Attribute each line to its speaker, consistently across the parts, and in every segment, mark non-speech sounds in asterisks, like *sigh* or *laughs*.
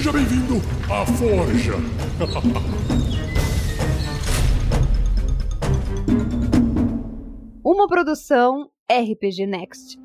Speaker 1: Seja bem-vindo à Forja.
Speaker 2: Uma produção RPG Next.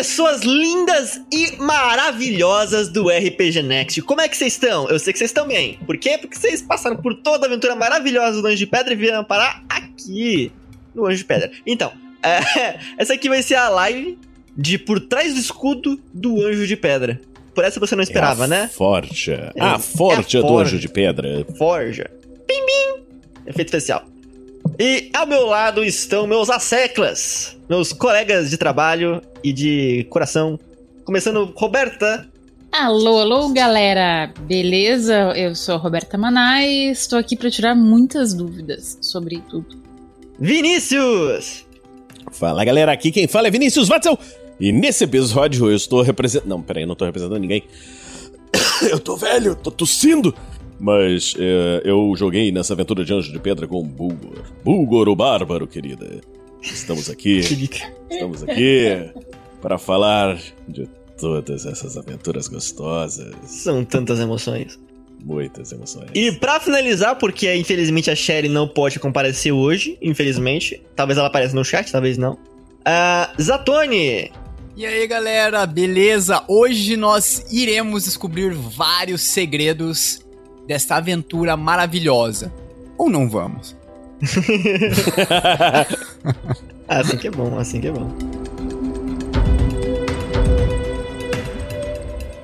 Speaker 3: Pessoas lindas e maravilhosas do RPG Next, como é que vocês estão? Eu sei que vocês estão bem. Por quê? Porque vocês passaram por toda a aventura maravilhosa do Anjo de Pedra e vieram parar aqui, no Anjo de Pedra. Então, é, *laughs* essa aqui vai ser a live de Por Trás do Escudo do Anjo de Pedra. Por essa você não esperava,
Speaker 4: é
Speaker 3: né?
Speaker 4: Forja.
Speaker 3: É,
Speaker 4: a forja
Speaker 3: é a
Speaker 4: do. Anjo de Pedra.
Speaker 3: Forja. Bim, bim. Efeito especial. E ao meu lado estão meus asseclas, meus colegas de trabalho e de coração. Começando, Roberta.
Speaker 5: Alô, alô, galera! Beleza? Eu sou a Roberta Manai e estou aqui para tirar muitas dúvidas sobre tudo.
Speaker 3: Vinícius!
Speaker 4: Fala galera, aqui quem fala é Vinícius Watzel. E nesse episódio eu estou representando. Não, peraí, eu não tô representando ninguém. *coughs* eu tô velho, tô tossindo. Mas é, eu joguei nessa aventura de Anjo de Pedra com o Bulgor. Bulgor o Bárbaro, querida. Estamos aqui. *laughs* Estamos aqui para falar de todas essas aventuras gostosas.
Speaker 3: São tantas emoções.
Speaker 4: Muitas emoções.
Speaker 3: E pra finalizar, porque infelizmente a Sherry não pode comparecer hoje, infelizmente. Talvez ela apareça no chat, talvez não. Ah, Zatoni!
Speaker 6: E aí galera, beleza? Hoje nós iremos descobrir vários segredos desta aventura maravilhosa. Ou não vamos? *laughs*
Speaker 3: Assim que é bom, assim que é bom.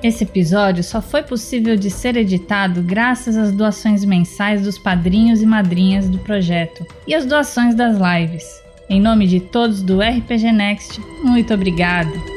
Speaker 7: Esse episódio só foi possível de ser editado graças às doações mensais dos padrinhos e madrinhas do projeto e às doações das lives. Em nome de todos do RPG Next, muito obrigado!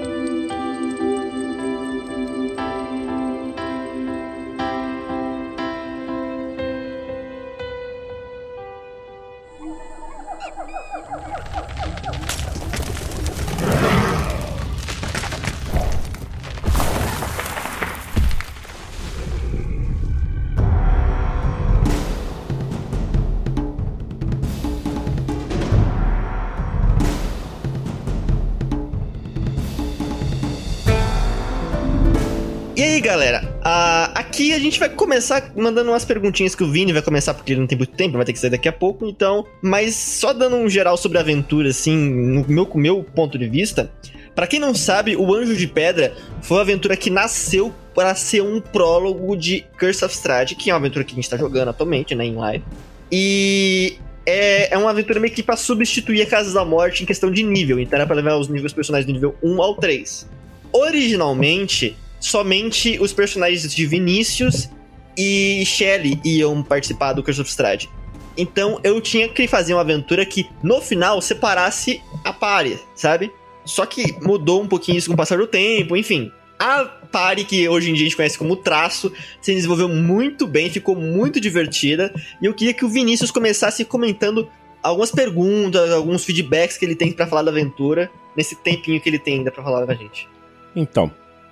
Speaker 3: Galera? ah, aqui a gente vai começar mandando umas perguntinhas que o Vini vai começar porque ele não tem muito tempo, vai ter que sair daqui a pouco, então. Mas só dando um geral sobre a aventura, assim, no meu, meu ponto de vista. Pra quem não sabe, o Anjo de Pedra foi uma aventura que nasceu para ser um prólogo de Curse of Strahd, que é uma aventura que a gente tá jogando atualmente, né, em live. E é, é uma aventura meio que pra substituir a Casa da Morte em questão de nível, então era pra levar os níveis personagens do nível 1 ao 3. Originalmente, somente os personagens de Vinícius e Shelley iam participar do Curse of Strahd. Então eu tinha que fazer uma aventura que no final separasse a party, sabe? Só que mudou um pouquinho isso com o passar do tempo, enfim. A party que hoje em dia a gente conhece como traço se desenvolveu muito bem, ficou muito divertida. E eu queria que o Vinícius começasse comentando algumas perguntas, alguns feedbacks que ele tem pra falar da aventura, nesse tempinho que ele tem ainda pra falar com a gente.
Speaker 4: Então,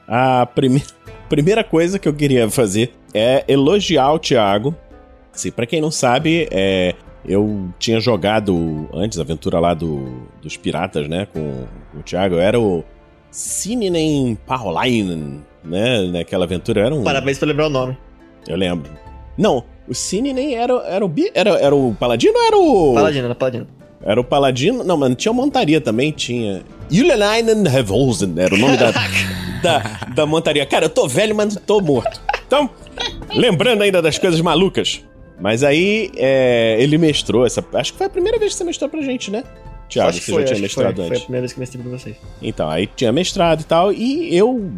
Speaker 4: a prime... primeira coisa que eu queria fazer é elogiar o Thiago. Assim, pra quem não sabe, é, eu tinha jogado antes a aventura lá do, dos piratas, né, com, o Thiago. Eu era o Sininen Paulainen, né, naquela aventura. Era um...
Speaker 3: Parabéns por lembrar o nome.
Speaker 4: Eu lembro. Não, o Sininen era, era, o, era, era o Paladino ou era o...
Speaker 3: Paladino, era Paladino.
Speaker 4: Era o Paladino. Não, mas tinha montaria também, tinha. Julianen Revolsen era o nome da, *laughs* da, da montaria. Cara, eu tô velho, mas não tô morto. Então, lembrando ainda das coisas malucas. Mas aí, é, ele mestrou essa. Acho que foi a primeira vez que você mestrou pra gente, né?
Speaker 3: Que
Speaker 4: você
Speaker 3: foi,
Speaker 4: já tinha
Speaker 3: que foi.
Speaker 4: mestrado
Speaker 3: Foi a
Speaker 4: antes.
Speaker 3: primeira vez que eu mestrei pra vocês.
Speaker 4: Então, aí tinha mestrado e tal, e eu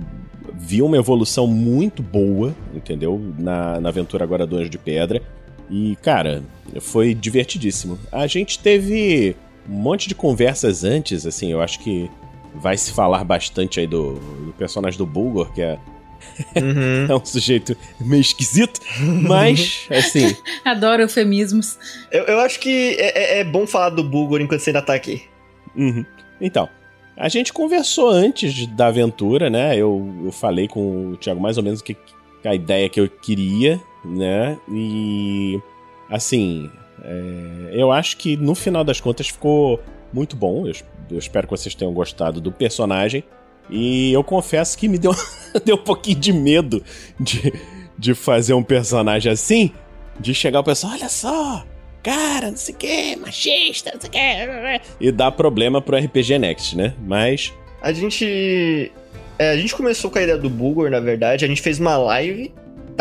Speaker 4: vi uma evolução muito boa, entendeu? Na, na aventura agora do Anjo de Pedra. E, cara, foi divertidíssimo. A gente teve um monte de conversas antes, assim, eu acho que vai se falar bastante aí do, do personagem do Bulgor, que é
Speaker 3: Uhum. *laughs*
Speaker 4: É um sujeito meio esquisito, mas, *laughs* assim,
Speaker 5: Adoro eufemismos.
Speaker 3: Eu, eu acho que é, é- é bom falar do Bulgor enquanto você ainda tá aqui.
Speaker 4: Uhum. Então, a gente conversou antes da aventura, né? Eu, eu falei com o Thiago mais ou menos o que a ideia que eu queria, né? E assim, é, eu acho que no final das contas ficou muito bom. Eu, eu espero que vocês tenham gostado do personagem. E eu confesso que me deu, *laughs* deu um pouquinho de medo de, de fazer um personagem assim, de chegar o pessoal, olha só, cara, não sei o que, machista, não sei o que, e dar problema pro RPG Next, né? Mas,
Speaker 3: A gente. é, a gente começou com a ideia do Bulgor, na verdade. A gente fez uma live,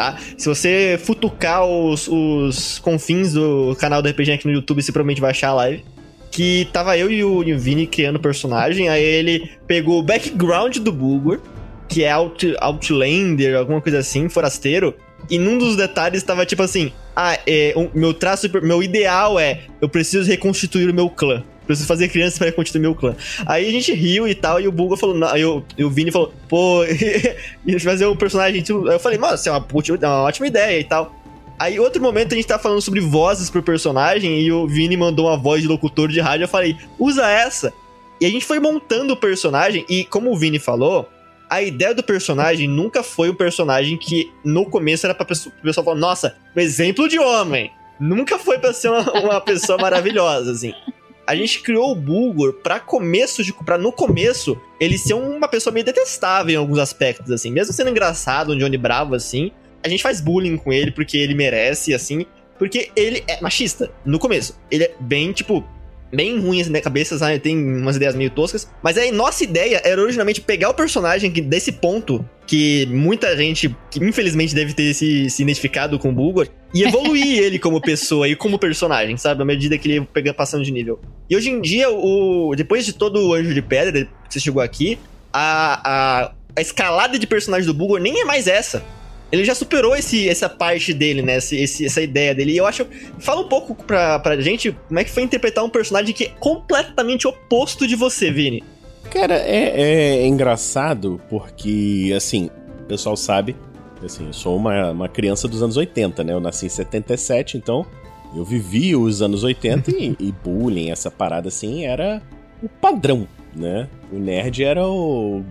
Speaker 3: tá? Se você futucar os, os confins do canal do RPG aqui no YouTube, você provavelmente vai achar a live. Que tava eu e o, Vini criando o personagem. Aí ele pegou o background do Bulgor, que é Out, Outlander, alguma coisa assim, forasteiro. E num dos detalhes tava tipo assim: Ah, é, o meu traço, meu ideal é eu preciso reconstituir o meu clã. Preciso fazer crianças para reconstituir meu clã. Aí a gente riu e tal, e o Bulga falou, aí o, e o Vini falou, pô, *laughs* e fazer um personagem. Tipo, eu falei, mano, isso é uma, é uma ótima ideia e tal. Aí, outro momento, a gente tá falando sobre vozes pro personagem e o Vini mandou uma voz de locutor de rádio. Eu falei, usa essa. E a gente foi montando o personagem, e como o Vini falou, a ideia do personagem nunca foi um personagem que no começo era pra pessoa, o pessoal falar, nossa, um exemplo de homem. Nunca foi pra ser uma, uma pessoa maravilhosa, assim. A gente criou o Bulgor pra começo de. Pra no começo ele ser uma pessoa meio detestável em alguns aspectos, assim. Mesmo sendo engraçado, um Johnny Bravo, assim. A gente faz bullying com ele porque ele merece, assim. Porque ele é machista, no começo. Ele é bem, tipo, bem ruim assim na cabeça, sabe? Tem umas ideias meio toscas. Mas aí, nossa ideia era originalmente pegar o personagem que, desse ponto, que muita gente, que infelizmente deve ter se, se identificado com o Bulgor, e *laughs* evoluir ele como pessoa e como personagem, sabe? À medida que ele pega passando de nível. E hoje em dia, o depois de todo o Anjo de Pedra, que você chegou aqui, a, a, a escalada de personagem do Bulgor nem é mais essa. Ele já superou esse, essa parte dele, né? Esse, esse- essa ideia dele. E eu acho. Fala um pouco pra, pra gente como é que foi interpretar um personagem que é completamente oposto de você, Vini.
Speaker 4: cara, é, é engraçado porque, assim, o pessoal sabe, assim, eu sou uma, uma criança dos anos 80, né? Eu nasci em 77, então eu vivi os anos 80 e, e bullying, essa parada assim, era o padrão, né? O nerd era o,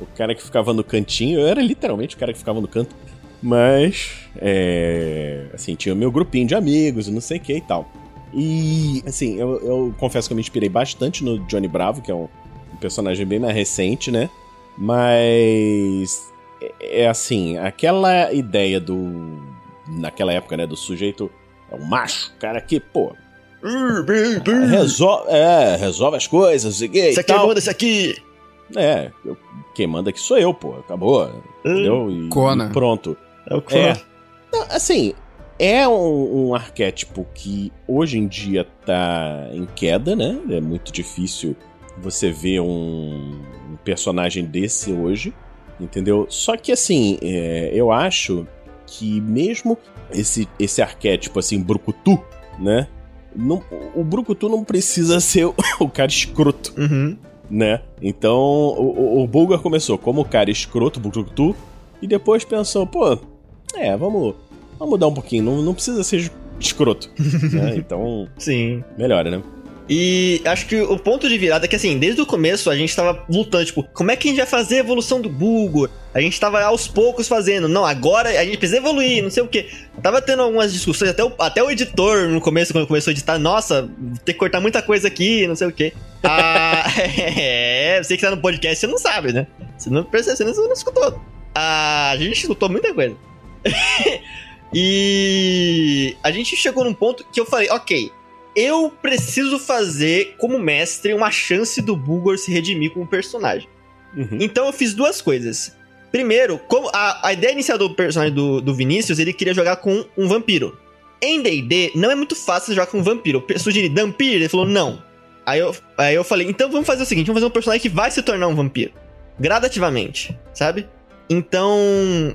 Speaker 4: o cara que ficava no cantinho, eu era literalmente o cara que ficava no canto. Mas, é, assim, tinha o meu grupinho de amigos e não sei o que e tal. E, assim, eu, eu confesso que eu me inspirei bastante no Johnny Bravo, que é um, um personagem bem mais recente, né? Mas, é, é assim, aquela ideia do. Naquela época, né? Do sujeito. É um macho, cara que, pô. Resolve, é, resolve as coisas, não sei o que.
Speaker 3: Isso aqui manda esse aqui.
Speaker 4: É, eu- quem manda aqui sou eu, pô. Acabou. Entendeu? E,
Speaker 6: Conan.
Speaker 4: e pronto.
Speaker 3: É o que
Speaker 4: É. Assim, é um, um arquétipo que hoje em dia tá em queda, né? É muito difícil você ver um, um personagem desse hoje, entendeu? Só que assim, é, eu acho que mesmo esse, esse arquétipo assim, brucutu, né? Não, o brucutu não precisa ser o, *laughs* o cara escroto
Speaker 3: Uhum.
Speaker 4: né? Então o, o, o Bulgar começou como o cara escroto, Brucutu, e depois pensou, pô, é, vamos, vamos mudar um pouquinho, não, não precisa ser escroto, né? *laughs* Então,
Speaker 3: Sim.
Speaker 4: melhora, né?
Speaker 3: E acho que o ponto de virada é que, assim, desde o começo a gente tava lutando, tipo, como é que a gente vai fazer a evolução do Bulgor? A gente tava aos poucos fazendo, não, agora a gente precisa evoluir, não sei o quê. Tava tendo algumas discussões, até o, até o editor no começo, quando começou a editar, nossa, tem que cortar muita coisa aqui, não sei o quê. Ah, *laughs* é, você que tá no podcast, você não sabe, né? Você não percebeu, você não, não escutou. Ah, a gente escutou muita coisa. *laughs* e a gente chegou num ponto que eu falei, ok, eu preciso fazer, como mestre, uma chance do Bulgor se redimir como personagem.
Speaker 4: Uhum.
Speaker 3: Então eu fiz duas coisas. Primeiro, como a, a ideia inicial do personagem do, do Vinícius, ele queria jogar com um vampiro. Em D&D, não é muito fácil jogar com um vampiro. Eu sugeri Dampir, ele falou não. Aí eu, aí eu falei, então vamos fazer o seguinte, vamos fazer um personagem que vai se tornar um vampiro. Gradativamente, sabe? Então,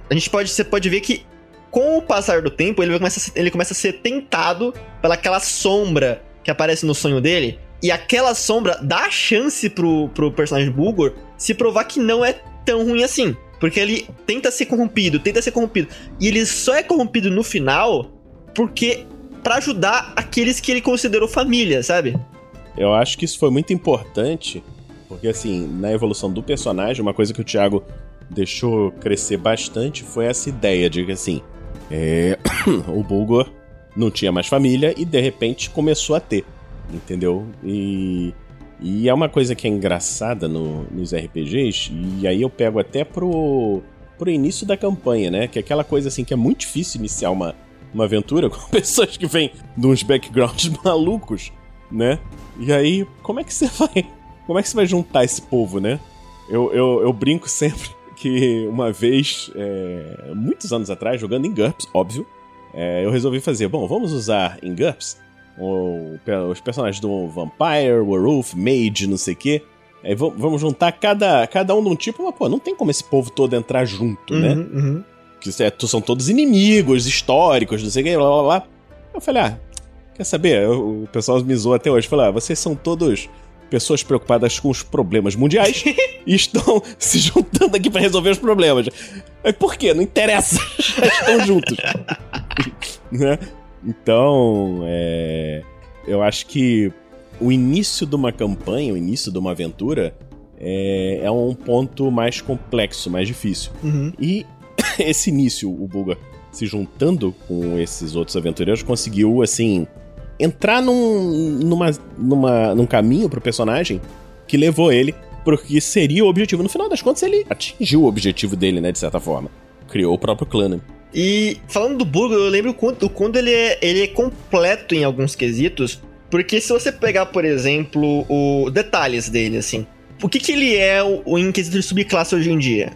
Speaker 3: a gente pode, você pode ver que com o passar do tempo, ele começa, ele começa a ser tentado pelaquela sombra que aparece no sonho dele. E aquela sombra dá a chance pro, pro personagem Bulgor se provar que não é tão ruim assim. Porque ele tenta ser corrompido, tenta ser corrompido. E ele só é corrompido no final porque para ajudar aqueles que ele considerou família, sabe?
Speaker 4: Eu acho que isso foi muito importante, porque assim, na evolução do personagem, uma coisa que o Thiago deixou crescer bastante foi essa ideia de que assim, é... *coughs* o Bulgor não tinha mais família e de repente começou a ter, entendeu? E, e é uma coisa que é engraçada no, nos RPGs, e aí eu pego até pro, pro início da campanha, né? Que é aquela coisa assim que é muito difícil iniciar uma, uma aventura *laughs* com pessoas que vêm de uns backgrounds *laughs* malucos, né? E aí, como é que você vai. Como é que você vai juntar esse povo, né? Eu, eu, eu brinco *laughs* sempre que uma vez, é, muitos anos atrás, jogando em GURPS, óbvio, é, eu resolvi fazer, bom, vamos usar em GURPS o, os personagens do Vampire, Werewolf, Mage, não sei o quê. É, vamos juntar cada, cada um de um tipo, mas pô, não tem como esse povo todo entrar junto, né?
Speaker 3: Uhum, uhum.
Speaker 4: Que é, são todos inimigos históricos, não sei o que, blá blá blá. Eu falei, ah, quer saber? O pessoal me zoou até hoje. Falei, ah, vocês são todos pessoas preocupadas com os problemas mundiais *laughs* estão se juntando aqui para resolver os problemas. Por quê? Não interessa. Já *laughs* estão juntos. *laughs* né? Então, é, eu acho que o início de uma campanha, o início de uma aventura, é, é um ponto mais complexo, mais difícil.
Speaker 3: Uhum.
Speaker 4: E *coughs* esse início, o Bulga se juntando com esses outros aventureiros, conseguiu, assim, entrar num, numa, numa, num caminho pro personagem que levou ele porque seria o objetivo. No final das contas, ele atingiu o objetivo dele, né, de certa forma. Criou o próprio clã, né?
Speaker 3: E falando do Burgo, eu lembro quando, quando ele, é, ele é completo em alguns quesitos. Porque se você pegar, por exemplo, o detalhes dele, assim. O que, que ele é o, o quesito de subclasse hoje em dia?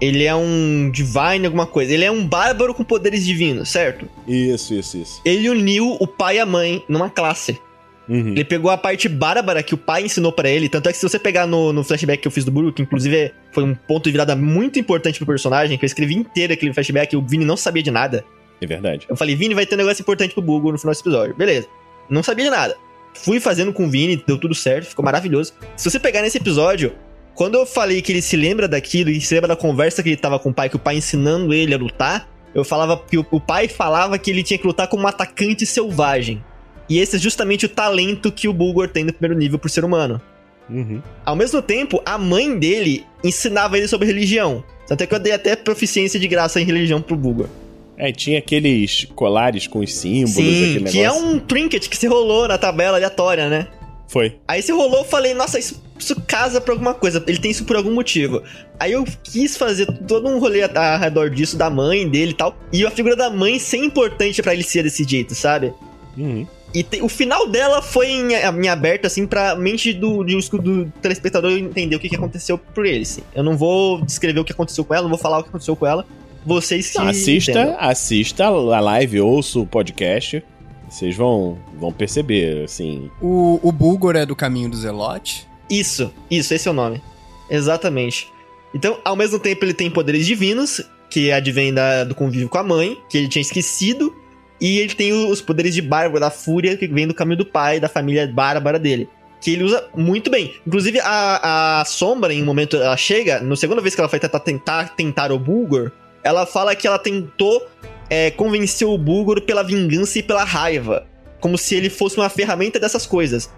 Speaker 3: Ele é um Divine, alguma coisa. Ele é um bárbaro com poderes divinos, certo?
Speaker 4: Isso, isso, isso.
Speaker 3: Ele uniu o pai e a mãe numa classe.
Speaker 4: Uhum.
Speaker 3: Ele pegou a parte bárbara que o pai ensinou para ele. Tanto é que se você pegar no, no flashback que eu fiz do Burgo, que inclusive foi um ponto de virada muito importante pro personagem, que eu escrevi inteiro aquele flashback, o Vini não sabia de nada.
Speaker 4: É verdade.
Speaker 3: Eu falei, Vini vai ter um negócio importante pro Burgo no final desse episódio. Beleza. Não sabia de nada. Fui fazendo com o Vini, deu tudo certo, ficou maravilhoso. Se você pegar nesse episódio, quando eu falei que ele se lembra daquilo e se lembra da conversa que ele tava com o pai, que o pai ensinando ele a lutar, eu falava que o, pai falava que ele tinha que lutar como um atacante selvagem. E esse é justamente o talento que o Bulgor tem no primeiro nível pro ser humano.
Speaker 4: Uhum.
Speaker 3: Ao mesmo tempo, a mãe dele ensinava ele sobre religião. Tanto é que eu dei até proficiência de graça em religião pro Bulgor.
Speaker 4: É, tinha aqueles colares com os símbolos,
Speaker 3: Sim,
Speaker 4: aquele
Speaker 3: que é
Speaker 4: negócio.
Speaker 3: um trinket que se rolou na tabela aleatória, né?
Speaker 4: Foi.
Speaker 3: Aí se rolou, eu falei, nossa, isso, isso casa pra alguma coisa. Ele tem isso por algum motivo. Aí eu quis fazer todo um rolê ao redor disso, da mãe dele e tal. E a figura da mãe ser importante pra ele ser desse jeito, sabe?
Speaker 4: Uhum.
Speaker 3: E te- o final dela foi em, em aberto, assim, pra mente do, de um- do telespectador entender o que, que aconteceu por ele, assim. Eu não vou descrever o que aconteceu com ela, não vou falar o que aconteceu com ela. Vocês que
Speaker 4: Não, assista,
Speaker 3: entendam.
Speaker 4: assista a live, ouça o podcast. Vocês vão, vão perceber, assim.
Speaker 6: O, o Bulgor é do caminho do Zelote.
Speaker 3: Isso, isso, esse é o nome. Exatamente. Então, ao mesmo tempo, ele tem poderes divinos, que advém da, do convívio com a mãe, que ele tinha esquecido. E ele tem os poderes de bárbaro, da fúria, que vem do caminho do pai, da família bárbara dele. Que ele usa muito bem. Inclusive, a, a Sombra, em um momento, ela chega, na segunda vez que ela foi tentar, tentar, tentar o Bulgor, ela fala que ela tentou é, convencer o Bulgor pela vingança e pela raiva. Como se ele fosse uma ferramenta dessas coisas.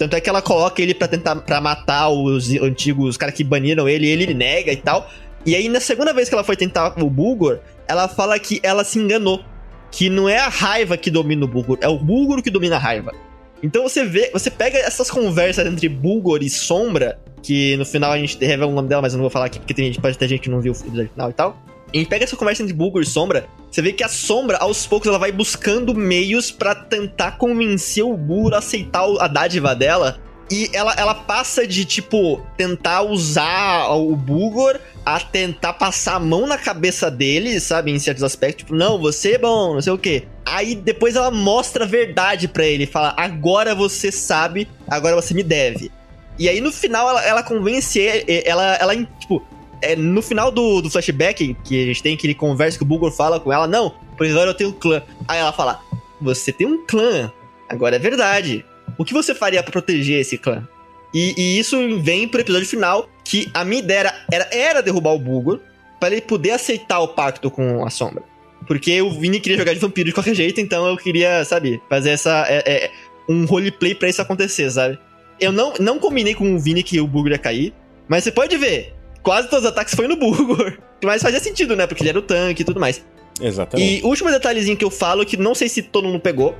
Speaker 3: Tanto é que ela coloca ele pra tentar para matar os antigos caras que baniram ele, e ele nega e tal. E aí, na segunda vez que ela foi tentar o Bulgor, ela fala que ela se enganou. Que não é a raiva que domina o Bulgor, é o Bulgor que domina a raiva. Então você vê, você pega essas conversas entre Bulgor e Sombra, que no final a gente revela o nome dela, mas eu não vou falar aqui porque tem gente, pode ter gente que não viu o final e tal. E pega essa conversa entre Bulgor e Sombra, você vê que a Sombra, aos poucos, ela vai buscando meios pra tentar convencer o Bulgor a aceitar a dádiva dela. E ela, ela passa de, tipo, tentar usar o Bulgor a tentar passar a mão na cabeça dele, sabe? Em certos aspectos. Tipo, não, você é bom, não sei o quê. Aí depois ela mostra a verdade pra ele. Fala, agora você sabe, agora você me deve. E aí no final ela, ela convence ele, ela, ela, tipo, é, no final do, do flashback que a gente tem, que ele conversa, que o Bulgor fala com ela, não, pois agora eu tenho um clã. Aí ela fala, você tem um clã, agora é verdade. O que você faria pra proteger esse clã? E, e isso vem pro episódio final, que a minha ideia era, era, era derrubar o Bulgor, pra ele poder aceitar o pacto com a sombra. Porque o Vini queria jogar de vampiro de qualquer jeito, então eu queria, sabe, fazer essa. É, é, um roleplay pra isso acontecer, sabe? Eu não, não combinei com o Vini que o Bugor ia cair, mas você pode ver, quase todos os ataques foi no Bugor. *laughs* Mas fazia sentido, né? Porque ele era o tanque e tudo mais.
Speaker 4: Exatamente.
Speaker 3: E o último detalhezinho que eu falo, que não sei se todo mundo pegou,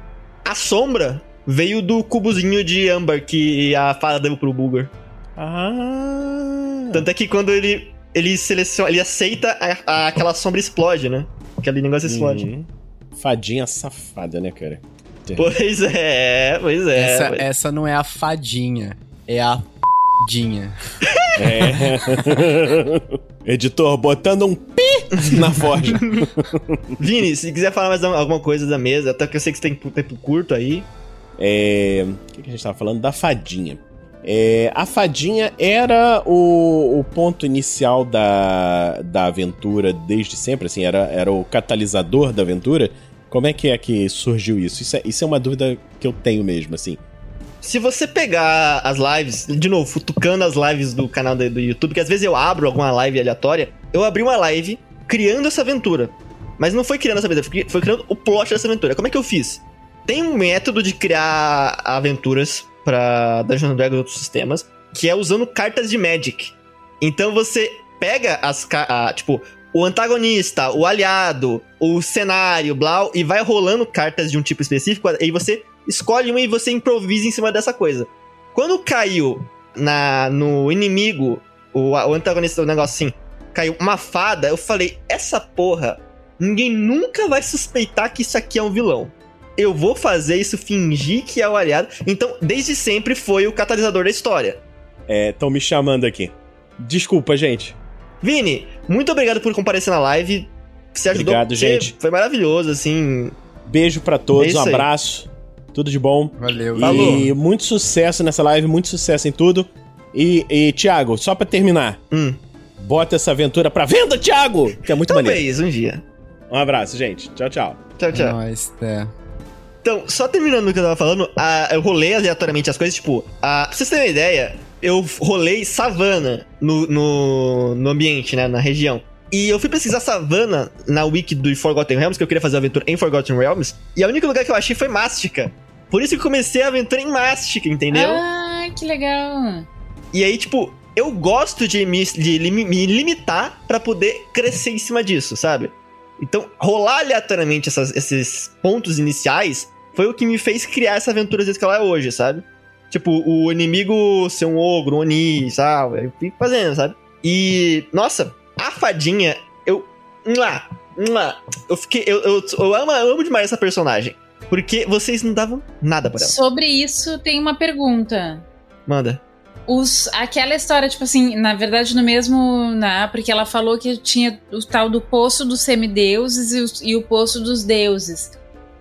Speaker 3: a sombra veio do cubozinho de âmbar que a fada deu pro Bugor.
Speaker 4: Ah.
Speaker 3: Tanto é que quando ele, ele seleciona, ele aceita, a- a- aquela sombra explode, né? Aquele negócio explode.
Speaker 4: Uhum. Fadinha safada, né, cara?
Speaker 3: Pois é, pois é.
Speaker 6: essa,
Speaker 3: pois-
Speaker 6: essa não é a fadinha, é a dinha.
Speaker 4: É. *laughs* Editor, botando um pi na forja. *laughs*
Speaker 3: Vini, se quiser falar mais alguma coisa da mesa, até que eu sei que você tem tempo curto aí.
Speaker 4: É, O que, a gente tava falando? Da fadinha. É, a fadinha era o, o ponto inicial da, da aventura desde sempre, assim, era, era o catalisador da aventura. Como é que é que surgiu isso? Isso é, isso é uma dúvida que eu tenho mesmo, assim.
Speaker 3: Se você pegar as lives, de novo, futucando as lives do canal do, do YouTube, que às vezes eu abro alguma live aleatória, eu abri uma live criando essa aventura. Mas não foi criando essa aventura, foi cri- foi criando o plot dessa aventura. Como é que eu fiz? Tem um método de criar aventuras pra Dungeons Dragons e outros sistemas, que é usando cartas de Magic. Então você pega as ca- a, tipo o antagonista, o aliado, o cenário, blau, e vai rolando cartas de um tipo específico, e você escolhe uma e você improvisa em cima dessa coisa. Quando caiu na no inimigo, o, o antagonista do negócio assim, caiu uma fada, eu falei, essa porra, ninguém nunca vai suspeitar que isso aqui é um vilão. Eu vou fazer isso fingir que é o aliado. Então, desde sempre foi o catalisador da história.
Speaker 4: Estão me chamando aqui. Desculpa, gente.
Speaker 3: Vini, muito obrigado por comparecer na live. Você ajudou.
Speaker 4: Obrigado, gente.
Speaker 3: Foi maravilhoso, assim.
Speaker 4: Beijo pra
Speaker 3: É
Speaker 4: todos, um
Speaker 3: aí.
Speaker 4: Tudo de bom.
Speaker 6: Valeu.
Speaker 4: E muito sucesso nessa live, muito sucesso em tudo. E, e Thiago, só pra terminar,
Speaker 3: Hum,
Speaker 4: bota essa aventura pra venda, Thiago! Que é muito maneiro.
Speaker 3: talvez, um dia.
Speaker 4: Um abraço, gente. Tchau, tchau.
Speaker 3: Tchau, tchau.
Speaker 6: Nós, é.
Speaker 3: Então, só terminando o que eu tava falando, a- eu rolei aleatoriamente as coisas, tipo, a, pra vocês terem uma ideia, eu rolei savana no, no, no ambiente, né, na região. E eu fui pesquisar savana na wiki do Forgotten Realms, que eu queria fazer a aventura em Forgotten Realms, e o único lugar que eu achei foi Mástica. Por isso que eu comecei a aventura em Mástica, entendeu?
Speaker 5: Ah, que legal.
Speaker 3: E aí, tipo, eu gosto de me, de me limitar pra poder crescer em cima disso, sabe? Então, rolar aleatoriamente essas- esses pontos iniciais foi o que me fez criar essa aventura que ela é hoje, sabe? Tipo, o inimigo ser um ogro, um oni, sabe? Eu fico fazendo, sabe? E, nossa, a fadinha, eu. Lá, lá, eu fiquei. Eu, eu, eu, amo, eu amo demais essa personagem. Porque vocês não davam nada pra ela.
Speaker 5: Sobre isso, tem uma pergunta.
Speaker 3: Manda.
Speaker 5: Os, aquela história, tipo assim, na verdade, no mesmo. Na, porque ela falou que tinha o tal do poço dos semideuses e, os- e o poço dos deuses.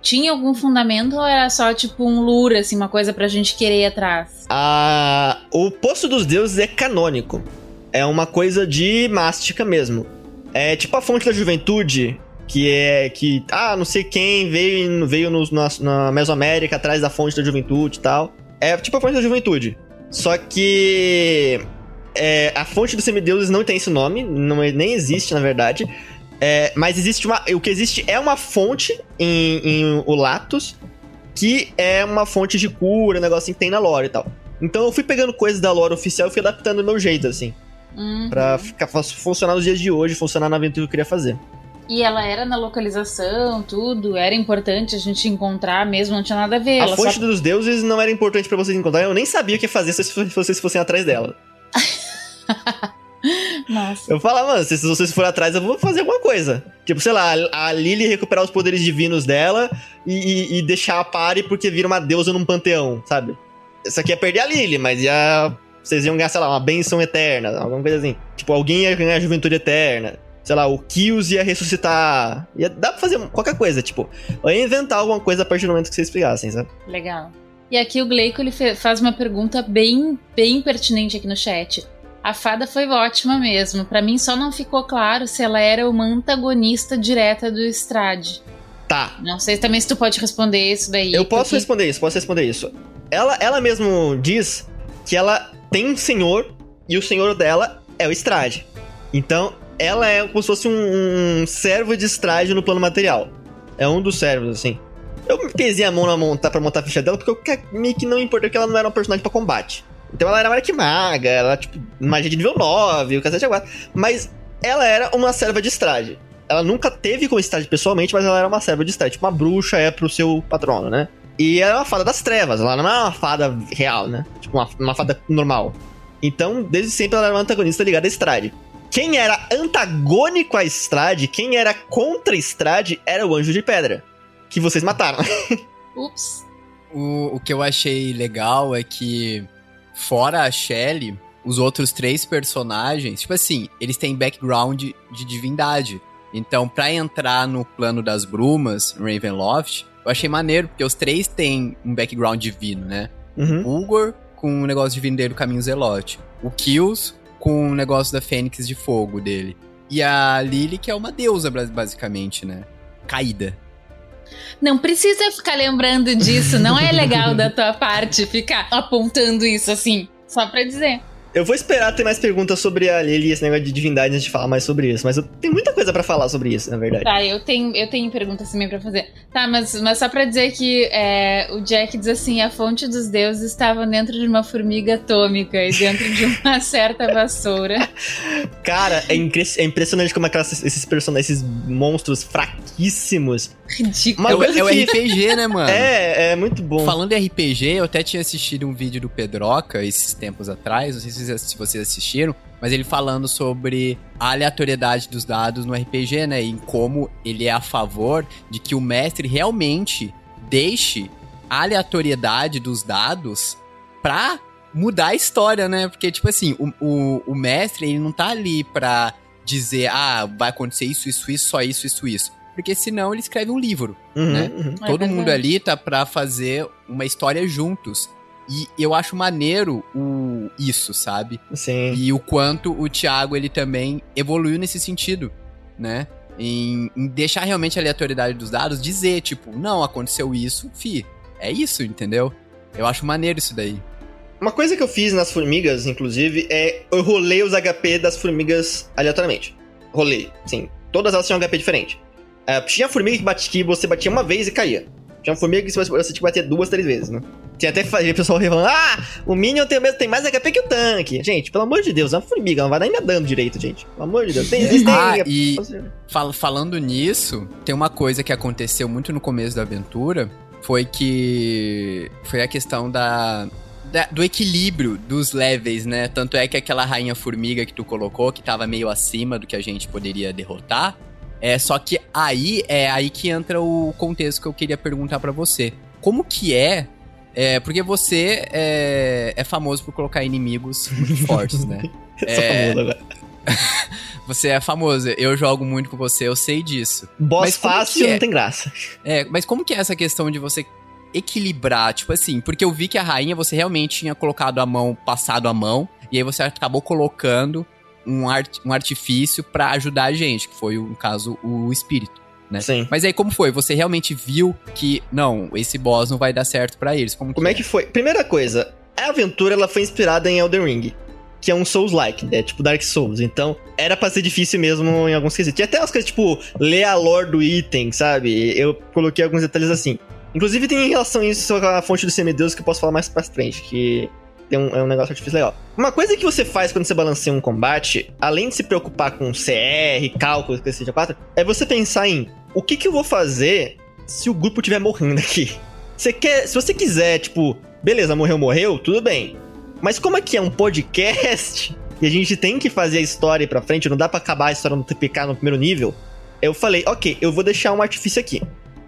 Speaker 5: Tinha algum fundamento ou era só, tipo, um lure, assim, uma coisa pra gente querer ir atrás?
Speaker 3: A... O Poço dos Deuses é canônico. É uma coisa de mástica mesmo. É tipo a fonte da juventude, que é que, ah, não sei quem veio, veio no, na, na Mesoamérica atrás da fonte da juventude e tal. É tipo a fonte da juventude. Só que é, a fonte dos semideuses não tem esse nome, não é- nem existe na verdade. É, mas existe uma. O que existe é uma fonte em, em Ulatus, que é uma fonte de cura, um negocinho que tem na lore e tal. Então eu fui pegando coisas da lore oficial e fui adaptando do meu jeito, assim.
Speaker 5: Uhum.
Speaker 3: Pra ficar, funcionar nos dias de hoje, funcionar na aventura que eu queria fazer.
Speaker 5: E ela era na localização, tudo, era importante a gente encontrar mesmo, não tinha nada a ver.
Speaker 3: a fonte
Speaker 5: só...
Speaker 3: dos deuses não era importante pra vocês encontrarem, eu nem sabia o que fazer se vocês- fossem atrás dela. *laughs*
Speaker 5: Nossa.
Speaker 3: Eu falava, mano, se vocês forem atrás, eu vou fazer alguma coisa. Tipo, sei lá, a Lily recuperar os poderes divinos dela e, e- e deixar a pare porque vira uma deusa num panteão, sabe? Isso aqui é perder a Lily, mas ia. Vocês iam ganhar, sei lá, uma benção eterna, alguma coisa assim. Tipo, alguém ia ganhar a juventude eterna. Sei lá, o Kills ia ressuscitar. Ia, dá pra fazer qualquer coisa, tipo. Eu ia inventar alguma coisa a partir do momento que vocês explicassem, sabe?
Speaker 5: Legal. E aqui o Gleico ele faz uma pergunta bem, bem pertinente aqui no chat. A fada foi ótima mesmo. Pra mim só não ficou claro se ela era uma antagonista direta do Strade.
Speaker 3: Tá.
Speaker 5: Não sei também se tu pode responder isso daí.
Speaker 3: Eu posso
Speaker 5: porque-
Speaker 3: responder isso, posso responder isso. Ela, ela mesmo diz que ela tem um senhor e o senhor dela é o Strade. Então, ela é como se fosse um, um servo de estrade no plano material. É um dos servos, assim. Eu pesei a mão na montar pra montar a ficha dela, porque eu meio que não importa que ela não era um personagem pra combate. Então ela era mais que maga, ela, tipo, magia de nível 9, o cacete agora. Mas ela era uma serva de estrade. Ela nunca teve como estrade pessoalmente, mas ela era uma serva de estrade. Tipo, uma bruxa é pro seu patrono, né? E era uma fada das trevas, ela não era uma fada real, né? Tipo, uma, uma fada normal. Então, desde sempre ela era uma antagonista ligada à Estrade. Quem era antagônico à Estrade, quem era contra a Estrade, era o Anjo de Pedra. Que vocês mataram. *laughs*
Speaker 5: Ups.
Speaker 6: O, o que eu achei legal é que, fora a Shelley, os outros três personagens, tipo assim, eles têm background de divindade. Então, pra entrar no plano das brumas, Ravenloft, eu achei maneiro, porque os três têm um background divino, né?
Speaker 3: Uhum.
Speaker 6: O Ugor com o negócio divino dele, o caminho Zelote. O Kills com o negócio da Fênix de fogo dele. E a Lily, que é uma deusa, bas- basicamente, né? Caída.
Speaker 5: Não precisa ficar lembrando disso. Não é legal *laughs* da tua parte ficar apontando isso assim. Só pra dizer.
Speaker 3: Eu vou esperar ter mais perguntas sobre a Lily e esse negócio de divindade antes de falar mais sobre isso. Mas eu tenho muita coisa pra falar sobre isso, na verdade.
Speaker 5: Tá, eu tenho, eu tenho perguntas também pra fazer. Tá, mas, mas só pra dizer que é, o Jack diz assim: a fonte dos deuses estava dentro de uma formiga atômica e dentro de uma *laughs* certa vassoura.
Speaker 3: Cara, é, é impressionante como aquelas, esses personagens, esses monstros fraquíssimos.
Speaker 5: Ridículo.
Speaker 6: É, o, é o
Speaker 3: que-
Speaker 6: RPG, né, *laughs* mano?
Speaker 3: É, é muito bom.
Speaker 6: Falando em RPG, eu até tinha assistido um vídeo do Pedroca esses tempos atrás, não sei se vocês- se vocês assistiram, mas ele falando sobre a aleatoriedade dos dados no RPG, né? E como ele é a favor de que o mestre realmente deixe a aleatoriedade dos dados pra mudar a história, né? Porque, tipo assim, o, o, o mestre, ele não tá ali pra dizer, ah, vai acontecer isso, isso, isso, só isso, isso, isso. Porque senão ele escreve um livro.
Speaker 3: Uhum,
Speaker 6: né?
Speaker 3: uhum.
Speaker 5: É
Speaker 6: Todo mundo
Speaker 5: verdade.
Speaker 6: ali tá pra fazer uma história juntos. E eu acho maneiro o isso, sabe?
Speaker 3: Sim.
Speaker 6: E o quanto o Thiago ele também evoluiu nesse sentido, né? Em, em deixar realmente a aleatoriedade dos dados dizer, tipo, não, aconteceu isso, fi. É isso, entendeu? Eu acho maneiro isso daí.
Speaker 3: Uma coisa que eu fiz nas formigas, inclusive, é eu rolei os HP das formigas aleatoriamente. Rolei, sim. Todas elas tinham HP diferente. É, tinha formiga que, bate, que você batia uma vez e caía. Tinha formiga que você, tinha que bater duas, três vezes, né? Tinha até o pessoal falando, ah, o Minion tem, mesmo- tem mais HP que o tanque. Gente, pelo amor de Deus, é uma formiga, não vai nem nadando direito, gente. Pelo amor de Deus. Tem, têm
Speaker 6: Ah, e-
Speaker 3: fazer-
Speaker 6: Fal- falando nisso, tem uma coisa que aconteceu muito no começo da aventura, foi que foi a questão da, da- do equilíbrio dos levels, né? Tanto é que aquela rainha formiga que tu colocou, que tava meio acima do que a gente poderia derrotar, é só que aí é aí que entra o contexto que eu queria perguntar pra você. Como que é é, porque você é, é famoso por colocar inimigos muito *laughs* fortes, né? É.
Speaker 3: famoso agora. *laughs*
Speaker 6: Você é famoso, eu jogo muito com você, eu sei disso.
Speaker 3: Boss fácil
Speaker 6: é?
Speaker 3: não tem graça.
Speaker 6: É, mas como que é essa questão de você equilibrar, tipo assim, porque eu vi que a rainha você realmente tinha colocado a mão, passado a mão, e aí você acabou colocando um, art, um artifício pra ajudar a gente, que foi, no caso, o espírito. Né?
Speaker 3: Sim.
Speaker 6: Mas aí como foi? Você realmente viu que, não, esse boss não vai dar certo pra eles? Como,
Speaker 3: Como é que foi? Primeira coisa, a aventura ela foi inspirada em Elden Ring, que é um Souls-like, é tipo Dark Souls. Então, era pra ser difícil mesmo em alguns quesitos. Tinha até umas coisas tipo, ler a lore do item, sabe? Eu coloquei alguns detalhes assim. Inclusive, tem em relação a isso com a fonte do semideus que eu posso falar mais pra frente, que tem um, é um negócio artifício legal. Uma coisa que você faz quando você balanceia um combate, além de se preocupar com CR, cálculos, que seja 4, é você pensar em o que, que eu vou fazer se o grupo estiver morrendo aqui. Você quer, se você quiser, tipo, beleza, morreu, morreu, tudo bem. Mas como aqui é um podcast *laughs* e a gente tem que fazer a história pra frente, não dá pra acabar a história no TPK no primeiro nível, eu falei, ok, eu vou deixar um artifício aqui.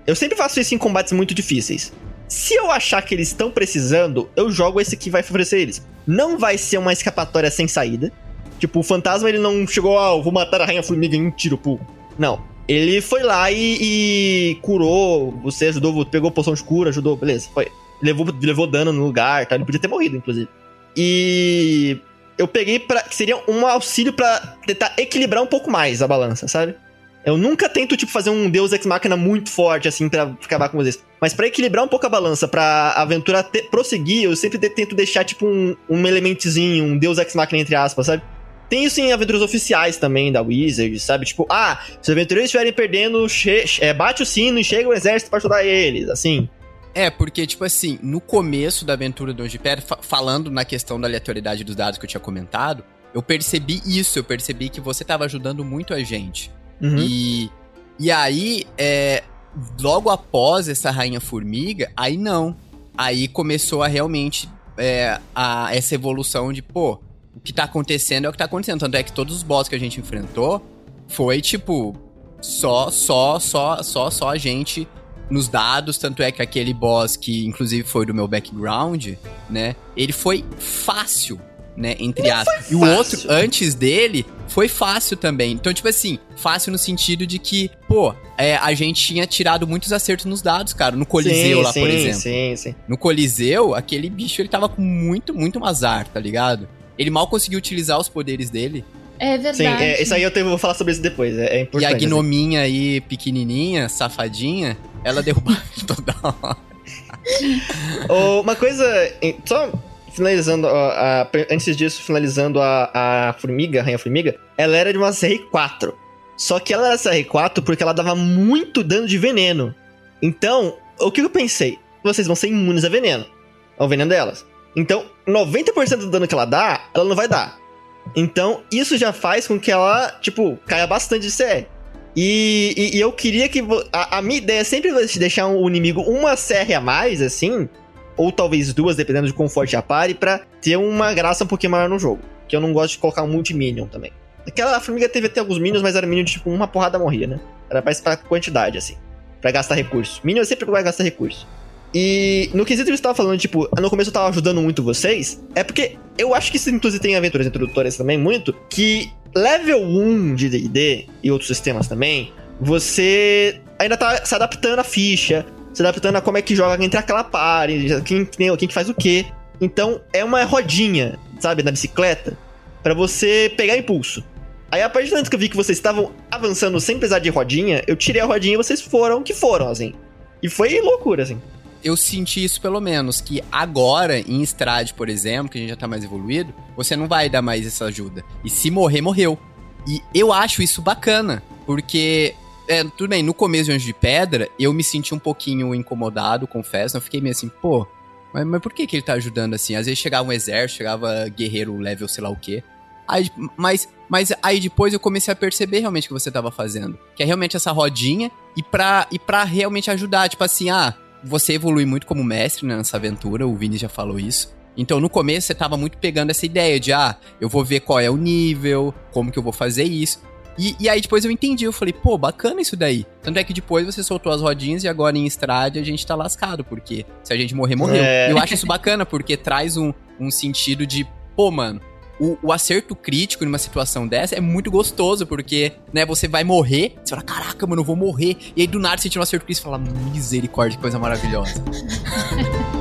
Speaker 3: Eu sempre faço isso em combates muito difíceis. Se eu achar que eles estão precisando, eu jogo esse que vai favorecer eles. Não vai ser uma escapatória sem saída. Tipo, o fantasma ele não chegou, ah, vou matar a rainha formiga em um tiro, pô. Não. Ele foi lá e, e curou, você ajudou, pegou poção de cura, ajudou, beleza, foi. Levou, levou dano no lugar, tá? Ele podia ter morrido, inclusive. E eu peguei pra. que seria um auxílio pra tentar equilibrar um pouco mais a balança, sabe? Eu nunca tento, tipo, fazer um Deus Ex Machina muito forte, assim, pra acabar com vocês. Mas pra equilibrar um pouco a balança, pra aventura prosseguir, eu sempre de- tento deixar, tipo, um, um elementozinho, um Deus Ex Machina, entre aspas, sabe? Tem isso em aventuras oficiais também da Wizard, sabe? Tipo, ah, se os aventureiros estiverem perdendo, é, bate o sino e chega o exército para ajudar eles, assim.
Speaker 6: É, porque, tipo assim, no começo da aventura do Pedra, fa falando na questão da aleatoriedade dos dados que eu tinha comentado, eu percebi isso, eu percebi que você tava ajudando muito a gente. Uhum. E, e aí, é, logo após essa Rainha Formiga, aí não. Aí começou a realmente é, a, essa evolução de, pô, o que tá acontecendo é o que tá acontecendo. Tanto é que todos os boss que a gente enfrentou foi, tipo, só, só, só, só, só a gente nos dados, tanto é que aquele boss que inclusive foi do meu background, né? Ele foi fácil, né, entre aspas. E o outro antes dele foi fácil também. Então, tipo assim, fácil no sentido de que, pô, é, a gente tinha tirado muitos acertos nos dados, cara, no Coliseu sim, lá, sim, por exemplo. Sim, sim. No Coliseu, aquele bicho ele tava com muito, muito azar, tá ligado? Ele mal conseguiu utilizar os poderes dele.
Speaker 5: É verdade. Sim,
Speaker 3: é, isso aí eu, tenho, vou falar sobre isso depois, é, é importante.
Speaker 6: E a assim. gnominha assim. aí, pequenininha, safadinha, ela *laughs* derrubava toda hora.
Speaker 3: Uma coisa, só finalizando, a, a, antes disso, finalizando a, a formiga, a rainha formiga, ela era de uma CR4. Só que ela era CR4 porque ela dava muito dano de veneno. Então, o que eu pensei? Vocês vão ser imunes a veneno. Ao veneno delas. Então, 90% do dano que ela dá, ela não vai dar. Então, isso já faz com que ela, tipo, caia bastante de CR. E, e, e eu queria que. A, a, minha ideia sempre deixar o um inimigo uma CR a mais, assim. Ou talvez duas, dependendo de conforte a pare, pra ter uma graça um pouquinho maior no jogo. Que eu não gosto de colocar um multi-minion também. Aquela formiga teve até alguns minions, mas era minion de tipo uma porrada morria, né? Era mais pra quantidade, assim. Pra gastar recurso. Minion sempre vai gastar recurso. E no quesito que você tava falando, tipo, no começo eu tava ajudando muito vocês, é porque eu acho que isso inclusive tem aventuras introdutórias também muito, que level 1 de D&D e outros sistemas também, você ainda tá se adaptando à ficha, se adaptando a como é que joga entre aquela party, quem, quem, quem que faz o quê. Então é uma rodinha, sabe, na bicicleta, para você pegar impulso. Aí a partir do momento que eu vi que vocês estavam avançando sem precisar de rodinha, eu tirei a rodinha e vocês foram que foram, assim. E foi loucura, assim
Speaker 6: eu senti isso pelo menos, que agora, em Strade, por exemplo, que a gente já tá mais evoluído, você não vai dar mais essa ajuda. E se morrer, morreu. E eu acho isso bacana, porque é, tudo bem, no começo de Anjo de Pedra, eu me senti um pouquinho incomodado, confesso. Eu fiquei meio assim, pô, mas, mas, por que, que ele tá ajudando assim? Às vezes chegava um exército, chegava guerreiro level sei lá o quê. Aí, mas, mas aí depois eu comecei a perceber realmente o que você tava fazendo. Que é realmente essa rodinha e pra, e pra realmente ajudar. Tipo assim, ah, você evolui muito como mestre né, nessa aventura, o Vini já falou isso. Então, no começo, você tava muito pegando essa ideia de, ah, eu vou ver qual é o nível, como que eu vou fazer isso. E, e, aí depois eu entendi, eu falei, pô, bacana isso daí. Tanto é que depois você soltou as rodinhas e agora em estrade a gente tá lascado, porque se a gente morrer, morreu. É. Eu acho isso bacana, porque traz um, um sentido de, pô, mano, o, o, acerto crítico numa situação dessa é muito gostoso, porque, né, você vai morrer, você fala, caraca, mano, eu vou morrer. E aí do nada você tira um acerto crítico e fala, misericórdia, que coisa maravilhosa. *laughs*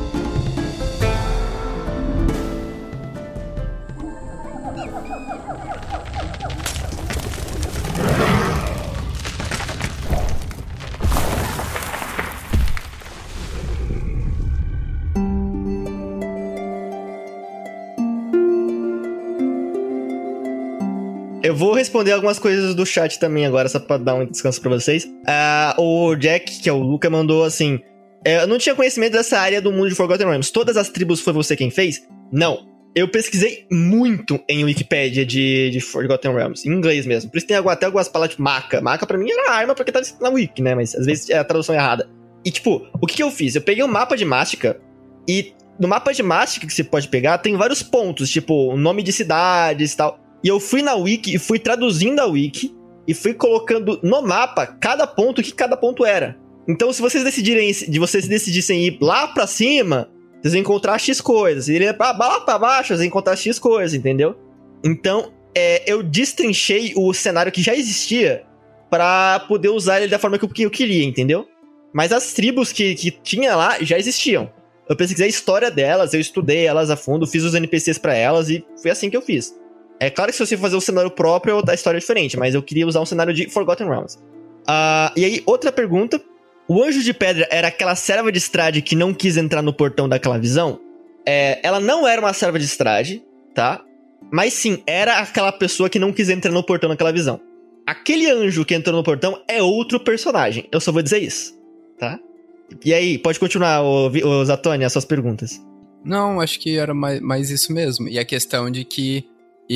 Speaker 3: Eu vou responder algumas coisas do chat também agora, só pra dar um descanso pra vocês. Uh, o Jack, que é o Luca, mandou assim: é, Eu não tinha conhecimento dessa área do mundo de Forgotten Realms. Todas as tribos foi você quem fez? Não. Eu pesquisei muito em Wikipedia de, de Forgotten Realms, em inglês mesmo. Por isso tem até algumas palavras tipo maca. Maca pra mim era arma porque tá escrito na wiki, né? Mas às vezes é a tradução errada. E tipo, o que, que eu fiz? Eu peguei um mapa de Mástica e no mapa de Mástica que você pode pegar tem vários pontos, tipo nome de cidades e tal. E eu fui na wiki e fui traduzindo a wiki e fui colocando no mapa cada ponto que cada ponto era. Então, se vocês decidirem, de vocês decidissem ir lá para cima, vocês vão encontrar X coisas. Se ir lá para baixo, vocês vão encontrar X coisas, entendeu? Então, é, eu destrinchei o cenário que já existia para poder usar ele da forma que eu, queria, entendeu? Mas as tribos que, que tinha lá já existiam. Eu pesquisei a história delas, eu estudei elas a fundo, fiz os NPCs para elas e foi assim que eu fiz. É claro que se você fazer um cenário próprio, a história é diferente, mas eu queria usar um cenário de Forgotten Realms. Uh, e aí, outra pergunta. O Anjo de Pedra era aquela serva de estrade que não quis entrar no portão daquela visão? É, ela não era uma serva de estrade, tá? Mas sim, era aquela pessoa que não quis entrar no portão naquela visão. Aquele anjo que entrou no portão é outro personagem. Eu só vou dizer isso, tá? E aí, pode continuar, ô, ô Zatoni, as suas perguntas.
Speaker 6: Não, acho que era mais, mais isso mesmo. E a questão de que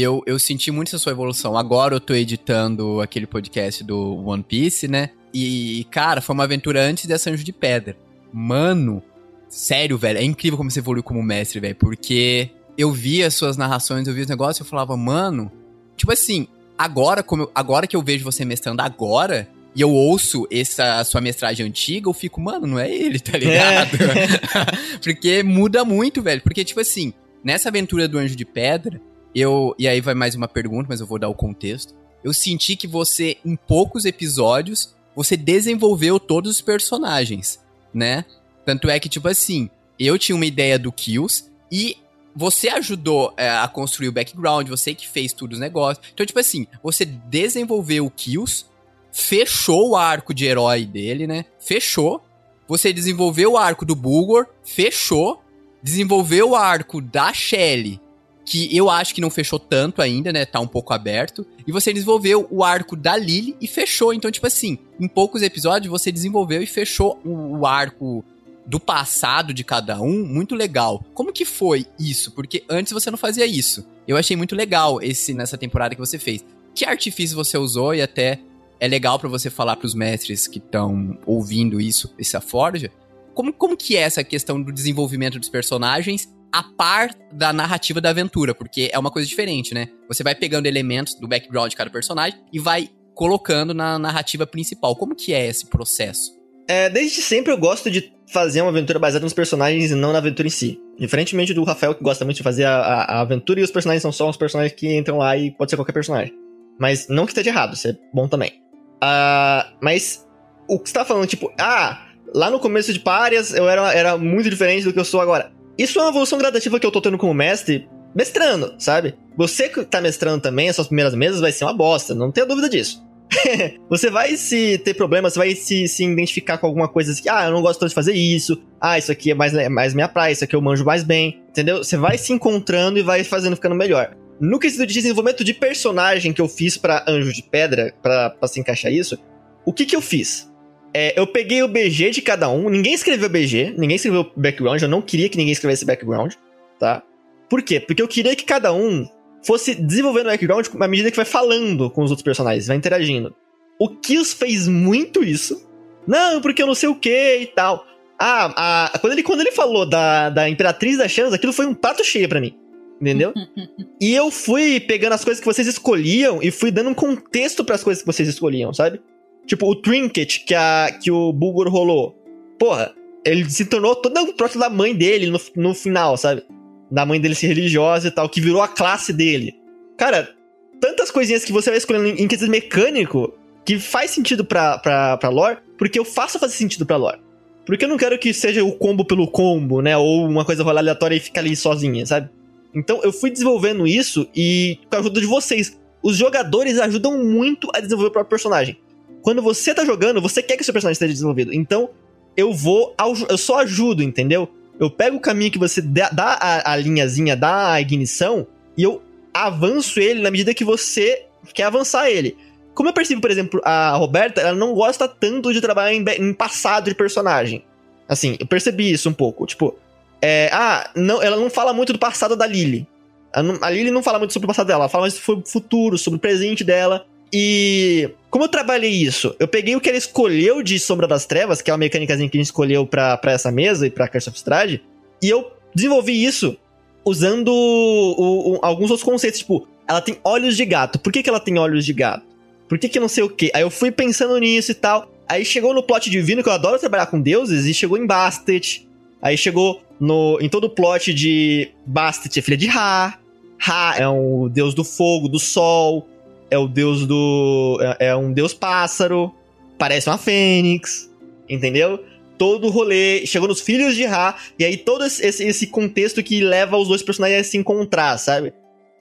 Speaker 6: eu, eu senti muito essa sua evolução. Agora eu tô editando aquele podcast do One Piece, né? E, cara, foi uma aventura antes dessa Anjo de Pedra. Mano, sério, velho, é incrível como você evoluiu como mestre, velho. Porque eu vi as suas narrações, eu vi os negócios eu falava, mano. Tipo assim, agora, como eu- agora que eu vejo você mestrando agora. E eu ouço essa sua mestragem antiga, eu fico, mano, não é ele, tá ligado? *laughs* Porque muda muito, velho. Porque, tipo assim, nessa aventura do Anjo de Pedra, eu. E aí vai mais uma pergunta, mas eu vou dar o contexto. Eu senti que você, em poucos episódios, você desenvolveu todos os personagens, né? Tanto é que, tipo assim, eu tinha uma ideia do Kills e você ajudou é, a construir o background, você que fez tudo os negócios. Então, tipo assim, você desenvolveu o Kills, fechou o arco de herói dele, né? Fechou. Você desenvolveu o arco do Bulgor, fechou. Desenvolveu o arco da Shelly, que eu acho que não fechou tanto ainda, né? Tá um pouco aberto. E você desenvolveu o arco da Lily e fechou. Então, tipo assim, em poucos episódios você desenvolveu e fechou o, o arco do passado de cada um muito legal. Como que foi isso? Porque antes você não fazia isso. Eu achei muito legal esse nessa temporada que você fez. Que artifício você usou e até é legal pra você falar pros mestres que estão ouvindo isso, essa forja. Como, como que é essa questão do desenvolvimento dos personagens a par da narrativa da aventura? Porque é uma coisa diferente, né? Você vai pegando elementos do background de cada personagem e vai colocando na narrativa principal. Como que é esse processo?
Speaker 3: É, desde sempre eu gosto de fazer uma aventura baseada nos personagens e não na aventura em si. Diferentemente do Rafael, que gosta muito de fazer a, a- aventura e os personagens são só os personagens que entram lá e pode ser qualquer personagem. Mas não que esteja errado, isso é bom também. Ah, mas o que você tá falando, tipo, ah, lá no começo de Párias eu era, era muito diferente do que eu sou agora. Isso é uma evolução gradativa que eu tô tendo como mestre, mestrando, sabe? Você que tá mestrando também, as suas primeiras mesas vai ser uma bosta, não tenha dúvida disso. *laughs* você vai se ter problemas, você vai se, se identificar com alguma coisa assim, ah, eu não gosto tanto de fazer isso, ah, isso aqui é mais, é mais minha praia, isso aqui eu manjo mais bem, entendeu? Você vai se encontrando e vai fazendo ficando melhor. No quesito de desenvolvimento de personagem que eu fiz pra Anjo de Pedra, pra se encaixar isso, o que que eu fiz? É, eu peguei o BG de cada um, ninguém escreveu BG, ninguém escreveu background, eu não queria que ninguém escrevesse background, tá? Por quê? Porque eu queria que cada um fosse desenvolvendo o background à medida que vai falando com os outros personagens, vai interagindo. O Kills fez muito isso. Não, porque eu não sei o que e tal. Ah, a- quando, ele, quando ele falou da, da Imperatriz das Chamas, aquilo foi um prato cheio pra mim. Entendeu? *laughs* e eu fui pegando as coisas que vocês escolhiam e fui dando um contexto pras coisas que vocês escolhiam, sabe? Tipo, o Trinket que, a, que o Bulgor rolou. Porra, ele se tornou todo o próprio da mãe dele no, no final, sabe? Da mãe dele ser religiosa e tal, que virou a classe dele. Cara, tantas coisinhas que você vai escolhendo em, em quesito mecânico que faz sentido pra, pra, pra lore, porque eu faço fazer sentido pra lore. Porque eu não quero que seja o combo pelo combo, né? Ou uma coisa rolar aleatória e ficar ali sozinha, sabe? Então eu fui desenvolvendo isso e com a ajuda de vocês. Os jogadores ajudam muito a desenvolver o próprio personagem. Quando você tá jogando, você quer que o seu personagem esteja desenvolvido. Então eu vou. Eu só ajudo, entendeu? Eu pego o caminho que você dá, a, a linhazinha, dá a ignição, e eu avanço ele na medida que você quer avançar ele. Como eu percebo, por exemplo, a Roberta, ela não gosta tanto de trabalhar em, em passado de personagem. Assim, eu percebi isso um pouco. Tipo, é, ah, não, ela não fala muito do passado da Lily. A, a Lily não fala muito sobre o passado dela, ela fala mais sobre o futuro, sobre o presente dela. E como eu trabalhei isso? Eu peguei o que ela escolheu de Sombra das Trevas, que é uma mecânicazinha que a gente escolheu pra essa mesa e pra Curse of Strahd, e eu desenvolvi isso usando o- o- alguns outros conceitos, tipo, ela tem olhos de gato. Por que, que ela tem olhos de gato? Por que, que não sei o quê? Aí eu fui pensando nisso e tal. Aí chegou no plot divino, que eu adoro trabalhar com deuses, e chegou em Bastet. Aí chegou no, em todo o plot de Bastet, é filha de Ra. Ra é o deus do fogo, do sol. É o deus do. É, é um deus pássaro. Parece uma fênix. Entendeu? Todo o rolê. Chegou nos filhos de Ra. E aí todo esse, esse- contexto que leva os dois personagens a se encontrar, sabe?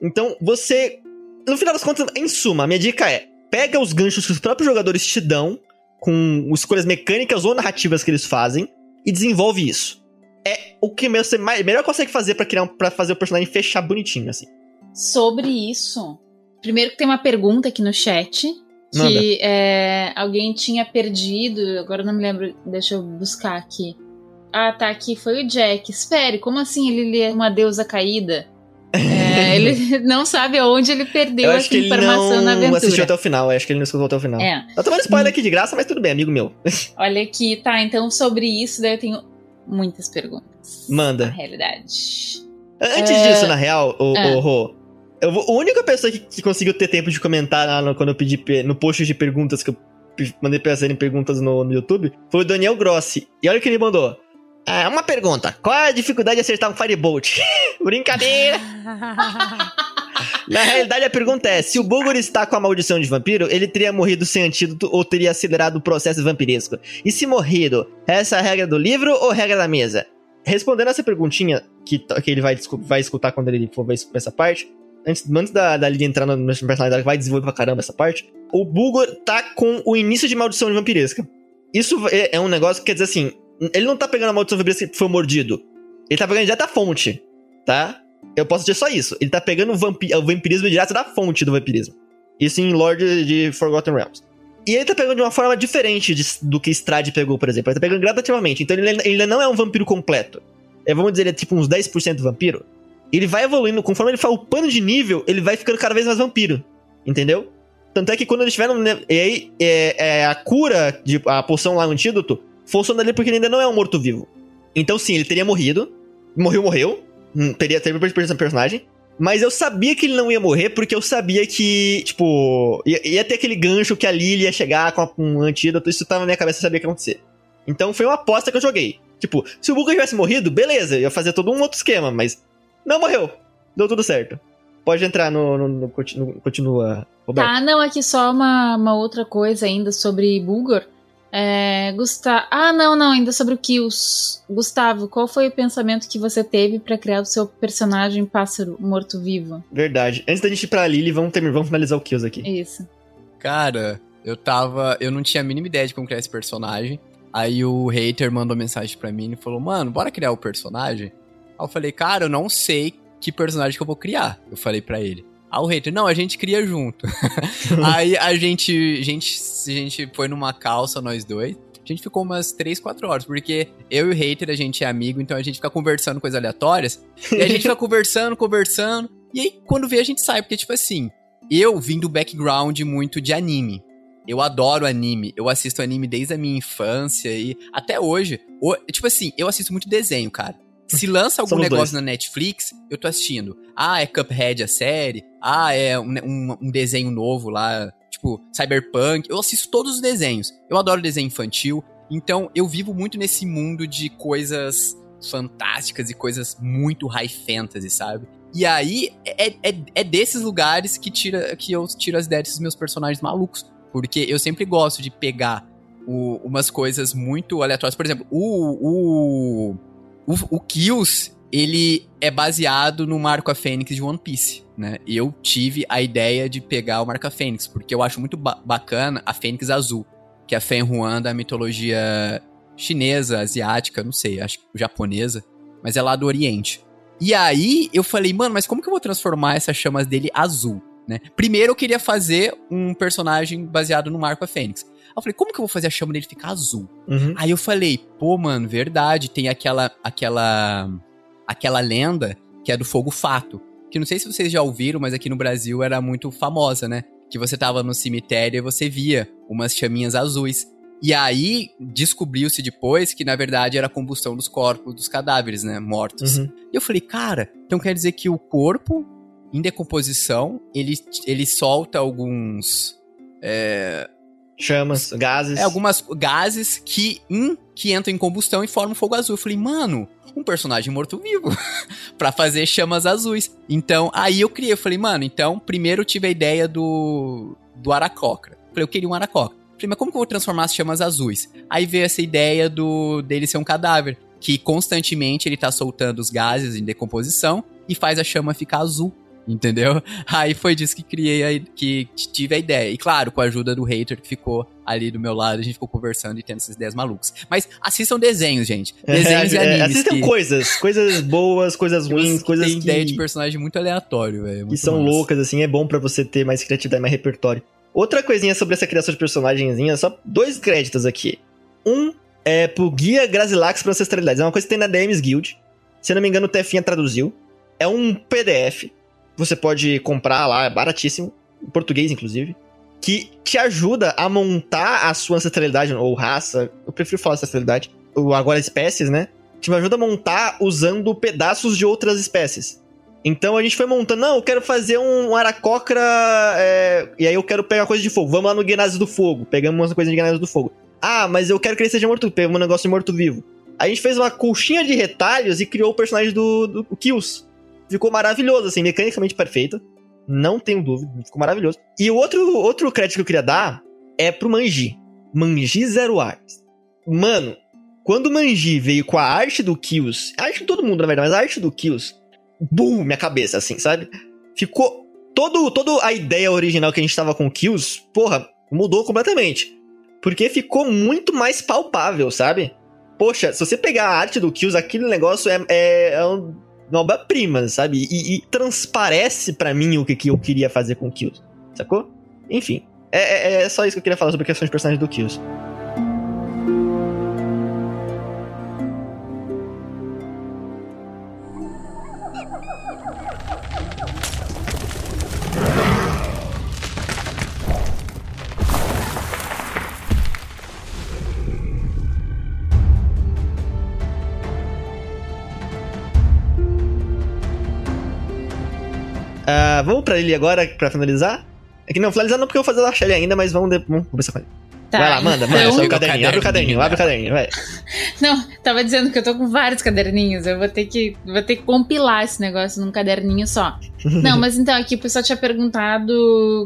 Speaker 3: Então você. No final das contas, em suma, a minha dica é: pega os ganchos que os próprios jogadores te dão, com escolhas mecânicas ou narrativas que eles fazem, e desenvolve isso. É o que você mais, melhor consegue fazer pra criar pra fazer o personagem fechar bonitinho, assim.
Speaker 5: Sobre isso, primeiro que tem uma pergunta aqui no chat. Que é, alguém tinha perdido, agora eu não me lembro, deixa eu buscar aqui. Ah, tá aqui, foi o Jack. Espere, como assim ele é uma deusa caída? É, *laughs* ele *laughs* não sabe aonde ele perdeu
Speaker 3: Eu
Speaker 5: essa
Speaker 3: acho que ele
Speaker 5: informação na
Speaker 3: não
Speaker 5: aventura.
Speaker 3: assistiu até o final. Eu acho que ele não escutou até o final.
Speaker 5: É.
Speaker 3: Tá tomando spoiler aqui de graça, mas tudo bem, amigo meu. *laughs*
Speaker 5: Olha aqui, tá. Então, sobre isso, daí eu tenho muitas perguntas.
Speaker 3: Manda.
Speaker 5: Na realidade.
Speaker 3: Antes
Speaker 5: É.
Speaker 3: disso, na real, o, o Rô, eu vou- a única pessoa que, que conseguiu ter tempo de comentar lá no- quando eu pedi pe- no post de perguntas que eu mandei pra serem perguntas no, no YouTube foi o Daniel Grossi. E olha o que ele mandou. Ah, uma pergunta. Qual é a dificuldade de acertar um Firebolt? *laughs* Brincadeira! *laughs* Na realidade, a pergunta é: se o Bulgur está com a maldição de vampiro, ele teria morrido sem antídoto ou teria acelerado o processo vampiresco? E se morrido, essa é a regra do livro ou regra da mesa? Respondendo essa perguntinha, que, que ele vai, vai escutar quando ele for ver essa parte, antes, antes da, da Lily entrar no no personalidade, que vai desenvolver pra caramba essa parte, o Bulgur tá com o início de maldição de vampiresca. Isso é, é um negócio que quer dizer assim: ele não tá pegando a maldição vampiresca que foi mordido. Ele tá pegando direto da fonte, tá? Eu posso dizer só isso. Ele tá pegando o, vampi- o vampirismo direto da fonte do vampirismo. Isso em Lord de Forgotten Realms. E ele tá pegando de uma forma diferente de- do que Strade pegou, por exemplo. Ele tá pegando gradativamente. Então ele, ele não é um vampiro completo. É, vamos dizer, ele é tipo uns 10% vampiro. Ele vai evoluindo, conforme ele vai upando de nível, ele vai ficando cada vez mais vampiro. Entendeu? Tanto é que quando ele estiver no. ne- E aí, é, é, a cura, de, a poção lá, o antídoto, funciona ali porque ele ainda não é um morto-vivo. Então, sim, ele teria morrido. Morreu, morreu. Hum, Teria, teria perdido personagem. Mas eu sabia que ele não ia morrer porque eu sabia que, tipo, ia, ia ter aquele gancho que a Lily ia chegar com, a- com um antídoto. Isso tava na minha cabeça, eu sabia que ia acontecer. Então foi uma aposta que eu joguei. Tipo, se o Bulga tivesse morrido, beleza, ia fazer todo um outro esquema, mas não morreu. Deu tudo certo. Pode entrar no. no, no continu- continua, Roberto.
Speaker 5: Tá, não, aqui só uma, uma outra coisa ainda sobre Bulgor. É, Gustavo. Ah, não, não, ainda sobre o Kills. Gustavo, qual foi o pensamento que você teve pra criar o seu personagem pássaro morto-vivo?
Speaker 3: Verdade. Antes da gente ir pra Lily, vamos, terminar, vamos finalizar o Kills aqui.
Speaker 5: Isso.
Speaker 6: Cara, eu tava. Eu não tinha a mínima ideia de como criar esse personagem. Aí o hater mandou mensagem pra mim e falou: Mano, bora criar o personagem? Aí eu falei: Cara, eu não sei que personagem que eu vou criar. Eu falei pra ele. Aí o hater: Não, a gente cria junto. *laughs* Aí a gente, a gente. A gente foi numa calça, nós dois. A gente ficou umas 3, 4 horas, porque eu e o hater, a gente é amigo, então a gente fica conversando coisas aleatórias. E a gente fica *laughs* conversando, conversando. E aí, quando vê, a gente sai, porque, tipo assim, eu vim do background muito de anime. Eu adoro anime. Eu assisto anime desde a minha infância e até hoje. O- tipo assim, eu assisto muito desenho, cara. Se lança algum
Speaker 3: Somos
Speaker 6: negócio
Speaker 3: dois.
Speaker 6: na Netflix, eu tô assistindo. Ah, é Cuphead a série. Ah, é um, um- um desenho novo lá, tipo Cyberpunk. Eu assisto todos os desenhos. Eu adoro desenho infantil. Então, eu vivo muito nesse mundo de coisas fantásticas e coisas muito high fantasy, sabe? E aí, é, é, é desses lugares que, tira, que eu tiro as ideias desses meus personagens malucos. Porque eu sempre gosto de pegar o- umas coisas muito aleatórias. Por exemplo, o, o, o, o Kills, ele é baseado no Marco a Fênix de One Piece, né? Eu tive a ideia de pegar o Marco a Fênix, porque eu acho muito ba- bacana a Fênix Azul, que é a Fen Huan da mitologia chinesa, asiática, não sei, acho que japonesa, mas é lá do Oriente. E aí eu falei, mano, mas como que eu vou transformar essas chamas dele azul, né? Primeiro eu queria fazer um personagem baseado no Marco a Fênix. Eu falei, como que eu vou fazer a chama dele ficar azul?
Speaker 3: Uhum.
Speaker 6: Aí eu falei, pô, mano, verdade, tem aquela aquela aquela lenda que é do fogo fato, que não sei se vocês já ouviram, mas aqui no Brasil era muito famosa, né? Que você tava no cemitério e você via umas chaminhas azuis. E aí descobriu-se depois que na verdade era a combustão dos corpos dos cadáveres, né, mortos.
Speaker 3: Uhum.
Speaker 6: E eu falei, cara, então quer dizer que o corpo em decomposição, ele ele solta alguns é,
Speaker 3: Chamas, gases.
Speaker 6: é, algumas gases que, em, que entram em combustão e formam fogo azul. Eu falei, mano, um personagem morto-vivo *laughs* pra fazer chamas azuis. Então, aí eu criei, eu falei, mano, então, primeiro eu tive a ideia do, do Aracocra. Eu falei, eu queria um Aracocra. Eu Falei, mas como que eu vou transformar as chamas azuis? Aí veio essa ideia do dele ser um cadáver, que constantemente ele tá soltando os gases em decomposição e faz a chama ficar azul. Entendeu? *laughs* Aí foi disso que criei, a, que tive a ideia. E claro, com a ajuda do hater que ficou ali do meu lado, a gente ficou conversando e tendo essas ideias malucas. Mas assistam desenhos, gente. *laughs* Desenhos
Speaker 3: É,
Speaker 6: e animes.
Speaker 3: assistam
Speaker 6: que,
Speaker 3: coisas, coisas boas, coisas *laughs* ruins,
Speaker 6: que
Speaker 3: coisas
Speaker 6: tem
Speaker 3: que,
Speaker 6: ideia de personagem muito aleatório, velho.
Speaker 3: que são
Speaker 6: massa.
Speaker 3: loucas, assim, é bom pra você ter mais criatividade, mais repertório. Outra coisinha sobre essa criação de personagenzinha, só dois créditos aqui. Um é pro Guia Grasilax para Ancestralidades. É uma coisa que tem na DMs Guild. Se eu não me engano, o Tefinha traduziu. É um PDF. Você pode comprar lá, é baratíssimo. Em português, inclusive. Que te ajuda a montar a sua ancestralidade, ou raça. Eu prefiro falar ancestralidade. Ou agora espécies, né? Te ajuda a montar usando pedaços de outras espécies. Então a gente foi montando, não, eu quero fazer um, aracocra, é, e aí eu quero pegar coisa de fogo. Vamos lá no Gnásio do Fogo. Pegamos uma coisa de Gnásio do Fogo. Ah, mas eu quero que ele seja morto. Pegamos um negócio de morto-vivo. A gente fez uma colchinha de retalhos e criou o personagem do, do Kills. Ficou maravilhoso, assim, mecanicamente perfeito. Não tenho dúvida, ficou maravilhoso. E o outro, outro crédito que eu queria dar é pro Manji. Manji Zero Arts. Mano, quando o Manji veio com a arte do Kills, a arte de todo mundo, na verdade, mas a arte do Kills, boom, minha cabeça, assim, sabe? Ficou. Todo, toda a ideia original que a gente tava com o Kills, porra, mudou completamente. Porque ficou muito mais palpável, sabe? Poxa, se você pegar a arte do Kills, aquele negócio é, é, é um- uma obra-prima, sabe? E, e transparece pra mim o que, que eu queria fazer com o Kills, sacou? Enfim, é, é- é só isso que eu queria falar sobre a questão de personagem do Kills. Vamos pra ele agora pra finalizar? É que não, finalizar não porque eu vou fazer a Shelly ainda, mas vamos, de- vamos conversar com ele.
Speaker 5: Tá,
Speaker 3: vai lá, manda, manda.
Speaker 5: então-
Speaker 3: Sobe o
Speaker 6: o
Speaker 3: caderninho, abre o caderninho,
Speaker 6: caderninho
Speaker 3: abre o caderninho, vai. *laughs*
Speaker 5: Não, tava dizendo que eu tô com vários caderninhos. Eu vou ter que, vou ter que compilar esse negócio num caderninho só. *laughs* Não, mas então, aqui o pessoal tinha perguntado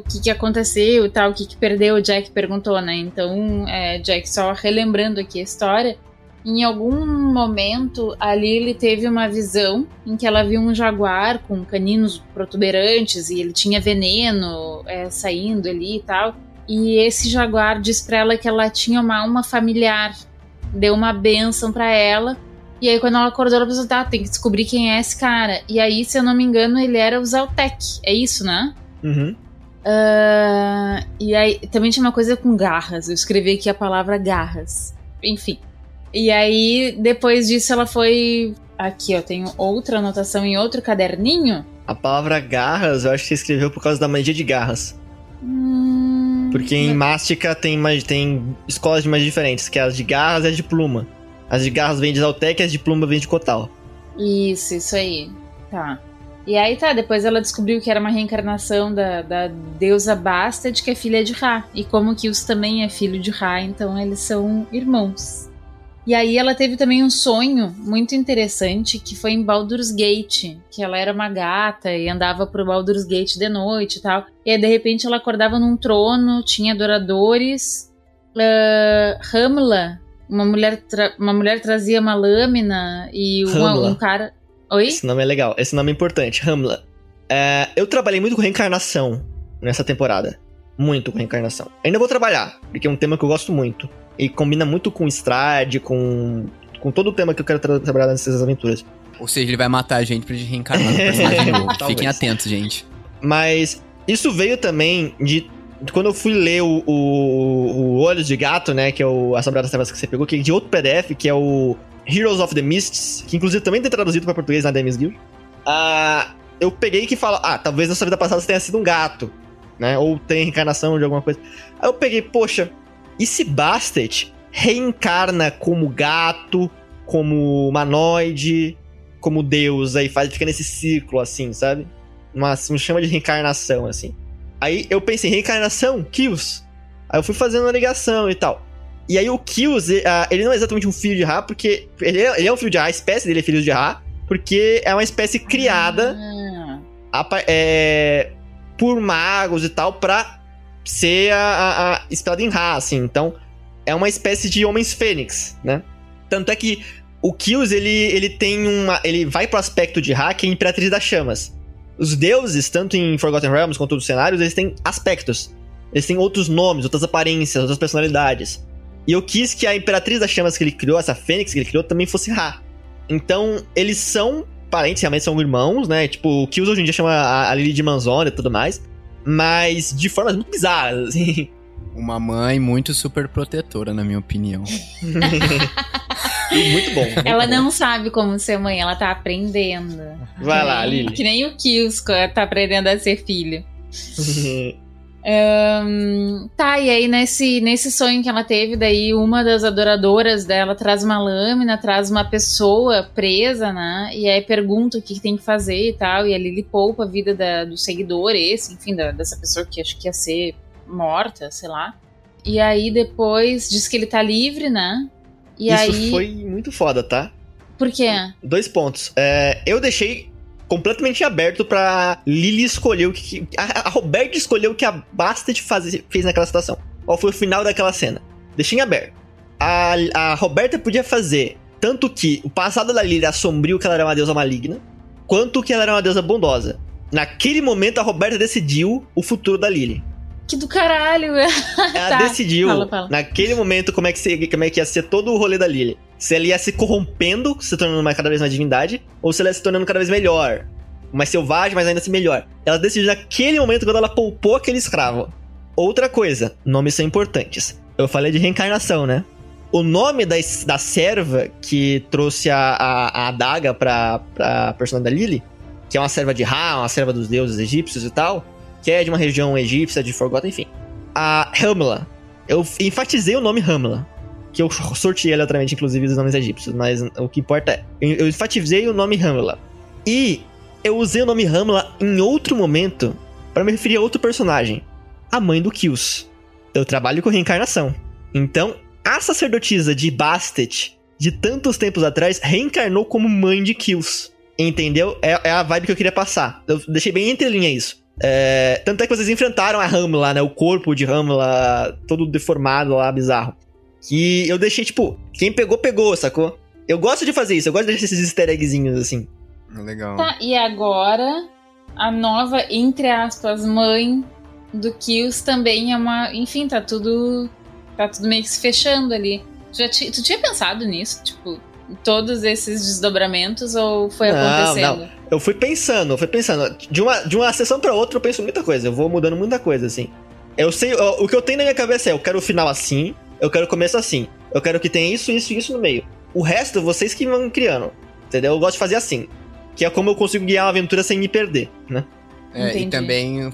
Speaker 5: o que, que aconteceu e tal, o que, que perdeu, o Jack perguntou, né? Então, é, Jack, só relembrando aqui a história. Em algum momento, a Lily teve uma visão em que ela viu um jaguar com caninos protuberantes e ele tinha veneno é, saindo ali e tal. E esse jaguar disse pra ela que ela tinha uma alma familiar deu uma benção pra ela. E aí, quando ela acordou, ela pensou, tá, tem que descobrir quem é esse cara. E aí, se eu não me engano, ele era o Zaltec. É isso, né?
Speaker 3: Uhum.
Speaker 5: Ah, e aí, também tinha uma coisa com garras. Eu escrevi aqui a palavra garras. Enfim. E aí, depois disso, ela foi. Aqui, ó, tenho outra anotação em outro caderninho.
Speaker 3: A palavra garras, eu acho que você escreveu por causa da magia de garras.
Speaker 5: Hum,
Speaker 3: Porque em Mástica tem, tem escolas de magia diferentes, que é as de garras e as de pluma. As de garras vêm de Zaltec e as de pluma vêm de Kotal.
Speaker 5: Isso, isso aí. Tá. E aí tá, depois ela descobriu que era uma reencarnação da, da deusa Bastard, que é filha de Ra. E como Kills também é filho de Ra, então eles são irmãos. E aí ela teve também um sonho muito interessante, que foi em Baldur's Gate, que ela era uma gata e andava pro Baldur's Gate de noite e tal. E aí de repente ela acordava num trono, tinha adoradores. Uh, Hamla, uma mulher, uma mulher trazia uma lâmina e uma- um cara... Oi?
Speaker 3: Esse nome é legal, esse nome é importante, Hamla. É, eu trabalhei muito com reencarnação nessa temporada. Muito com reencarnação. Ainda vou trabalhar, porque é um tema que eu gosto muito. E combina muito com Strade, com, com todo o tema que eu quero tra- trabalhar nessas aventuras.
Speaker 6: Ou seja, ele vai matar a gente pra gente reencarnar no personagem *laughs* novo. Fiquem atentos, gente.
Speaker 3: Mas isso veio também de. quando eu fui ler o, o, o Olhos de Gato, né? Que é o A Sombra das Trevas que você pegou, que é de outro PDF, que é o Heroes of the Mists, que inclusive também tem traduzido para português na Demis Guild. Ah, eu peguei que fala, ah, talvez na sua vida passada você tenha sido um gato, né? Ou tem reencarnação de alguma coisa. Aí eu peguei, poxa, e se Bastet reencarna como gato, como humanoide, como deus, aí faz, fica nesse círculo assim, sabe? Uma, um chama de reencarnação, assim. Aí eu pensei, reencarnação? Kills. Aí eu fui fazendo uma ligação e tal. E aí o Kills, ah, ele não é exatamente um filho de Ra, porque. Ele é, ele é um filho de Ra, a espécie dele é filho de Ra, porque é uma espécie criada
Speaker 5: Ah,
Speaker 3: apa- é, por magos e tal pra ser a, a, em Ra, assim. Então, é uma espécie de homens fênix, né? Tanto é que o Kills, ele, ele tem uma... Ele vai pro aspecto de Ra, que é a Imperatriz das Chamas. Os deuses, tanto em Forgotten Realms quanto nos cenários, eles têm aspectos. Eles têm outros nomes, outras aparências, outras personalidades. E eu quis que a Imperatriz das Chamas que ele criou, essa Fênix que ele criou, também fosse Ra. Então, eles são parentes, realmente são irmãos, né? Tipo, o Kills hoje em dia chama a, a Lily de Manzona e tudo mais. Mas de formas muito bizarras, assim.
Speaker 6: Uma mãe muito super protetora, na minha opinião. *laughs*
Speaker 3: E muito bom. muito
Speaker 5: Ela
Speaker 3: bom.
Speaker 5: não sabe como ser mãe, ela tá aprendendo.
Speaker 3: Vai lá, Lily.
Speaker 5: Que nem o Kills tá aprendendo a ser filho. *laughs* Ahn, tá, e aí nesse, nesse sonho que ela teve, daí uma das adoradoras dela traz uma lâmina, traz uma pessoa presa, né? E aí pergunta o que, que tem que fazer e tal. E a Lily poupa a vida da- do seguidor, esse, enfim, da- dessa pessoa que acho que ia ser morta, sei lá. E aí depois diz que ele tá livre, né? E
Speaker 3: Isso
Speaker 5: aí.
Speaker 3: foi muito foda, tá?
Speaker 5: Por quê?
Speaker 3: Dois pontos. É, eu deixei completamente aberto pra Lily escolher o que. A, a Roberta escolheu o que a Bastet faz, fez naquela situação. Qual foi o final daquela cena? Deixei em aberto. A, a Roberta podia fazer tanto que o passado da Lily era sombrio, que ela era uma deusa maligna, quanto que ela era uma deusa bondosa. Naquele momento, a Roberta decidiu o futuro da Lily.
Speaker 5: Que do caralho!
Speaker 3: Ela *laughs*
Speaker 5: Tá,
Speaker 3: decidiu,
Speaker 5: fala, fala.
Speaker 3: naquele momento, como é, que se- como é que ia ser todo o rolê da Lily. Se ela ia se corrompendo, se tornando uma, cada vez mais divindade, ou se ela ia se tornando cada vez melhor. Mais selvagem, mas ainda assim melhor. Ela decidiu naquele momento, quando ela poupou aquele escravo. Outra coisa, nomes são importantes. Eu falei de reencarnação, né? O nome da, da serva que trouxe a, a, a adaga pra, pra personagem da Lily, que é uma serva de Ra, uma serva dos deuses egípcios e tal, que é de uma região egípcia, de Forgotten, enfim. A Hamla. Eu enfatizei o nome Hamla. Que eu sorteei aleatoriamente, inclusive, os nomes egípcios, mas o que importa é. Eu, enfatizei o nome Hamla. E eu usei o nome Hamla em outro momento para me referir a outro personagem. A mãe do Kills. Eu trabalho com reencarnação. Então, a sacerdotisa de Bastet, de tantos tempos atrás, reencarnou como mãe de Kills. Entendeu? É, é a vibe que eu queria passar. Eu deixei bem entre linha isso. É, tanto é que vocês enfrentaram a Hamla, né? O corpo de Hamla todo deformado lá, bizarro. Que eu deixei, tipo, quem pegou, pegou, sacou? Eu gosto de fazer isso, eu gosto de deixar esses easter eggzinhos assim.
Speaker 6: Legal.
Speaker 5: Tá, e agora a nova, entre aspas, mãe do Kills também é uma. Enfim, tá tudo. Tá tudo meio que se fechando ali. Já ti- tu tinha pensado nisso? Tipo, todos esses desdobramentos ou foi
Speaker 3: Não,
Speaker 5: acontecendo?
Speaker 3: Eu fui pensando, eu fui pensando. De uma, de uma sessão pra outra eu penso muita coisa, eu vou mudando muita coisa, assim. Eu sei, ó, o que eu tenho na minha cabeça é, eu quero o final assim, eu quero o começo assim. Eu quero que tenha isso, isso e isso no meio. O resto, vocês que vão criando. Entendeu? Eu gosto de fazer assim. Que é como eu consigo guiar uma aventura sem me perder, né?
Speaker 6: É, e também,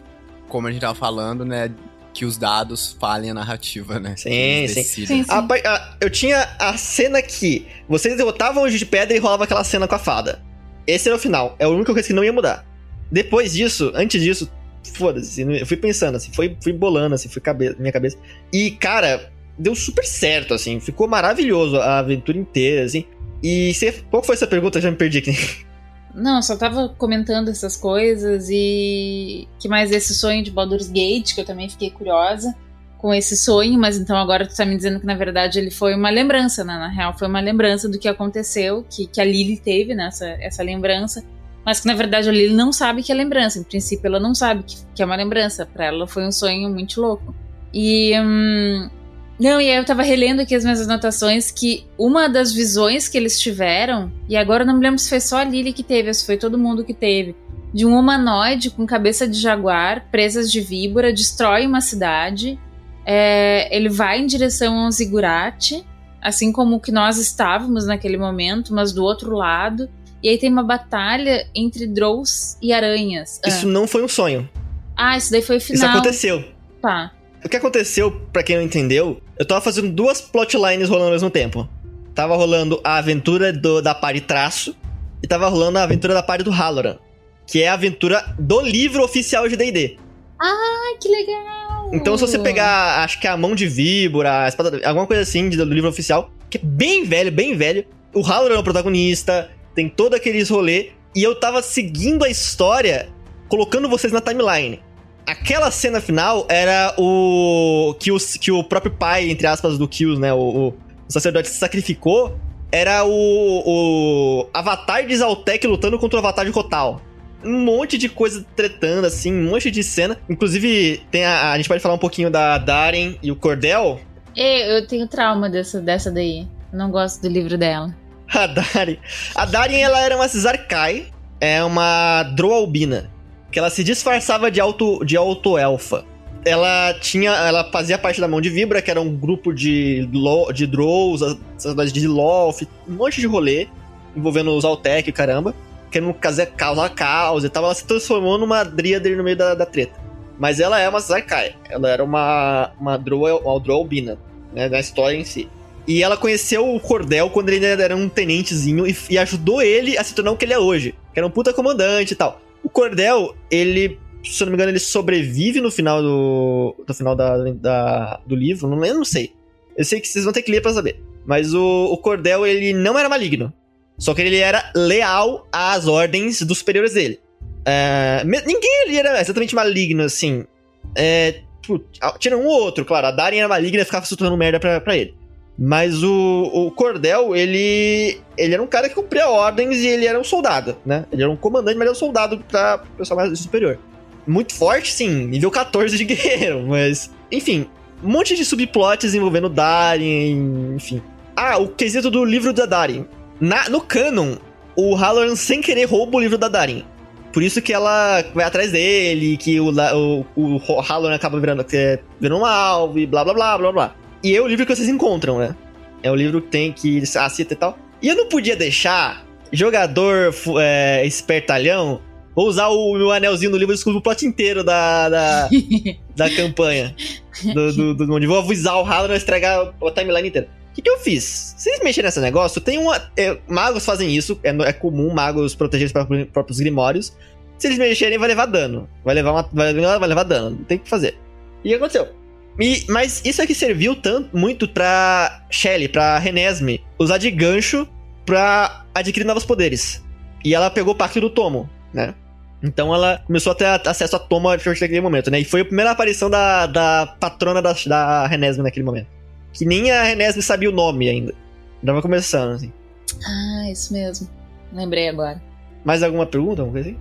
Speaker 6: como a gente tava falando, né? Que os dados falem a narrativa, né?
Speaker 3: Sim, sim.
Speaker 5: Sim, sim.
Speaker 3: A a- eu tinha a cena que vocês derrotavam o Anjo de Pedra e rolava aquela cena com a fada. Esse era o final. É a única coisa que não ia mudar. Depois disso, antes disso, foda-se. Eu fui pensando, assim, foi, fui bolando, assim, fui cabe minha cabeça. E, cara, deu super certo, assim. Ficou maravilhoso a aventura inteira, assim. E você, qual foi essa pergunta? Eu já me perdi aqui. *laughs*
Speaker 5: Não, só tava comentando essas coisas e. Que mais esse sonho de Baldur's Gate, que eu também fiquei curiosa com esse sonho, mas então agora tu tá me dizendo que na verdade ele foi uma lembrança, né? Na real, foi uma lembrança do que aconteceu, que, que a Lily teve nessa essa lembrança, mas que na verdade a Lily não sabe que é lembrança. Em princípio, ela não sabe que, que é uma lembrança. Pra ela foi um sonho muito louco. E. hum, não, e aí eu tava relendo aqui as minhas anotações que uma das visões que eles tiveram, e agora eu não me lembro se foi só a Lily que teve, ou se foi todo mundo que teve, de um humanoide com cabeça de jaguar, presas de víbora, destrói uma cidade. é, ele vai em direção a um zigurate, assim como que nós estávamos naquele momento, mas do outro lado. E aí tem uma batalha entre Drows e aranhas. Ah.
Speaker 3: Isso não foi um sonho.
Speaker 5: Ah, isso daí foi o
Speaker 3: Isso
Speaker 5: final.
Speaker 3: aconteceu.
Speaker 5: Tá.
Speaker 3: O que aconteceu, pra quem não entendeu, eu tava fazendo duas plotlines rolando ao mesmo tempo. Tava rolando a aventura do, da Pari Traço e tava rolando a aventura da Pari do Halloran, que é a aventura do livro oficial de D&D.
Speaker 5: Ai, que legal!
Speaker 3: Então, se você pegar, acho que a mão de víbora, a espada, alguma coisa assim do livro oficial, que é bem velho, bem velho, o Halloran é o protagonista, tem todo aqueles rolê, e eu tava seguindo a história, colocando vocês na timeline. Aquela cena final era o. que o, que o próprio pai, entre aspas, do Kills, né? O, o, sacerdote se sacrificou. Era o. o Avatar de Zaltec lutando contra o Avatar de Kotal. um monte de coisa tretando, assim, um monte de cena. Inclusive, tem a, a gente pode falar um pouquinho da Darren e o Cordel.
Speaker 5: É, eu tenho trauma dessa, dessa daí. Eu não gosto do livro dela. *laughs*
Speaker 3: A Darien. A Darien, ela era uma Cisarkai, é uma Droalbina, que ela se disfarçava de auto de auto-elfa. Ela tinha, ela fazia parte da mão de Vibra, que era um grupo de lo, de Drows, de Loth, um monte de rolê envolvendo os Altec caramba, querendo causar, causar caos e tal. Ela se transformou numa Dríade no meio da, da treta. Mas ela é uma Cisarkai, ela era uma uma Drow, uma Droalbina, né, na história em si. E ela conheceu o Cordel quando ele ainda era um tenentezinho e, e, ajudou ele a se tornar o que ele é hoje. Que era um puta comandante e tal. O Cordel, ele, se eu não me engano, ele sobrevive no final do. no final da, da do livro. Não, eu não sei. Eu sei que vocês vão ter que ler pra saber. Mas o, o Cordel, ele não era maligno. Só que ele era leal às ordens dos superiores dele. É, ninguém ali era exatamente maligno, assim. É, um ou outro, claro. A Darien era maligna e ficava soltando merda pra, pra ele. Mas o, o Cordel, ele. Ele era um cara que cumpria ordens e ele era um soldado, né? Ele era um comandante, mas era um soldado pra pessoal mais superior. Muito forte, sim, nível 14 de *laughs* guerreiro, mas. Enfim, um monte de subplots envolvendo Darien, enfim. Ah, o quesito do livro da Darien. Na, no canon, o Halloran sem querer rouba o livro da Darien. Por isso que ela vai atrás dele, que o, o, o Halloran acaba virando, é, virando um alvo e blá blá blá blá blá. E é o livro que vocês encontram, né? É o livro que tem que a cita e tal. E eu não podia deixar jogador é, espertalhão vou usar o meu anelzinho no livro e descubro o plot inteiro da, da, *laughs* da campanha. Do, do, do, onde vou avisar o Halo não estragar a timeline inteira. O que, que eu fiz? Se eles mexerem nesse negócio, tem uma. É, magos fazem isso, é, é comum magos protegerem os próprios grimórios. Se eles mexerem, vai levar dano. Vai levar, uma, vai, vai levar dano. Tem que fazer. E o que aconteceu? E, mas isso aqui serviu tanto, muito pra Shelly, pra Renesme, usar de gancho pra adquirir novos poderes. E ela pegou parte do Tomo, né? Então ela começou a ter acesso a Tomo daquele momento, né? E foi a primeira aparição da, da patrona da, da Renesme naquele momento. Que nem a Renesme sabia o nome ainda. Tava começando, assim.
Speaker 5: Ah, isso mesmo. Lembrei agora.
Speaker 3: Mais alguma pergunta? Alguma coisa assim?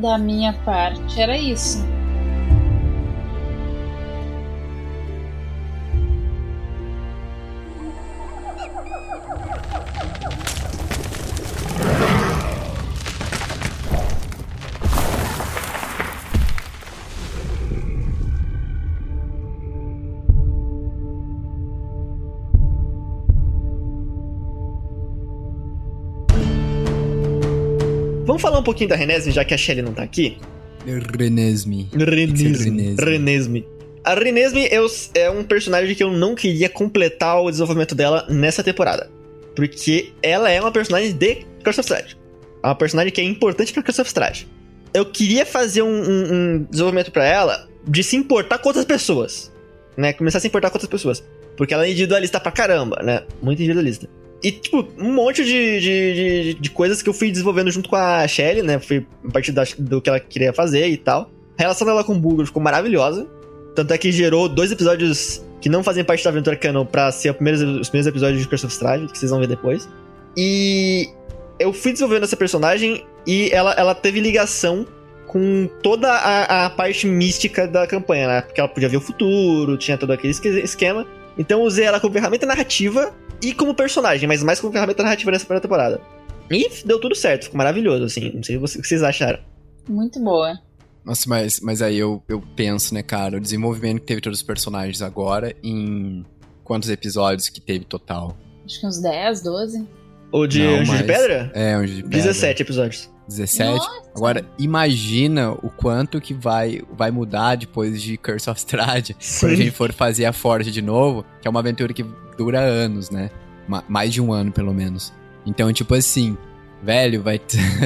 Speaker 5: Da minha parte, era isso.
Speaker 3: Vamos falar um pouquinho da Renesme, já que a Shelly não tá aqui?
Speaker 6: Renesme.
Speaker 3: Renesme. Renesme. A Renesme é um personagem que eu não queria completar o desenvolvimento dela nessa temporada. Porque ela é uma personagem de Curse of Strahd. É uma personagem que é importante pra Curse of Strahd. Eu queria fazer um, um, um desenvolvimento para ela de se importar com outras pessoas. Né? Começar a se importar com outras pessoas. Porque ela é individualista pra caramba, né? Muito individualista. E, tipo, um monte de, de, de, de, coisas que eu fui desenvolvendo junto com a Shelly, né? Fui a partir da, do que ela queria fazer e tal. A relação dela com o Bulgur ficou maravilhosa. Tanto é que gerou dois episódios que não fazem parte da aventura canon pra ser primeiros, os primeiros episódios de Curse of Strahd, que vocês vão ver depois. E eu fui desenvolvendo essa personagem e ela, ela teve ligação com toda a, a parte mística da campanha, né? Porque ela podia ver o futuro, tinha todo aquele esquema. Então eu usei ela como ferramenta narrativa e como personagem, mas mais como ferramenta narrativa nessa primeira temporada. E deu tudo certo, ficou maravilhoso, assim. Não sei o que vocês acharam.
Speaker 5: Muito boa.
Speaker 6: Nossa, mas, mas aí eu, eu penso, né, cara, o desenvolvimento que teve todos os personagens agora em quantos episódios que teve total?
Speaker 5: Acho que uns 10, 12.
Speaker 3: O de Não, Anjo mas... de Pedra?
Speaker 6: É, Anjo de Pedra.
Speaker 3: 17 episódios.
Speaker 6: 17. Nossa. Agora, imagina o quanto que vai, vai mudar depois de Curse of Strahd. Quando a gente for fazer a Forge de novo, que é uma aventura que dura anos, né? Ma mais de um ano, pelo menos. Então, tipo assim, velho, *laughs* vai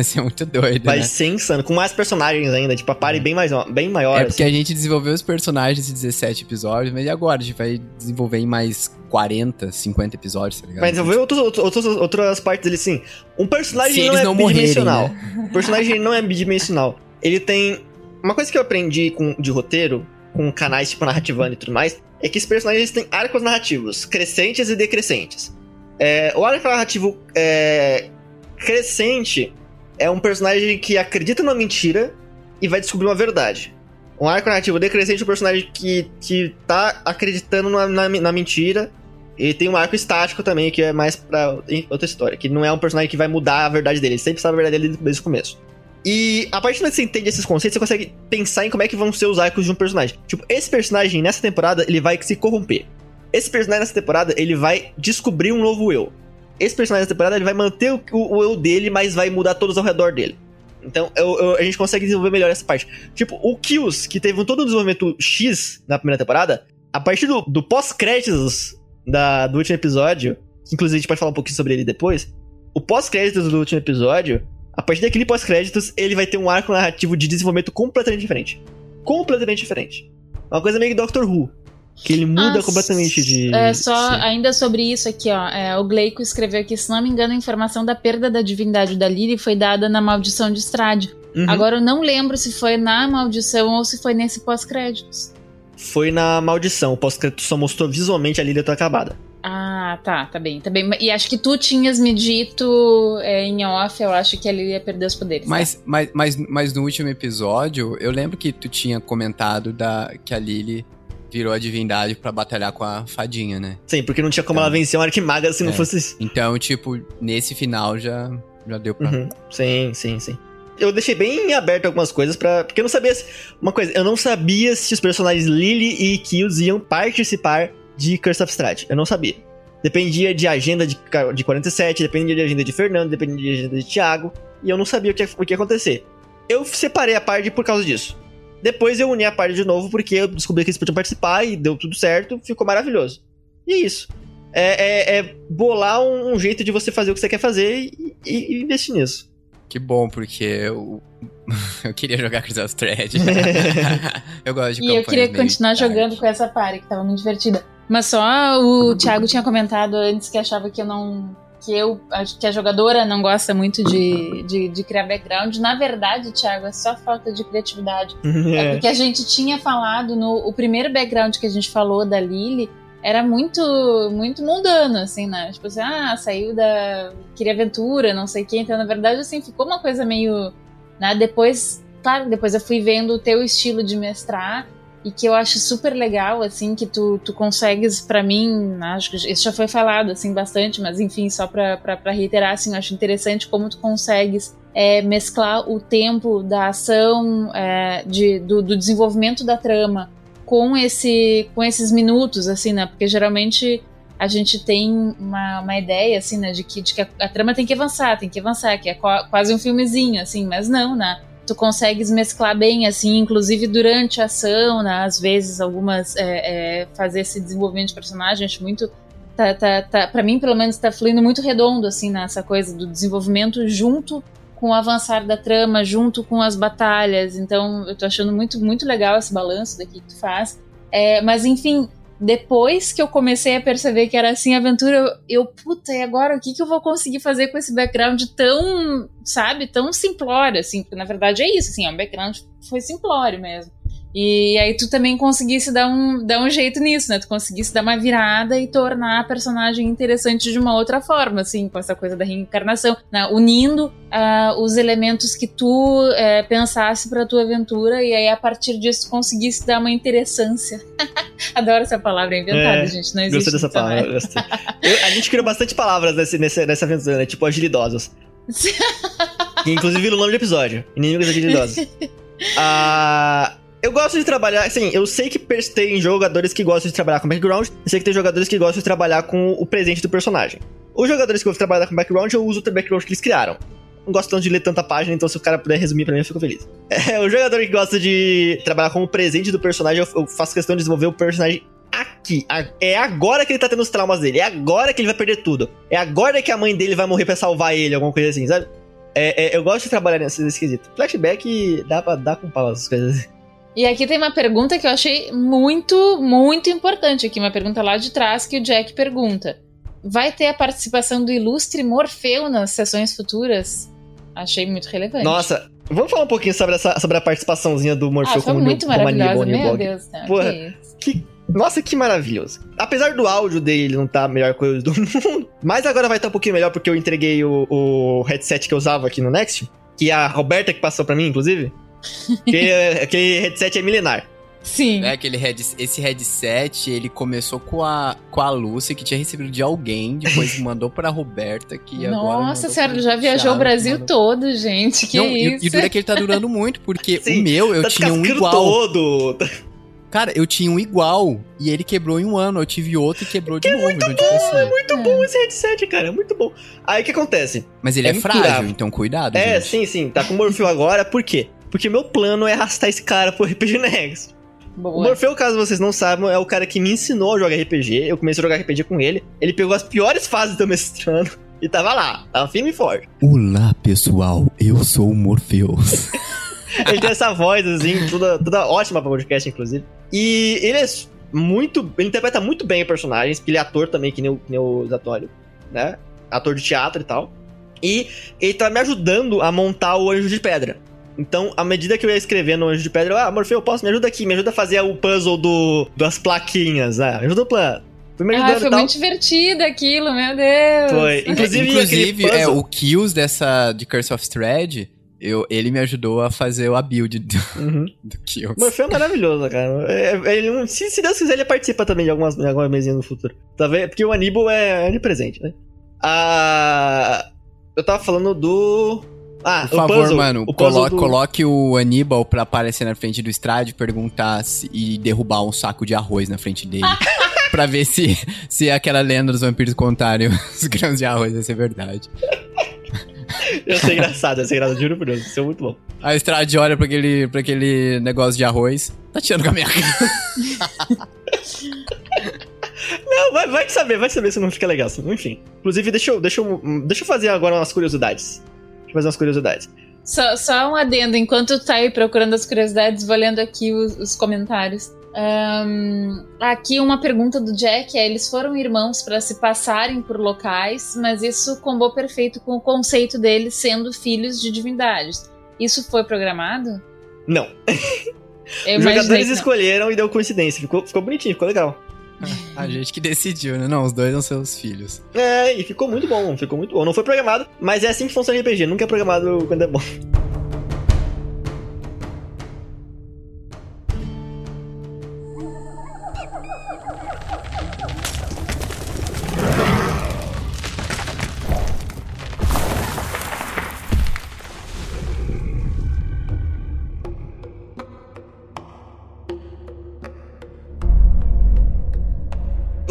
Speaker 6: ser muito doido.
Speaker 3: Vai
Speaker 6: né?
Speaker 3: ser insano, com mais personagens ainda, tipo, a party é. bem, mais, bem maior.
Speaker 6: É porque
Speaker 3: assim.
Speaker 6: a gente desenvolveu os personagens em 17 episódios, mas e agora? A gente vai desenvolver em mais 40, 50 episódios, tá ligado?
Speaker 3: Vai desenvolver outros, outros, outras partes dele, sim. Um personagem não é não bidimensional. Né? O *laughs* personagem não é bidimensional. Ele tem. Uma coisa que eu aprendi com, de roteiro, com canais tipo Narrativando e tudo mais, é que esses personagens têm arcos narrativos, crescentes e decrescentes. É, o arco narrativo é, crescente é um personagem que acredita numa mentira e vai descobrir uma verdade. Um arco narrativo decrescente é um personagem que, que tá acreditando na, na, na mentira. E tem um arco estático também, que é mais pra outra história. Que não é um personagem que vai mudar a verdade dele. Ele sempre sabe a verdade dele desde o começo. E a partir do momento que você entende esses conceitos, você consegue pensar em como é que vão ser os arcos de um personagem. Tipo, esse personagem nessa temporada, ele vai se corromper. Esse personagem nessa temporada, ele vai descobrir um novo eu. Esse personagem nessa temporada, ele vai manter o, o, o eu dele, mas vai mudar todos ao redor dele. Então, eu, eu, a gente consegue desenvolver melhor essa parte. Tipo, o Kills, que teve um todo um desenvolvimento X na primeira temporada, a partir do, do pós-créditos do último episódio, que inclusive a gente pode falar um pouquinho sobre ele depois, o pós-créditos do último episódio, a partir daquele pós-créditos, ele vai ter um arco narrativo de desenvolvimento completamente diferente. Completamente diferente. Uma coisa meio Doctor Who. Que ele muda ah, completamente de.
Speaker 5: É, só Sim. ainda sobre isso aqui, ó. É, o Gleico escreveu aqui: se não me engano, a informação da perda da divindade da Lily foi dada na maldição de Strade. Uhum. Agora eu não lembro se foi na maldição ou se foi nesse pós-créditos.
Speaker 3: Foi na maldição. O pós-crédito só mostrou visualmente a Lily tô acabada.
Speaker 5: Ah, tá, tá bem, tá bem. E acho que tu tinhas me dito é, em off, eu acho que a Lily ia perder os poderes.
Speaker 6: Mas,
Speaker 5: tá?
Speaker 6: mas, mas, mas no último episódio, eu lembro que tu tinha comentado da, que a Lily virou a divindade para batalhar com a fadinha, né?
Speaker 3: Sim, porque não tinha como então, ela vencer uma arquimaga se é. não fosse isso.
Speaker 6: Então, tipo, nesse final já, já deu pra.
Speaker 3: Uhum. Sim, sim, sim. Eu deixei bem aberto algumas coisas para Porque eu não sabia. Se... Uma coisa, eu não sabia se os personagens Lily e Kills iam participar de Curse of Strahd. Eu não sabia. Dependia de agenda de, de 47, dependia de agenda de Fernando, dependia de agenda de Thiago. E eu não sabia o que, o que ia acontecer. Eu separei a parte por causa disso. Depois eu uni a parte de novo porque eu descobri que eles podiam participar e deu tudo certo, ficou maravilhoso. E é isso. É, é, é bolar um, um, jeito de você fazer o que você quer fazer e, e, e investir nisso.
Speaker 6: Que bom, porque eu, *laughs* eu queria jogar Crystal Thread. *laughs* eu gosto de
Speaker 5: E eu queria continuar jogando com essa party, que tava muito divertida. Mas só o Thiago tinha comentado antes que achava que eu não que eu acho que a jogadora não gosta muito de, de, de, criar background. Na verdade, Thiago, é só falta de criatividade. *laughs* É. é porque a gente tinha falado no o primeiro background que a gente falou da Lily era muito muito mundano, assim, né? Tipo assim, ah, saiu da. queria aventura, não sei o que. Então, na verdade, assim, ficou uma coisa meio. Né? Depois, claro, depois eu fui vendo o teu estilo de mestrar e que eu acho super legal, assim, que tu, tu consegues, para mim, acho que isso já foi falado, assim, bastante, mas enfim, só pra reiterar, assim, eu acho interessante como tu consegues é, mesclar o tempo da ação, é, de, do, do, desenvolvimento da trama com, esse, com esses minutos, assim, né, porque geralmente a gente tem uma, uma ideia, assim, né, de que, de que a, a trama tem que avançar, tem que avançar, que é quase um filmezinho, assim, mas não, né, tu consegues mesclar bem, assim, inclusive durante a ação, né? Às vezes, algumas. É, é, fazer esse desenvolvimento de personagem, acho muito. Tá, tá, tá, mim, pelo menos, tá fluindo muito redondo, assim, nessa coisa do desenvolvimento junto com o avançar da trama, junto com as batalhas. Então, eu tô achando muito, muito legal esse balanço daqui que tu faz. É, mas, enfim, depois que eu comecei a perceber que era assim a aventura, eu, eu, puta, e agora o que, que eu vou conseguir fazer com esse background tão, sabe, tão simplório, assim, porque na verdade é isso, assim, é um background foi simplório mesmo. E aí tu também conseguisse dar um, dar um jeito nisso, né? Tu conseguisse dar uma virada e tornar a personagem interessante de uma outra forma, assim, com essa coisa da reencarnação, né? unindo uh, os elementos que tu uh, pensasse pra tua aventura e aí a partir disso tu conseguisse dar uma interessância. *laughs* Adoro essa palavra, é inventada, é, gente, não existe.
Speaker 3: Gostei dessa palavra, gostei. Eu, a gente criou bastante palavras nesse, nesse, nessa aventura, né? Tipo agilidosos. *laughs* inclusive no nome do episódio, inimigos agilidosos. *laughs* Ah... Eu gosto de trabalhar, assim, eu sei que tem jogadores que gostam de trabalhar com background, eu sei que tem jogadores que gostam de trabalhar com o presente do personagem. Os jogadores que de trabalhar com background, eu uso o background que eles criaram. Não gosto tanto de ler tanta página, então se o cara puder resumir pra mim, eu fico feliz. *laughs* É, o jogador que gosta de trabalhar com o presente do personagem, eu faço questão de desenvolver o personagem aqui. É agora que ele tá tendo os traumas dele. É agora que ele vai perder tudo. É agora que a mãe dele vai morrer pra salvar ele, alguma coisa assim, sabe? É, é, eu gosto de trabalhar nesse esquisito. Flashback dá pra dar com pau essas coisas.
Speaker 5: E aqui tem uma pergunta que eu achei muito, muito importante aqui, uma pergunta lá de trás que o Jack pergunta. Vai ter a participação do ilustre Morfeu nas sessões futuras? Achei muito relevante.
Speaker 3: Nossa, vamos falar um pouquinho sobre, essa, sobre a participaçãozinha do Morfeu
Speaker 5: ah, foi
Speaker 3: como
Speaker 5: muito maravilhosa, meu Deus. Não,
Speaker 3: Porra, que, que, nossa, que maravilhoso. Apesar do áudio dele não estar tá a melhor coisa do *laughs* mundo, mas agora vai estar tá um pouquinho melhor porque eu entreguei o, o headset que eu usava aqui no Next que a Roberta que passou pra mim, inclusive. Que aquele headset é milenar.
Speaker 5: Sim.
Speaker 6: É aquele head, esse headset, ele começou com a, com a Lúcia, que tinha recebido de alguém, depois *laughs* mandou pra Roberta, que agora.
Speaker 5: Nossa senhora,
Speaker 6: pro
Speaker 5: já viajou
Speaker 6: Thiago,
Speaker 5: o Brasil
Speaker 6: mandou-
Speaker 5: todo, gente. Que
Speaker 6: Não, e,
Speaker 5: isso?
Speaker 6: e dura que ele tá durando *laughs* muito, porque
Speaker 3: Sim,
Speaker 6: o meu eu
Speaker 3: tá
Speaker 6: tinha um igual.
Speaker 3: todo.
Speaker 6: Cara, eu tinha um igual e ele quebrou em um ano. Eu tive outro e quebrou de novo. então, tipo assim,
Speaker 3: Muito bom esse headset, cara. É muito bom. Aí o que acontece?
Speaker 6: Mas ele
Speaker 3: É
Speaker 6: é, frágil, então cuidado.
Speaker 3: É,
Speaker 6: gente.
Speaker 3: sim, sim. Tá com o Morfeu agora, por quê? Porque meu plano é arrastar esse cara pro RPG Next. O
Speaker 5: Boa.
Speaker 3: Morfeu, caso vocês não saibam, é o cara que me ensinou a jogar RPG. Eu comecei a jogar RPG com ele. Ele pegou as piores fases do mestrando *laughs* e tava lá. Tava firme e forte.
Speaker 6: Olá, pessoal. Eu sou o Morpheus. *laughs*
Speaker 3: Ele tem essa voz, assim, toda, toda ótima pra podcast, inclusive. E ele é muito. Ele interpreta muito bem personagens, porque ele é ator também, que nem o, que nem o Zatório, né? Ator de teatro e tal. E ele tá me ajudando a montar o Anjo de Pedra. Então, à medida que eu ia escrevendo o Anjo de Pedra, eu, ah, Morfeu, posso? Me ajuda aqui, me ajuda a fazer o puzzle do, das plaquinhas, né? Ajuda o plano. Fui me
Speaker 5: Ah,
Speaker 3: ajudando
Speaker 5: foi
Speaker 3: e tal.
Speaker 5: muito divertido aquilo, meu Deus.
Speaker 3: Foi. *laughs* Inclusive,
Speaker 6: Inclusive, é,
Speaker 3: puzzle-
Speaker 6: o Kills dessa de Curse of Thread, eu, ele me ajudou a fazer a build do,
Speaker 3: Uhum. *laughs*
Speaker 6: do Kills.
Speaker 3: Morfeu é maravilhoso, cara. É- ele não- se, se Deus quiser, ele participa também de algumas, de algumas mesinhas no futuro. Tá vendo? Porque o Aníbal é onipresente, né? Ah, eu tava falando do. Ah,
Speaker 6: Por favor,
Speaker 3: puzzle,
Speaker 6: mano,
Speaker 3: o
Speaker 6: colo-
Speaker 3: do-
Speaker 6: coloque o Aníbal pra aparecer na frente do estádio, perguntar se- e derrubar um saco de arroz na frente dele. *laughs* pra ver se, se aquela lenda dos vampiros contarem os grãos de arroz vai ser verdade.
Speaker 3: Ia ser engraçado, ia ser engraçado, juro por Deus. Isso é muito bom.
Speaker 6: A Estrade olha pra aquele, pra aquele negócio de arroz, tá tirando com a minha cara. *laughs*
Speaker 3: Não, vai, vai saber, vai saber se não fica legal. Enfim. Inclusive, deixa eu, deixa, eu, deixa eu fazer agora umas curiosidades. Deixa eu fazer umas curiosidades.
Speaker 5: Só, só um adendo, enquanto tu tá aí procurando as curiosidades, vou lendo aqui os, os comentários. Ahn, aqui uma pergunta do Jack é: eles foram irmãos para se passarem por locais, mas isso combou perfeito com o conceito deles sendo filhos de divindades. Isso foi programado?
Speaker 3: Não. Os jogadores escolheram e deu coincidência. Ficou, ficou bonitinho, ficou legal.
Speaker 6: A gente que decidiu, né? Não, os dois são seus filhos.
Speaker 3: É, e ficou muito bom, ficou muito bom. Não foi programado, mas é assim que funciona RPG. Nunca é programado quando é bom.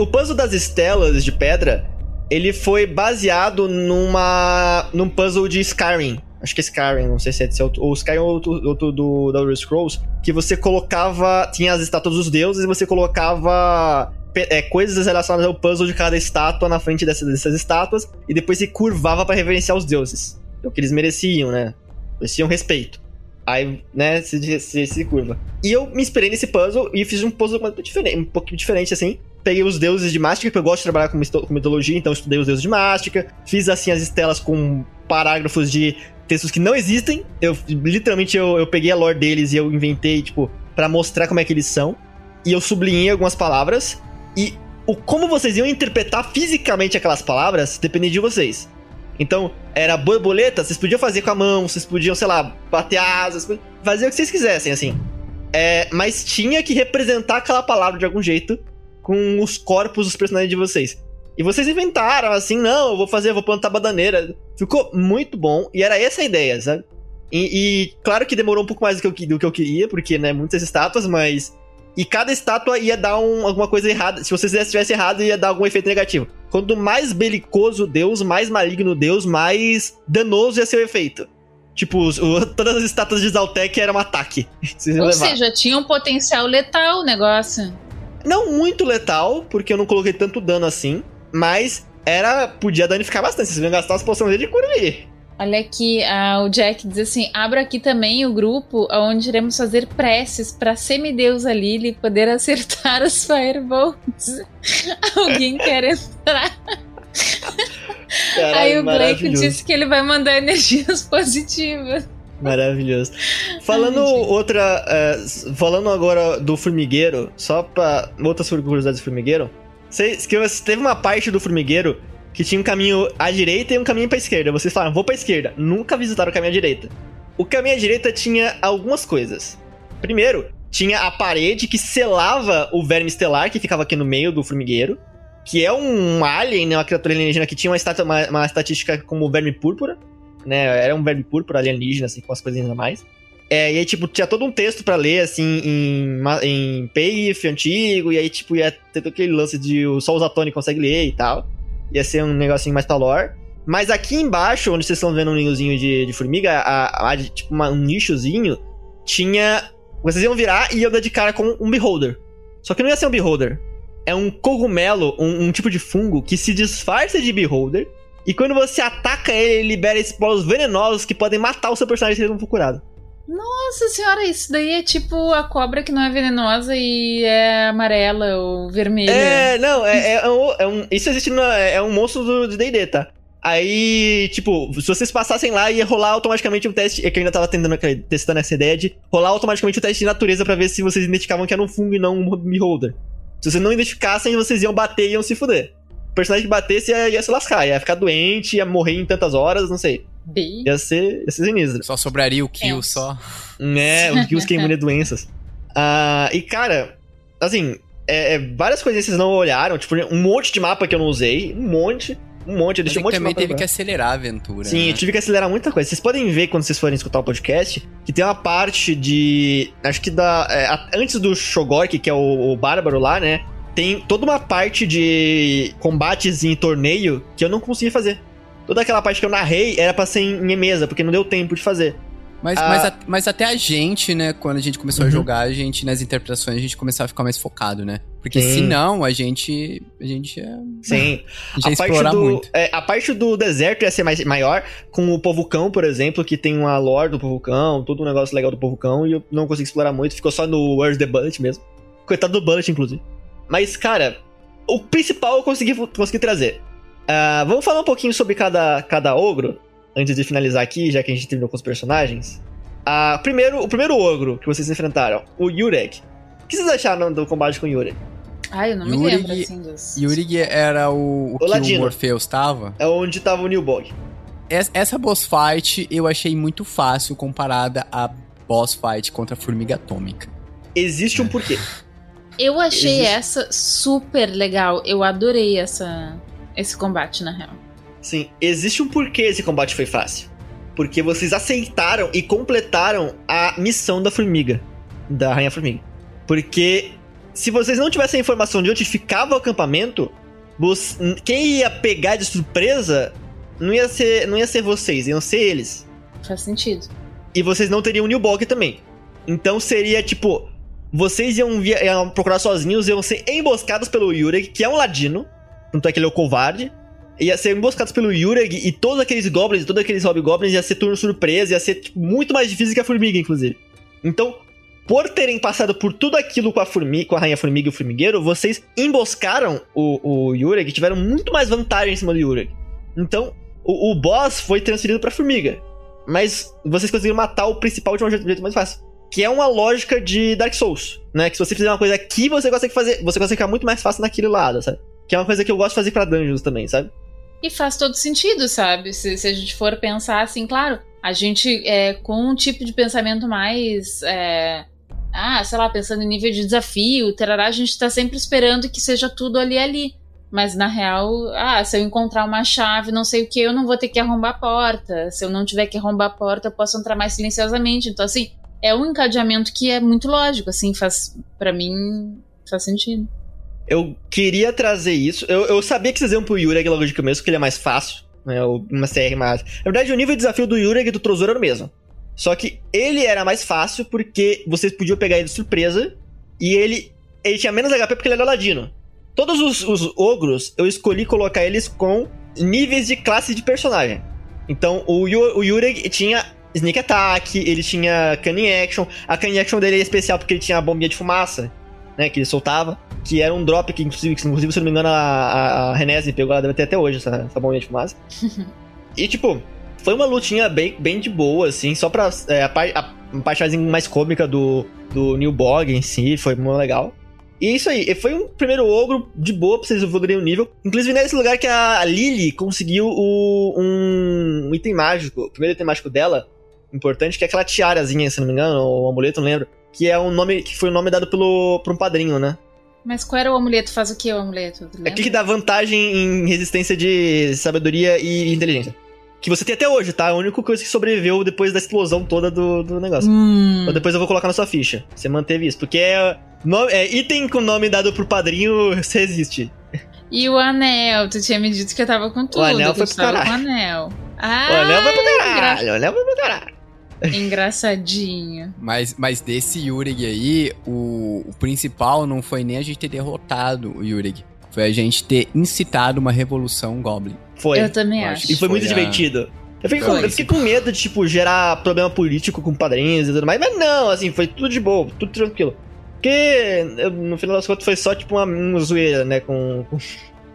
Speaker 3: Puzzle das estelas de pedra, ele foi baseado numa num puzzle de Skyrim. Acho que é Skyrim, não sei se é de outro, ou Skyrim ou outro, outro do da Elder Scrolls, que você colocava, tinha as estátuas dos deuses e você colocava é, coisas relacionadas ao puzzle de cada estátua na frente dessas, dessas estátuas e depois se curvava pra reverenciar os deuses. É o que eles mereciam, né? Mereciam respeito. Aí, né, se, se, se curva. E eu me inspirei nesse puzzle e fiz um puzzle um pouquinho diferente assim. Peguei os deuses de Mástica, porque eu gosto de trabalhar com, com mitologia, então estudei os deuses de Mástica. Fiz assim as estelas com parágrafos de textos que não existem. Eu literalmente eu, eu peguei a lore deles e eu inventei, tipo, pra mostrar como é que eles são. E eu sublinhei algumas palavras. E o como vocês iam interpretar fisicamente aquelas palavras dependia de vocês. Então, era borboleta, vocês podiam fazer com a mão, vocês podiam, sei lá, bater asas, fazer o que vocês quisessem, assim. É, mas tinha que representar aquela palavra de algum jeito com os corpos dos personagens de vocês. E vocês inventaram, assim, não, eu vou fazer, eu vou plantar bananeira. Ficou muito bom, e era essa a ideia, sabe? E, e claro que demorou um pouco mais do que eu, do que eu queria, porque, né, muitas estátuas, mas. E cada estátua ia dar um- alguma coisa errada. Se você tivesse errado, ia dar algum efeito negativo. Quanto mais belicoso o Deus, mais maligno o Deus, mais danoso ia ser o efeito. Tipo, o- *laughs* todas as estátuas de Zaltec eram um ataque. *laughs* Vocês
Speaker 5: Ou
Speaker 3: levar.
Speaker 5: seja, tinha um potencial letal o negócio.
Speaker 3: Não muito letal, porque eu não coloquei tanto dano assim, mas era. podia danificar bastante. Vocês iam gastar as poções de cura aí.
Speaker 5: Olha aqui, ah, o Jack diz assim: abra aqui também o grupo onde iremos fazer preces pra semideusa Lily poder *laughs* acertar as firebolts. *laughs* Alguém *laughs* quer entrar?
Speaker 3: Caralho,
Speaker 5: Aí o Blake disse que ele vai mandar energias positivas.
Speaker 3: Maravilhoso. Falando
Speaker 5: Ai,
Speaker 3: outra. é, falando agora do formigueiro, só pra. Outras curiosidades do formigueiro. Vocês, que eu- teve uma parte do formigueiro que tinha um caminho à direita e um caminho pra esquerda. Vocês falaram, vou pra esquerda. Nunca visitaram o caminho à direita. O caminho à direita tinha algumas coisas. Primeiro, tinha a parede que selava o verme estelar que ficava aqui no meio do formigueiro. Que é um alien, né? Uma criatura alienígena que tinha uma, uma, uma estatística como verme púrpura. Né? Era um verme púrpura alienígena, assim, com as coisinhas a mais. É, e aí, tipo, tinha todo um texto para ler, assim, em, em PIF antigo, e aí, tipo, ia ter todo aquele lance de só os atônicos conseguem ler e tal. Ia ser um negocinho mais pra lore. Mas aqui embaixo, onde vocês estão vendo um ninhozinho de, de formiga, a, a, tipo, uma, um nichozinho, tinha. Vocês iam virar e iam dar de cara com um beholder. Só que não ia ser um beholder. É um cogumelo, um, um tipo de fungo que se disfarça de beholder. E quando você ataca ele, ele libera esporos venenosos que podem matar o seu personagem se ele não for curado.
Speaker 5: Nossa senhora, isso daí é tipo a cobra que não é venenosa e é amarela ou vermelha.
Speaker 3: É, não, é, é, um, é um, Isso existe no, é um monstro do DD, tá? Aí, tipo, se vocês passassem lá, ia rolar automaticamente um teste. É que eu ainda tava tentando, testando essa ideia de rolar automaticamente o um teste de natureza para ver se vocês identificavam que era um fungo e não um beholder. Se vocês não identificassem, vocês iam bater e iam se fuder. O personagem que batesse ia, ia se lascar, ia ficar doente, ia morrer em tantas horas, não sei. Ia ser, ia ser sinistro.
Speaker 6: Só sobraria o kill,
Speaker 5: É.
Speaker 6: só.
Speaker 3: É, *laughs* os kills que imunam doenças. Ah, e cara, assim, é, é, várias coisas que vocês não olharam, tipo, um monte de mapa que eu não usei, um monte, um monte, eu deixei
Speaker 6: é
Speaker 3: um monte
Speaker 6: que
Speaker 3: de
Speaker 6: também
Speaker 3: mapa.
Speaker 6: teve que acelerar a aventura.
Speaker 3: Sim,
Speaker 6: né?
Speaker 3: eu tive que acelerar muita coisa. Vocês podem ver quando vocês forem escutar o podcast que tem uma parte de. Acho que da. é, a- antes do Shogork, que é o, o Bárbaro lá, né? Tem toda uma parte de combates em torneio que eu não consegui fazer. Toda aquela parte que eu narrei era pra ser em, em mesa, porque não deu tempo de fazer.
Speaker 6: Mas,
Speaker 3: Ah.
Speaker 6: mas, a- mas até a gente, né, quando a gente começou a
Speaker 3: Uhum.
Speaker 6: jogar, a gente, nas interpretações, a gente começava a ficar mais focado, né? Porque
Speaker 3: Sim.
Speaker 6: senão a gente. A gente ia,
Speaker 3: Sim. *laughs*
Speaker 6: a gente
Speaker 3: a, parte do,
Speaker 6: muito.
Speaker 3: é, a parte do deserto ia ser mais, maior, com o povo cão, por exemplo, que tem uma lore do povo cão, todo um negócio legal do povo cão, e eu não consegui explorar muito, ficou só no Where's the Bullet mesmo. Coitado do Bullet, inclusive. Mas, cara, o principal eu consegui, consegui trazer. Ah, vamos falar um pouquinho sobre cada, cada ogro, antes de finalizar aqui, já que a gente terminou com os personagens. Ah, primeiro, o primeiro ogro que vocês enfrentaram, o Yurek. O que vocês acharam do combate com o Yurek?
Speaker 5: Ai, eu não me lembro assim dos.
Speaker 6: Yurig era o, o que
Speaker 3: Ladino.
Speaker 6: o Morpheus tava.
Speaker 3: É onde tava o Newbog.
Speaker 6: Es- Essa boss fight eu achei muito fácil comparada à boss fight contra a Formiga Atômica.
Speaker 3: Existe um porquê. *laughs*
Speaker 5: Eu achei
Speaker 3: Existe-
Speaker 5: essa super legal. Eu adorei essa esse combate, na real.
Speaker 3: Sim, existe um porquê esse combate foi fácil. Porque vocês aceitaram e completaram a missão da formiga. Da Rainha Formiga. Porque se vocês não tivessem a informação de onde ficava o acampamento, quem ia pegar de surpresa não ia ser, não ia ser vocês, iam ser eles.
Speaker 5: Faz sentido.
Speaker 3: E vocês não teriam o Newbog também. Então seria tipo. Vocês iam, via- iam procurar sozinhos, iam ser emboscados pelo Yureg, que é um ladino. Tanto é que ele é o covarde. Ia ser emboscados pelo Yureg e todos aqueles goblins, todos aqueles hobgoblins ia ser turno surpresa, ia ser tipo, muito mais difícil que a formiga, inclusive. Então, por terem passado por tudo aquilo com a formiga, com a rainha formiga e o formigueiro, vocês emboscaram o, o Yureg e tiveram muito mais vantagem em cima do Yureg. Então, o, o boss foi transferido pra formiga. Mas vocês conseguiram matar o principal de um jeito jeito mais fácil. Que é uma lógica de Dark Souls, né? Que se você fizer uma coisa aqui, você consegue fazer. Você consegue ficar muito mais fácil naquele lado, sabe? Que é uma coisa que eu gosto de fazer pra dungeons também, sabe?
Speaker 5: E faz todo sentido, sabe? Se, se a gente for pensar assim, claro, a gente é, com um tipo de pensamento mais. é, ah, sei lá, pensando em nível de desafio, tarará, a gente tá sempre esperando que seja tudo ali ali. Mas na real, ah, se eu encontrar uma chave, não sei o que, eu não vou ter que arrombar a porta. Se eu não tiver que arrombar a porta, eu posso entrar mais silenciosamente. Então, assim, é um encadeamento que é muito lógico, assim, faz. para mim, faz sentido.
Speaker 3: Eu queria trazer isso. Eu, eu sabia que vocês iam pro Yureg logo de começo, porque ele é mais fácil. Né? Uma CR mais. Na verdade, o nível de desafio do Yureg e do Trozor era o mesmo. Só que ele era mais fácil porque vocês podiam pegar ele de surpresa. E ele. Ele tinha menos HP porque ele era ladino. Todos os, os ogros, eu escolhi colocar eles com níveis de classe de personagem. Então, o, o Yureg tinha Sneak Attack, ele tinha Cunning Action. A Cunning Action dele é especial porque ele tinha a bombinha de fumaça, né? Que ele soltava. Que era um drop que, inclusive, que, inclusive se não me engano, a, a, a Renese pegou, ela deve ter até hoje essa, essa bombinha de fumaça. *laughs* e, tipo, foi uma lutinha bem, bem de boa, assim, só pra. é, a, par- a, a parte mais, cômica do, do New Bog em si, foi muito legal. E é isso aí, foi um primeiro ogro de boa pra vocês evoluírem o nível. Inclusive nesse lugar que a Lily conseguiu o, um, um item mágico, o primeiro item mágico dela, importante, que é aquela tiarazinha, se não me engano, ou amuleto, não lembro. Que é um nome que foi o um nome dado pelo, por um padrinho, né?
Speaker 5: Mas qual era o amuleto? Faz o que o amuleto?
Speaker 3: É
Speaker 5: lembra?
Speaker 3: que dá vantagem em resistência de sabedoria e inteligência. Que você tem até hoje, tá? É a única coisa que sobreviveu depois da explosão toda do, do negócio.
Speaker 5: Hum.
Speaker 3: Então depois eu vou colocar na sua ficha. Você manteve isso. Porque é, no- é item com nome dado pro padrinho, você resiste.
Speaker 5: E o anel? Tu tinha me dito que eu tava com tudo.
Speaker 3: anel
Speaker 5: que
Speaker 3: foi pro caralho.
Speaker 5: o anel. Ah,
Speaker 3: o anel vai pro caralho, o anel vai pro caralho. *laughs*
Speaker 5: Engraçadinho.
Speaker 6: Mas, mas desse Yurig aí, o, o principal não foi nem a gente ter derrotado o Yurig. Foi a gente ter incitado uma revolução Goblin.
Speaker 3: Foi.
Speaker 5: Eu também
Speaker 6: Eu
Speaker 5: acho.
Speaker 3: E foi muito
Speaker 6: Foi a-
Speaker 3: divertido. Eu fiquei, com, eu fiquei com medo de, tipo, gerar problema político com padrinhos e tudo mais, mas não, assim, foi tudo de boa, tudo tranquilo. Porque, eu, no final das contas, foi só, tipo, uma, uma zoeira, né, com... com-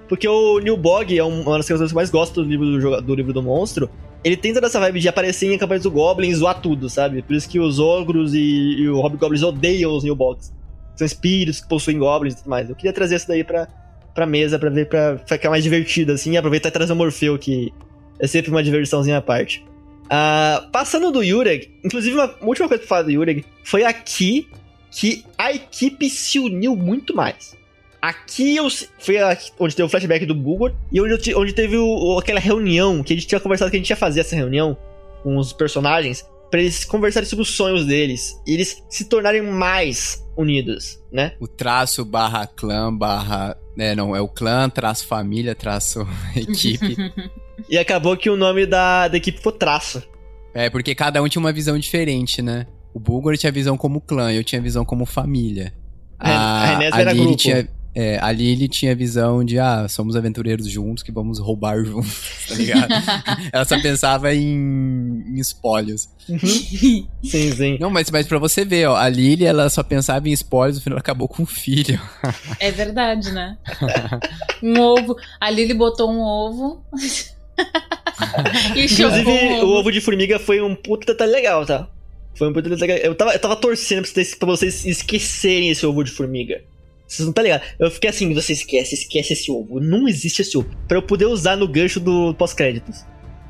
Speaker 3: Porque o Neil Bog é um- uma das coisas que eu mais gosto do livro do, do livro do monstro. Ele tem toda essa vibe de aparecer em campanhas do Goblin e zoar tudo, sabe? Por isso que os ogros e, e o Hobgoblins odeiam os New Bogs. São espíritos que possuem goblins e tudo mais. Eu queria trazer isso daí pra, pra mesa, pra ver, pra ficar mais divertido, assim, e aproveitar e trazer o Morfeu, que é sempre uma diversãozinha à parte. Ah, passando do Yureg, inclusive uma última coisa pra falar do Yureg, foi aqui que a equipe se uniu muito mais. Aqui eu, se- foi a- onde teve o flashback do Bulgor e onde, eu te- onde teve o- aquela reunião que a gente tinha conversado que a gente ia fazer essa reunião com os personagens pra eles conversarem sobre os sonhos deles e eles se tornarem mais unidos, né?
Speaker 6: O traço barra clã barra. É, não, é o clã, traço família, traço *laughs* equipe. *laughs*
Speaker 3: E acabou que o nome da, da equipe foi Traço.
Speaker 6: é, porque cada um tinha uma visão diferente, né? O Bulgor tinha visão como clã, eu tinha visão como família.
Speaker 3: É, a Renés era
Speaker 6: Lily
Speaker 3: grupo.
Speaker 6: tinha. É, a Lily tinha visão de, ah, somos aventureiros juntos que vamos roubar juntos, *laughs* tá ligado? *laughs* Ela só pensava em, em espólios. *laughs*
Speaker 3: Sim, sim.
Speaker 6: Não, mas, mas pra você ver, ó, a Lily, ela só pensava em espólios, no final acabou com um filho.
Speaker 5: É verdade, né? um ovo. A Lily botou um ovo. e
Speaker 3: Inclusive, o
Speaker 5: ovo.
Speaker 3: ovo de formiga foi um puta detalhe legal, tá? Foi um puta detalhe legal. Eu tava, eu tava torcendo pra vocês, pra vocês esquecerem esse ovo de formiga. Vocês não tá ligado? Eu fiquei assim, você esquece, esquece esse ovo. Não existe esse ovo. Pra eu poder usar no gancho do pós-créditos.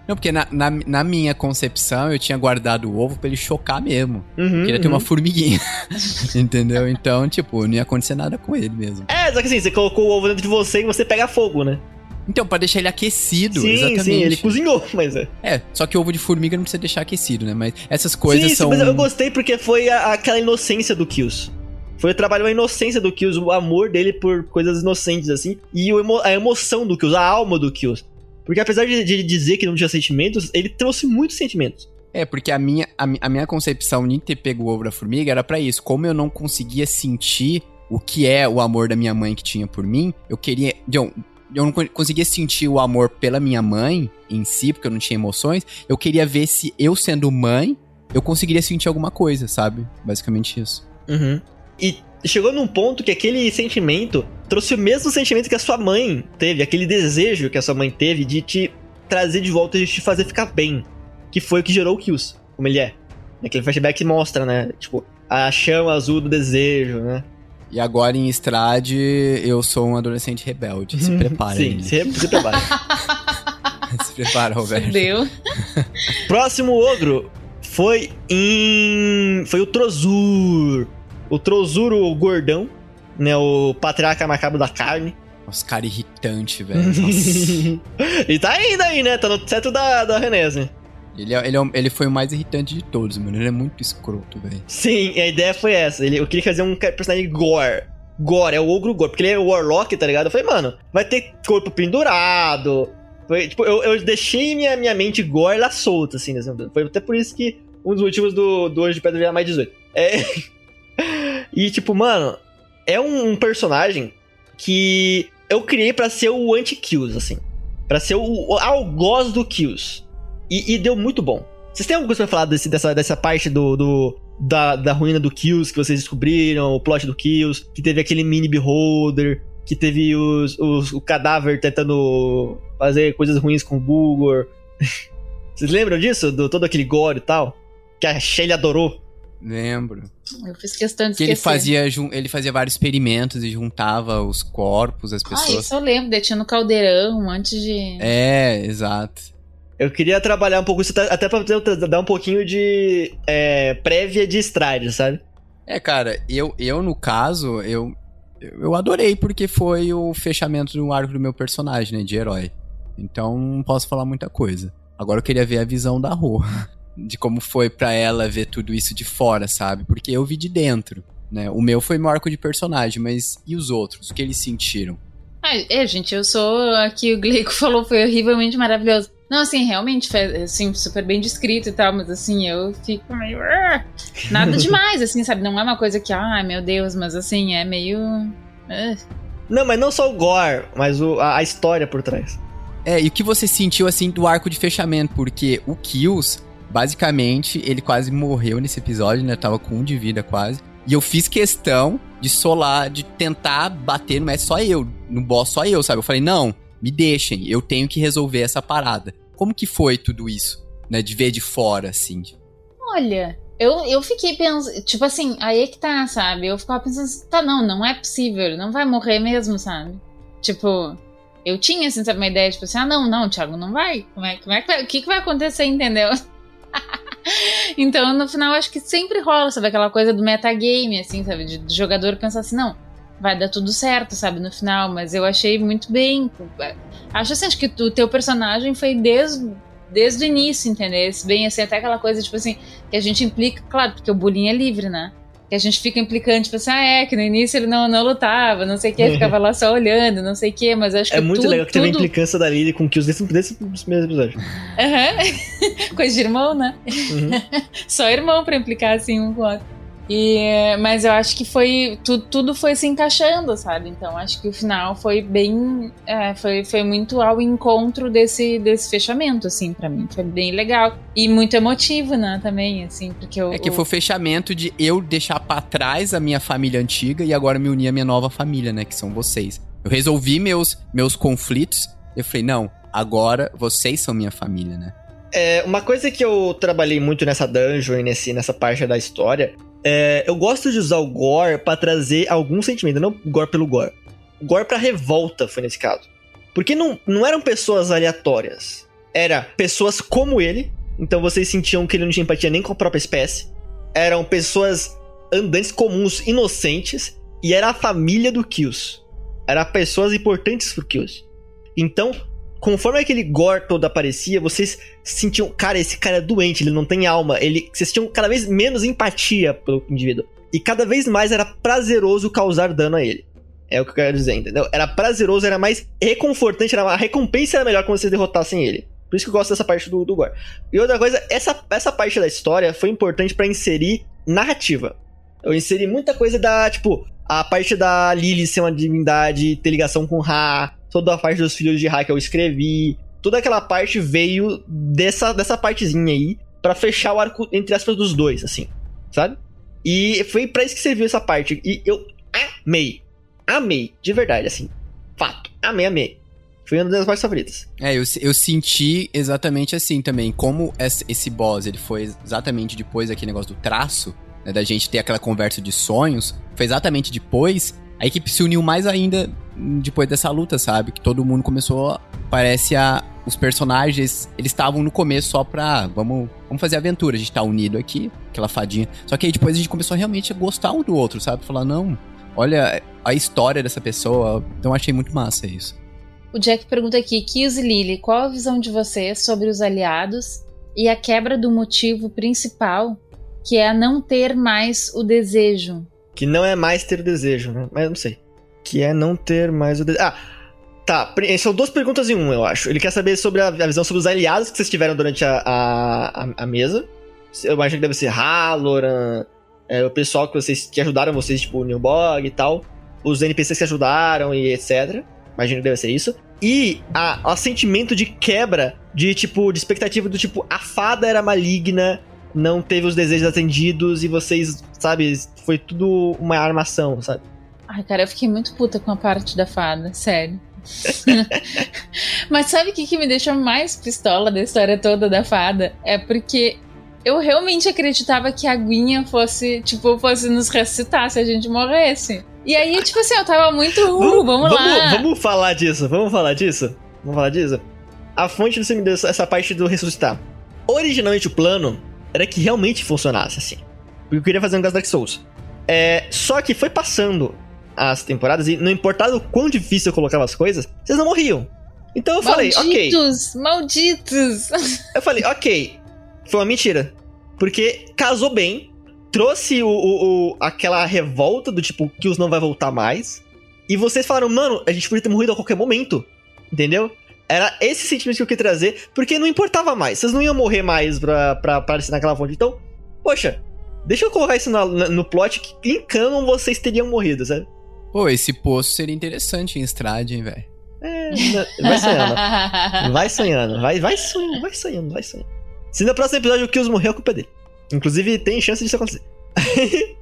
Speaker 6: Não, porque na, na, na minha concepção eu tinha guardado o ovo pra ele chocar mesmo.
Speaker 3: Uhum,
Speaker 6: Queria ter
Speaker 3: uhum.
Speaker 6: uma formiguinha. *laughs* Entendeu? Então, tipo, não ia acontecer nada com ele mesmo.
Speaker 3: É, só que assim, você colocou o ovo dentro de você e você pega fogo, né?
Speaker 6: Então, pra deixar ele aquecido,
Speaker 3: sim,
Speaker 6: exatamente.
Speaker 3: sim, ele cozinhou, mas é.
Speaker 6: É, só que ovo de formiga não precisa deixar aquecido, né? Mas essas coisas
Speaker 3: sim,
Speaker 6: são.
Speaker 3: sim, mas eu gostei porque foi a- aquela inocência do Kills. Foi o trabalho, a inocência do Kills, o amor dele por coisas inocentes, assim, e a emoção do Kills, a alma do Kills. Porque apesar de, de dizer que não tinha sentimentos, ele trouxe muitos sentimentos.
Speaker 6: É, porque a minha, a, a minha concepção de ter pego o ovo da formiga era pra isso. Como eu não conseguia sentir o que é o amor da minha mãe que tinha por mim, eu queria. Eu, eu não con- conseguia sentir o amor pela minha mãe em si, porque eu não tinha emoções. Eu queria ver se eu sendo mãe, eu conseguiria sentir alguma coisa, sabe? Basicamente isso.
Speaker 3: Uhum. E chegou num ponto que aquele sentimento trouxe o mesmo sentimento que a sua mãe teve, aquele desejo que a sua mãe teve de te trazer de volta e de te fazer ficar bem. Que foi o que gerou o Kills, como ele é. Aquele flashback mostra, né? Tipo, a chama azul do desejo, né?
Speaker 6: E agora em Estrade, eu sou um adolescente rebelde. Se prepara,
Speaker 3: Sim, se, se prepara. *laughs*
Speaker 6: Se prepara, Roberto.
Speaker 5: Fudeu.
Speaker 3: Próximo ogro foi em. Foi o Trozur. O Trozur, o gordão, né? O patriarca macabro da carne.
Speaker 6: Nossa, cara irritante, velho. *laughs*
Speaker 3: E tá ainda aí, né? Tá no teto da, da Renés, né?
Speaker 6: ele, é- ele, é ele foi o mais irritante de todos, mano. Ele é muito escroto, velho.
Speaker 3: Sim, a ideia foi essa. Ele, eu queria fazer um personagem gore. Gore, é o ogro gore. Porque ele é o Warlock, tá ligado? Eu falei, mano, vai ter corpo pendurado. Foi, tipo, eu, eu deixei minha, minha mente gore lá solta, assim. Momento. Foi até por isso que um dos motivos do, do Hoje de Pedra virar mais 18. É. *laughs* e, tipo, mano, é um, um personagem que eu criei pra ser o anti-kills, assim. Pra ser o, o algoz do kills. E, e deu muito bom. Vocês têm alguma coisa pra falar desse, dessa, dessa parte do, do- da, da ruína do Kills que vocês descobriram, o plot do Kills, que teve aquele mini beholder, que teve os, os- o cadáver tentando fazer coisas ruins com o Bulgor. *laughs* Vocês lembram disso? Do todo aquele gore e tal? Que a Shelly adorou.
Speaker 6: Lembro.
Speaker 5: Eu fiz questão de
Speaker 6: Que ele fazia, ele fazia vários experimentos e juntava os corpos, as
Speaker 5: Ah,
Speaker 6: pessoas.
Speaker 5: isso eu lembro. Daí tinha no caldeirão, um monte de...
Speaker 6: É, exato.
Speaker 3: Eu queria trabalhar um pouco isso, até pra dar um pouquinho de é, prévia de Stride, sabe?
Speaker 6: É, cara, eu, eu no caso, eu, eu adorei porque foi o fechamento do arco do meu personagem, né, de herói. Então não posso falar muita coisa. Agora eu queria ver a visão da Rô, *laughs* de como foi pra ela ver tudo isso de fora, sabe? Porque eu vi de dentro, né? O meu foi meu arco de personagem, mas e os outros? O que eles sentiram?
Speaker 5: Ah, é, gente, eu sou. Aqui o Gleico *laughs* falou, foi horrivelmente maravilhoso. Não, assim, realmente, foi assim, super bem descrito e tal, mas assim, eu fico meio. "Ah!" Nada demais, assim, sabe? Não é uma coisa que, ai meu Deus, mas assim, é meio. ah.
Speaker 3: Não, mas não só o gore, mas o- a, a história por trás.
Speaker 6: É, e o que você sentiu, assim, do arco de fechamento? Porque o Kills, basicamente, ele quase morreu nesse episódio, né? Tava com um de vida quase. E eu fiz questão de solar, de tentar bater, não é só eu, no boss só eu, sabe? Eu falei, não, me deixem, eu tenho que resolver essa parada. Como que foi tudo isso, né? De ver de fora, assim.
Speaker 5: Olha, eu, eu fiquei pensando, tipo assim, aí é que tá, sabe? Eu ficava pensando assim, tá, não, não é possível, não vai morrer mesmo, sabe? Tipo, eu tinha, assim, uma ideia, tipo assim, ah, não, não, Thiago, não vai. Como é, como é que vai, o que, que vai acontecer, entendeu? *laughs* então, no final, acho que sempre rola, sabe, aquela coisa do metagame, assim, sabe, de, do jogador pensar assim, não, vai dar tudo certo, sabe, no final, mas eu achei muito bem. Acho assim, acho que o teu personagem foi desde, desde o início, entendeu? Bem assim, até aquela coisa, tipo assim, que a gente implica, claro, porque o bullying é livre, né? Que a gente fica implicando, tipo assim, ah, é, que no início ele não, não lutava, não sei o que, ficava lá só olhando, não sei o que, mas acho que
Speaker 3: É muito
Speaker 5: tudo,
Speaker 3: legal que teve a implicância da Lily com Kills desse, desse mesmo episódio.
Speaker 5: Aham. *laughs* Coisa de irmão, né?
Speaker 3: Uhum. *laughs*
Speaker 5: Só irmão pra implicar assim um com o outro. E, mas eu acho que foi. Tu, tudo foi se encaixando, sabe? Então acho que o final foi bem. é, foi, foi muito ao encontro desse, desse fechamento, assim, pra mim. Foi bem legal. E muito emotivo, né? Também, assim, porque eu.
Speaker 6: É que foi o fechamento de eu deixar pra trás a minha família antiga e agora me unir à minha nova família, né? Que são vocês. Eu resolvi meus, meus conflitos. Eu falei, não, agora vocês são minha família, né?
Speaker 3: É, uma coisa que eu trabalhei muito nessa dungeon e nesse, nessa parte da história, é, eu gosto de usar o gore pra trazer algum sentimento, não gore pelo gore. Gore pra revolta foi nesse caso. Porque não, não eram pessoas aleatórias. Era pessoas como ele, então vocês sentiam que ele não tinha empatia nem com a própria espécie. Eram pessoas andantes comuns, inocentes, e era a família do Kills. Era pessoas importantes pro Kills. Então, conforme aquele gore todo aparecia, vocês sentiam, cara, esse cara é doente, ele não tem alma, ele, vocês tinham cada vez menos empatia pelo indivíduo. E cada vez mais era prazeroso causar dano a ele. É o que eu quero dizer, entendeu? Era prazeroso, era mais reconfortante, era, a recompensa era melhor quando vocês derrotassem ele. Por isso que eu gosto dessa parte do, do gore. E outra coisa, essa, essa parte da história foi importante pra inserir narrativa. Eu inseri muita coisa da, tipo, a parte da Lily ser uma divindade, ter ligação com Ra, toda a parte dos filhos de Ra que eu escrevi, toda aquela parte veio dessa, dessa partezinha aí, pra fechar o arco, entre aspas, dos dois, assim, sabe? E foi pra isso que serviu essa parte. E eu amei. Amei, de verdade, assim. Fato. Amei, amei. Foi uma das partes favoritas.
Speaker 6: É, eu, eu senti exatamente assim também. Como esse boss, ele foi exatamente depois daquele negócio do traço, né, da gente ter aquela conversa de sonhos, foi exatamente depois, a equipe se uniu mais ainda depois dessa luta, sabe? Que todo mundo começou, parece a... Os personagens, eles estavam no começo só pra, vamos, vamos fazer aventura, a gente tá unido aqui, aquela fadinha. Só que aí depois a gente começou realmente a gostar um do outro, sabe? Falar, não, olha a história dessa pessoa. Então eu achei muito massa isso.
Speaker 5: O Jack pergunta aqui, Kills e Lily, qual a visão de vocês sobre os aliados e a quebra do motivo principal, que é a não ter mais o desejo?
Speaker 3: Que não é mais ter o desejo, né? Mas eu não sei. Que é não ter mais o. Ah, tá. São duas perguntas em um, eu acho. Ele quer saber sobre a, a visão sobre os aliados que vocês tiveram durante a, a, a- a mesa. Eu imagino que deve ser Halloran, é, o pessoal que vocês que ajudaram vocês, tipo o Nilbog e tal. Os NPCs que ajudaram e etc. Imagino que deve ser isso. E a, o sentimento de quebra de tipo, de expectativa do tipo, a fada era maligna, não teve os desejos atendidos e vocês, sabe, foi tudo uma armação, sabe?
Speaker 5: Ai, cara, eu fiquei muito puta com a parte da fada, sério. *laughs* Mas sabe o que, que me deixa mais pistola da história toda da fada? É porque Eu realmente acreditava que a aguinha fosse, tipo, fosse nos ressuscitar se a gente morresse. E aí, tipo assim, eu tava muito, uh, vamos, lá.
Speaker 3: Vamos falar disso, vamos falar disso? Vamos falar disso? A fonte do CMD, essa parte do ressuscitar. Originalmente o plano era que realmente funcionasse assim. Porque eu queria fazer um Gas Dark Souls. É, só que foi passando as temporadas e não importava o quão difícil eu colocava as coisas, vocês não morriam. Então eu falei, ok.
Speaker 5: Malditos, malditos.
Speaker 3: Eu falei, ok. Foi uma mentira. Porque casou bem, trouxe o, o- o- aquela revolta do tipo, que os não vai voltar mais. E vocês falaram, mano, a gente podia ter morrido a qualquer momento. Entendeu? Era esse sentimento que eu queria trazer, porque não importava mais. Vocês não iam morrer mais pra, pra aparecer naquela fonte. Então, poxa, deixa eu colocar isso na- na- no plot que em canon vocês teriam morrido, sabe?
Speaker 6: Pô, esse poço seria interessante em Strade, hein, velho?
Speaker 3: É, vai sonhando. *laughs* Vai sonhando, vai, vai sonhando, vai sonhando, vai sonhando. Se no próximo episódio o Kills morrer, a culpa é dele. Inclusive, tem chance disso acontecer. *laughs*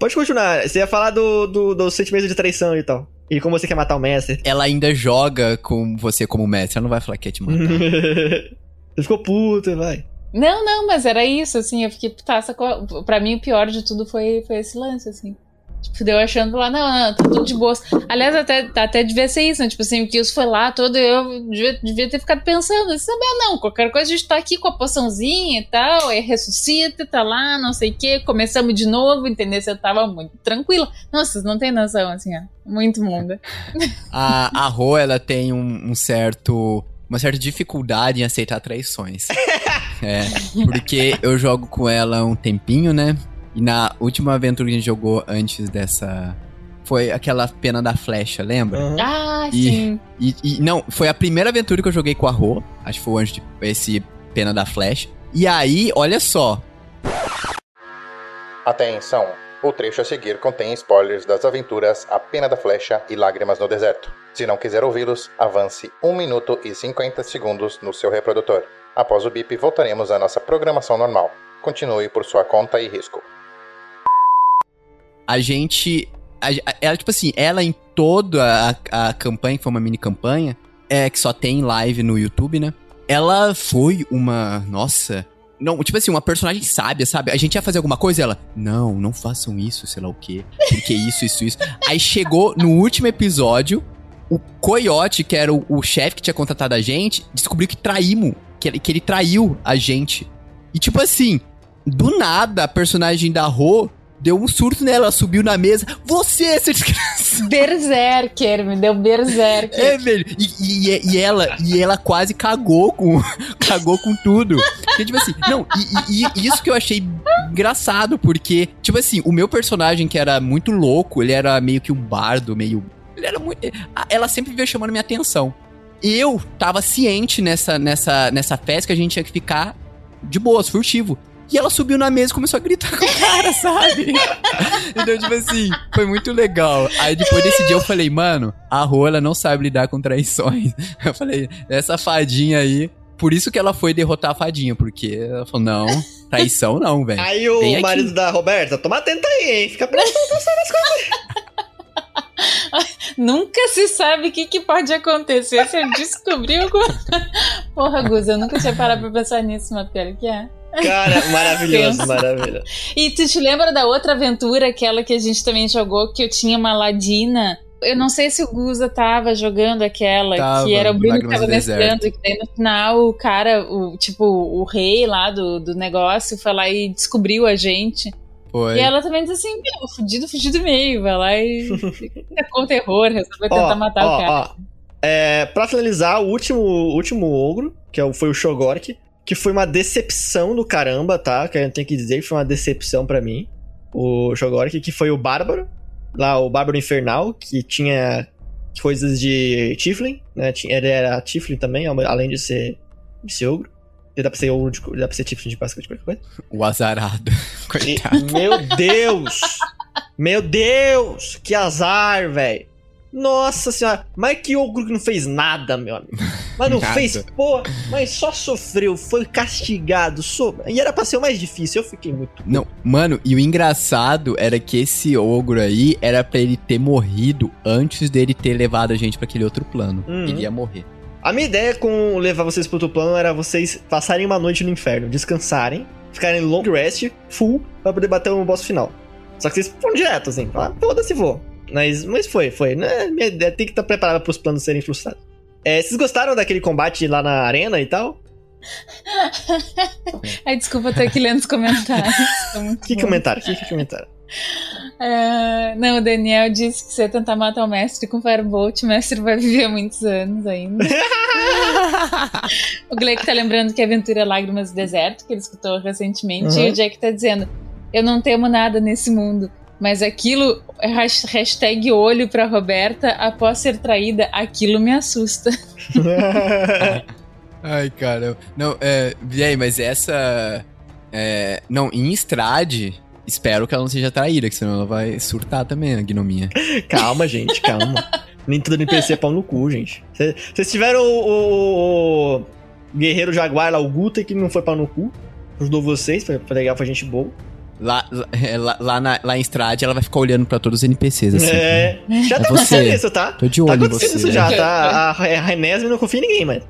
Speaker 3: Pode continuar. Você ia falar do, do, do sentimento de traição e tal. E como você quer matar o mestre.
Speaker 6: Ela ainda joga com você como mestre, ela não vai falar que é te matar.
Speaker 3: você *laughs* ficou puta, vai.
Speaker 5: Não, não, mas era isso, assim, eu fiquei putaça com. a- Pra mim, o pior de tudo foi, foi esse lance, assim. Tipo, deu achando lá, não, não, tá tudo de boa. Aliás, até, até devia ser isso, né? Tipo assim, o Kills foi lá todo, eu devia, devia ter ficado pensando, assim, ah, não, qualquer coisa a gente tá aqui com a poçãozinha e tal, aí ressuscita, tá lá, não sei o quê, começamos de novo, entendeu? Você tava muito tranquila. Nossa, vocês não tem noção, assim, ó. Muito monga.
Speaker 6: A, a Ro, ela tem um, um certo. Uma certa dificuldade em aceitar traições. *laughs* é. Porque eu jogo com ela um tempinho, né? E na última aventura que a gente jogou antes dessa. Foi aquela pena da flecha, lembra?
Speaker 3: Aham.
Speaker 5: Ah,
Speaker 6: E-
Speaker 5: sim.
Speaker 6: E, e- não, foi a primeira aventura que eu joguei com a Ro. Acho que foi antes de esse pena da flecha. E aí, olha só.
Speaker 8: Atenção! O trecho a seguir contém spoilers das aventuras A Pena da Flecha e Lágrimas no Deserto. Se não quiser ouvi-los, avance 1 minuto e 50 segundos no seu reprodutor. Após o bip, voltaremos à nossa programação normal. Continue por sua conta e risco.
Speaker 6: A gente. a- ela, tipo assim, ela em toda a, a campanha, que foi uma mini campanha, é, que só tem live no YouTube, né? Ela foi uma. Nossa. Não, tipo assim, uma personagem sábia, sabe? A gente ia fazer alguma coisa e ela. Não, não façam isso, sei lá o quê. Porque isso, isso, isso. Aí chegou no último episódio, o Coyote, que era o, o chefe que tinha contratado a gente, descobriu que traímos. Que, ele- que ele traiu a gente. E tipo assim, do nada, a personagem da Ro deu um surto nela, subiu na mesa. Você, seu desgraçado! *laughs*
Speaker 5: Berserker, me deu Berserker.
Speaker 6: É, velho. E, e- e ela, e ela quase cagou com, *laughs* cagou com tudo. Porque, tipo assim, não, e, e- isso que eu achei engraçado, porque, tipo assim, o meu personagem que era muito louco, ele era meio que um bardo, meio. Ele era muito. Ela sempre veio chamando minha atenção. Eu tava ciente nessa, nessa, nessa festa que a gente tinha que ficar de boas, furtivo. E ela subiu na mesa e começou a gritar com o cara, *laughs* sabe? então, tipo assim, foi muito legal. Aí depois desse dia eu falei, mano, a Rô, ela não sabe lidar com traições. *laughs* Eu falei, essa fadinha aí. Por isso que ela foi derrotar a fadinha, porque ela falou, não, traição não, velho.
Speaker 3: Aí o
Speaker 6: Vem aqui.
Speaker 3: marido da Roberta, toma atenta aí, hein? Fica prestando atenção nas coisas. *laughs*
Speaker 5: Nunca se sabe o que, que pode acontecer se eu descobrir alguma Porra, Gus, eu nunca tinha parado pra pensar nisso, mas pior que é.
Speaker 3: Cara, *laughs* maravilhoso, maravilhoso.
Speaker 5: E tu te lembra da outra aventura, aquela que a gente também jogou, que eu tinha uma ladina? Eu não sei se o Guza tava jogando aquela,
Speaker 6: Tava,
Speaker 5: que era o Bruno que tava mestrando, que daí no final o cara, o tipo, o rei lá do, do negócio foi lá e descobriu a gente.
Speaker 6: Foi.
Speaker 5: E ela também diz assim, meu, fudido, fudido meio, vai lá e *laughs* tacou o terror, resolveu tentar
Speaker 3: Ó,
Speaker 5: matar
Speaker 3: ó,
Speaker 5: o cara.
Speaker 3: ó. É, pra finalizar, o último, o último ogro, que é o- foi o Shogork, que foi uma decepção do caramba, tá? Que gente tem que dizer que foi uma decepção pra mim. O Shogork, que foi o Bárbaro, lá o Bárbaro Infernal, que tinha coisas de Tiflin, né? Ele era Tiflin também, além de ser, de ser ogro. E dá pra ser ogro, de, dá pra ser Tiflin de basicamente qualquer coisa.
Speaker 6: O azarado. *laughs*
Speaker 3: E-
Speaker 6: Coitado.
Speaker 3: meu Deus! Meu Deus! Que azar, velho! Nossa senhora! Mas que ogro que não fez nada, meu amigo. Mas não *laughs* fez, pô, mas só sofreu, foi castigado. So... E era pra ser o mais difícil, eu fiquei muito.
Speaker 6: Não, mano, e o engraçado era que esse ogro aí era pra ele ter morrido antes dele ter levado a gente pra aquele outro plano.
Speaker 3: Uhum.
Speaker 6: Ele ia morrer.
Speaker 3: A minha ideia com levar vocês pro outro plano era vocês passarem uma noite no inferno, descansarem, ficarem long rest, full, pra poder bater o boss final. Só que vocês foram direto, assim, ah, foda-se, vou. Mas, mas foi, foi. Né? Tem que estar preparada pros planos serem frustrados. É, vocês gostaram daquele combate lá na arena e tal? *laughs*
Speaker 5: Ai, desculpa, eu tô aqui lendo os comentários. Tá
Speaker 3: Que
Speaker 5: bom.
Speaker 3: comentário? Que, que comentário?
Speaker 5: É, não, o Daniel disse que se eu tentar matar o mestre com Firebolt, o mestre vai viver muitos anos ainda. *laughs* o Gleick tá lembrando que a aventura é Lágrimas do Deserto, que ele escutou recentemente,
Speaker 3: Uhum.
Speaker 5: e o Jack tá dizendo: Eu não temo nada nesse mundo. Mas aquilo, hash- hashtag olho pra Roberta, após ser traída, aquilo me assusta. *laughs*
Speaker 6: Ai, cara. Não, é. E aí, mas essa. É, não, em Estrade, espero que ela não seja traída, que senão ela vai surtar também, a gnominha. *laughs*
Speaker 3: calma, gente, calma. Nem tudo NPC é pau no cu, gente. Cê- Vocês tiveram o, o- o Guerreiro Jaguar lá, o Guta, que não foi pau no cu. Ajudou vocês, foi, foi legal, foi gente boa.
Speaker 6: Lá, lá, é, lá, lá na, lá em Estrade, ela vai ficar olhando pra todos os NPCs, assim.
Speaker 3: É. Já
Speaker 6: É
Speaker 3: tá
Speaker 6: você.
Speaker 3: acontecendo isso, tá?
Speaker 6: Tô de
Speaker 3: Tá
Speaker 6: olho em
Speaker 3: acontecendo
Speaker 6: você.
Speaker 3: isso
Speaker 6: né?
Speaker 3: já, tá? A, a Renesme não confia em ninguém, mas.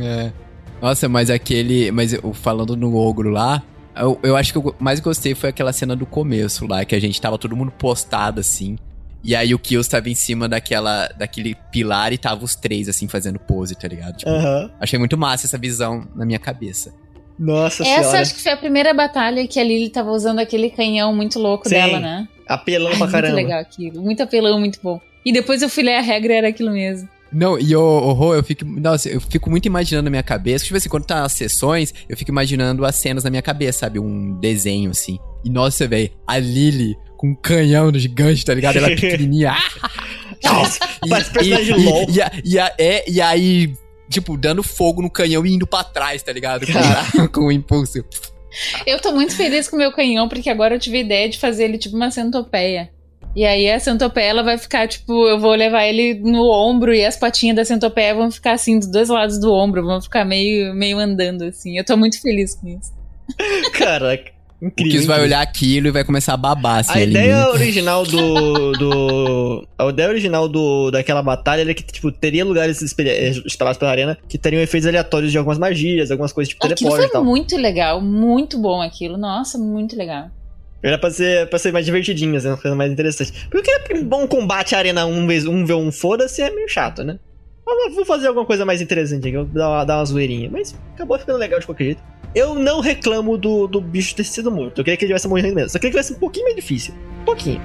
Speaker 6: É. Nossa, mas aquele. Mas eu, falando no ogro lá, eu, eu acho que eu mais gostei foi aquela cena do começo lá, que a gente tava todo mundo postado assim. E aí o Kills tava em cima daquela, daquele pilar e tava os três, assim, fazendo pose, tá ligado? Tipo,
Speaker 3: Aham.
Speaker 6: Achei muito massa essa visão na minha cabeça.
Speaker 3: Nossa
Speaker 5: Essa
Speaker 3: senhora.
Speaker 5: acho que foi a primeira batalha que a Lily tava usando aquele canhão muito louco
Speaker 3: Sim.
Speaker 5: dela, né?
Speaker 3: Apelão
Speaker 5: Ai,
Speaker 3: pra *laughs* caramba.
Speaker 5: Muito legal aquilo. Muito apelão, muito bom. E depois eu fui ler a regra e era aquilo mesmo.
Speaker 6: Não, e o, o Rô, eu fico. Nossa, eu fico muito imaginando na minha cabeça. Tipo assim, quando tá nas sessões, eu fico imaginando as cenas na minha cabeça, sabe? Um desenho assim. E nossa, velho, a Lily com um canhão no gigante, tá ligado? Ela *laughs* pequenininha.
Speaker 3: Nossa, *laughs* parece personagem
Speaker 6: e,
Speaker 3: LOL.
Speaker 6: E, a- e, a- é, e aí, tipo, dando fogo no canhão e indo pra trás, tá ligado? Com, *laughs* com o impulso.
Speaker 5: Eu tô muito feliz com o meu canhão, porque agora eu tive a ideia de fazer ele tipo uma centopeia. E aí a centopeia ela vai ficar, tipo, eu vou levar ele no ombro e as patinhas da centopeia vão ficar assim, dos dois lados do ombro, vão ficar meio, meio andando assim. Eu tô muito feliz com isso.
Speaker 3: Caraca,
Speaker 6: O
Speaker 3: incrível.
Speaker 6: Kiss vai olhar aquilo e vai começar a babar, assim,
Speaker 3: A
Speaker 6: ali
Speaker 3: ideia
Speaker 6: muito.
Speaker 3: original do, do. A ideia original do, daquela batalha era que, tipo, teria lugares espe- eh, espalhados pela arena que teriam efeitos aleatórios de algumas magias, algumas coisas tipo
Speaker 5: Aquilo
Speaker 3: teleporte e
Speaker 5: foi
Speaker 3: tal.
Speaker 5: muito legal, muito bom aquilo. Nossa, muito legal.
Speaker 3: Era pra ser, pra ser mais divertidinho, assim, uma coisa mais interessante. Porque um bom combate arena 1 vez 1 v 1 foda-se é meio chato, né? Mas vou fazer alguma coisa mais interessante aqui, vou dar uma, dar uma zoeirinha. Mas acabou ficando legal de qualquer jeito. Eu não reclamo do, do bicho ter sido morto. Eu queria que ele tivesse morrido mesmo. Só queria que tivesse um pouquinho mais difícil. Um pouquinho.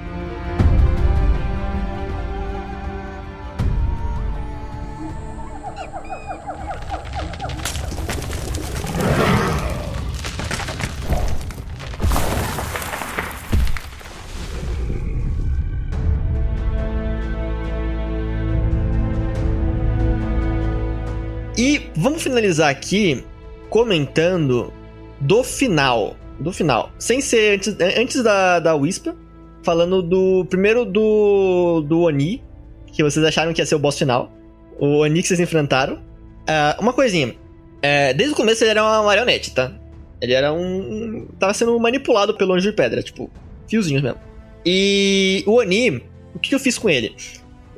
Speaker 3: E vamos finalizar aqui comentando do final. Do final. Sem ser antes, antes da, da Whisper. Falando do. Primeiro do. Do Oni. Que vocês acharam que ia ser o boss final. O Oni que vocês enfrentaram. Ah, uma coisinha. É, desde o começo ele era uma marionete, tá? Ele era um. Tava sendo manipulado pelo anjo de pedra, tipo, fiozinhos mesmo. E o Oni, o que eu fiz com ele?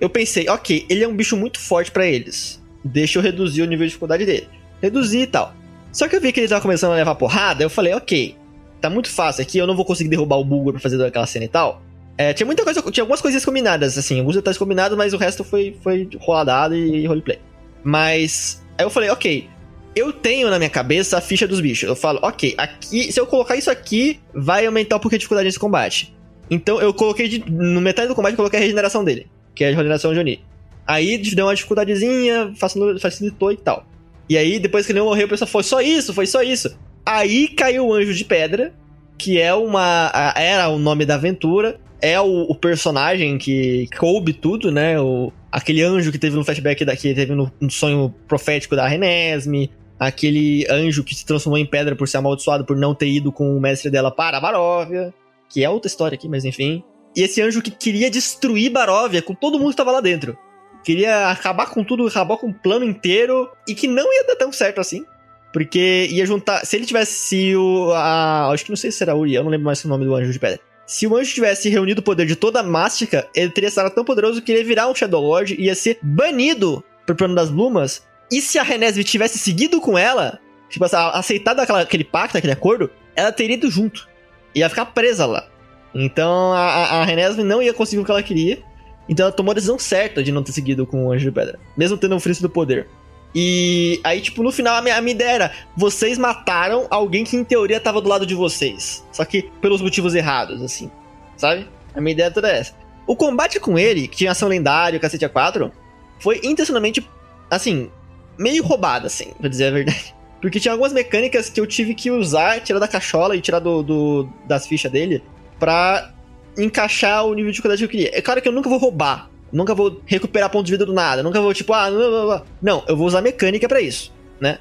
Speaker 3: Eu pensei, ok, ele é um bicho muito forte pra eles. Deixa eu reduzir o nível de dificuldade dele. Reduzir e tal. Só que eu vi que ele tava começando a levar porrada, eu falei, ok, tá muito fácil aqui, eu não vou conseguir derrubar o Bulgur pra fazer aquela cena e tal. É, tinha muita coisa, tinha algumas coisinhas combinadas, assim, alguns detalhes combinados, mas o resto foi, foi roladado e roleplay. Mas, aí eu falei, ok, eu tenho na minha cabeça a ficha dos bichos. Eu falo, ok, aqui, se eu colocar isso aqui, vai aumentar um pouco a dificuldade desse combate. Então eu coloquei, de, no metade do combate, eu coloquei a regeneração dele, que é a regeneração de Oni. Aí deu uma dificuldadezinha, facilitou e tal. E aí, depois que ele morreu, o pessoal foi só isso, foi só isso. Aí caiu o Anjo de Pedra, que é uma. Era o nome da aventura. É o, o personagem que coube tudo, né? O, aquele anjo que teve no flashback da, que teve no, no sonho profético da Renesme. Aquele anjo que se transformou em pedra por ser amaldiçoado por não ter ido com o mestre dela para Baróvia. Que é outra história aqui, mas enfim. E esse anjo que queria destruir Baróvia com todo mundo que tava lá dentro. Queria acabar com tudo, acabar com o plano inteiro. E que não ia dar tão certo assim. Porque ia juntar. Se ele tivesse o. A, acho que não sei se era Uri, eu não lembro mais o nome do anjo de pedra. Se o anjo tivesse reunido o poder de toda a Mástica, ele teria estado tão poderoso que ele ia virar um Shadow Lord e ia ser banido pro plano das Blumas. E se a Renesme tivesse seguido com ela, tipo, aceitado aquela- aquele pacto, aquele acordo, ela teria ido junto. Ia ficar presa lá. Então a, a Renesme não ia conseguir o que ela queria. Então ela tomou a decisão certa de não ter seguido com o Anjo de Pedra. Mesmo tendo oferecido poder. E aí, tipo, no final a minha, a minha ideia era: vocês mataram alguém que em teoria tava do lado de vocês. Só que pelos motivos errados, assim. Sabe? A minha ideia toda é essa. O combate com ele, que tinha ação lendária, o cacete A4, foi intencionalmente, assim, meio roubado, assim, pra dizer a verdade. *laughs* Porque tinha algumas mecânicas que eu tive que usar, tirar da cachola e tirar do, do das fichas dele, pra encaixar o nível de dificuldade que eu queria. É claro que eu nunca vou roubar, nunca vou recuperar pontos de vida do nada, nunca vou tipo, ah, não, não, não. não eu vou usar mecânica para isso, né?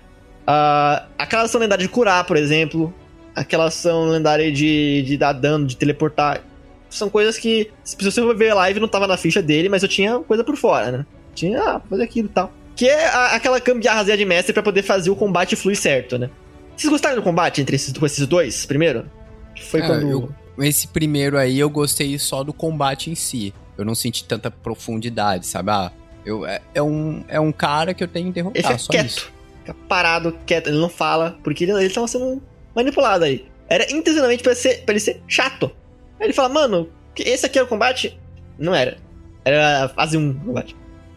Speaker 3: Uh, aquela ação lendária de curar, por exemplo, aquela ação lendária de, de dar dano, de teleportar, são coisas que, se você for ver a live, não tava na ficha dele, mas eu tinha coisa por fora, né? Tinha, ah, fazer aquilo e tal. Que é a, aquela gambiarrazinha de mestre para poder fazer o combate fluir certo, né? Vocês gostaram do combate entre esses, esses dois, primeiro?
Speaker 6: Foi ah, quando... Eu, esse primeiro aí eu gostei só do combate em si. Eu não senti tanta profundidade, sabe? Ah, eu, é, é um, é um cara que eu tenho que derrotar,
Speaker 3: ele
Speaker 6: só
Speaker 3: quieto,
Speaker 6: isso.
Speaker 3: Fica parado, quieto, ele não fala, porque ele, ele tava sendo manipulado aí. Era intencionalmente pra, ser, pra ele ser chato. Aí ele fala, mano, esse aqui era o combate? Não era. Era a fase 1 do combate.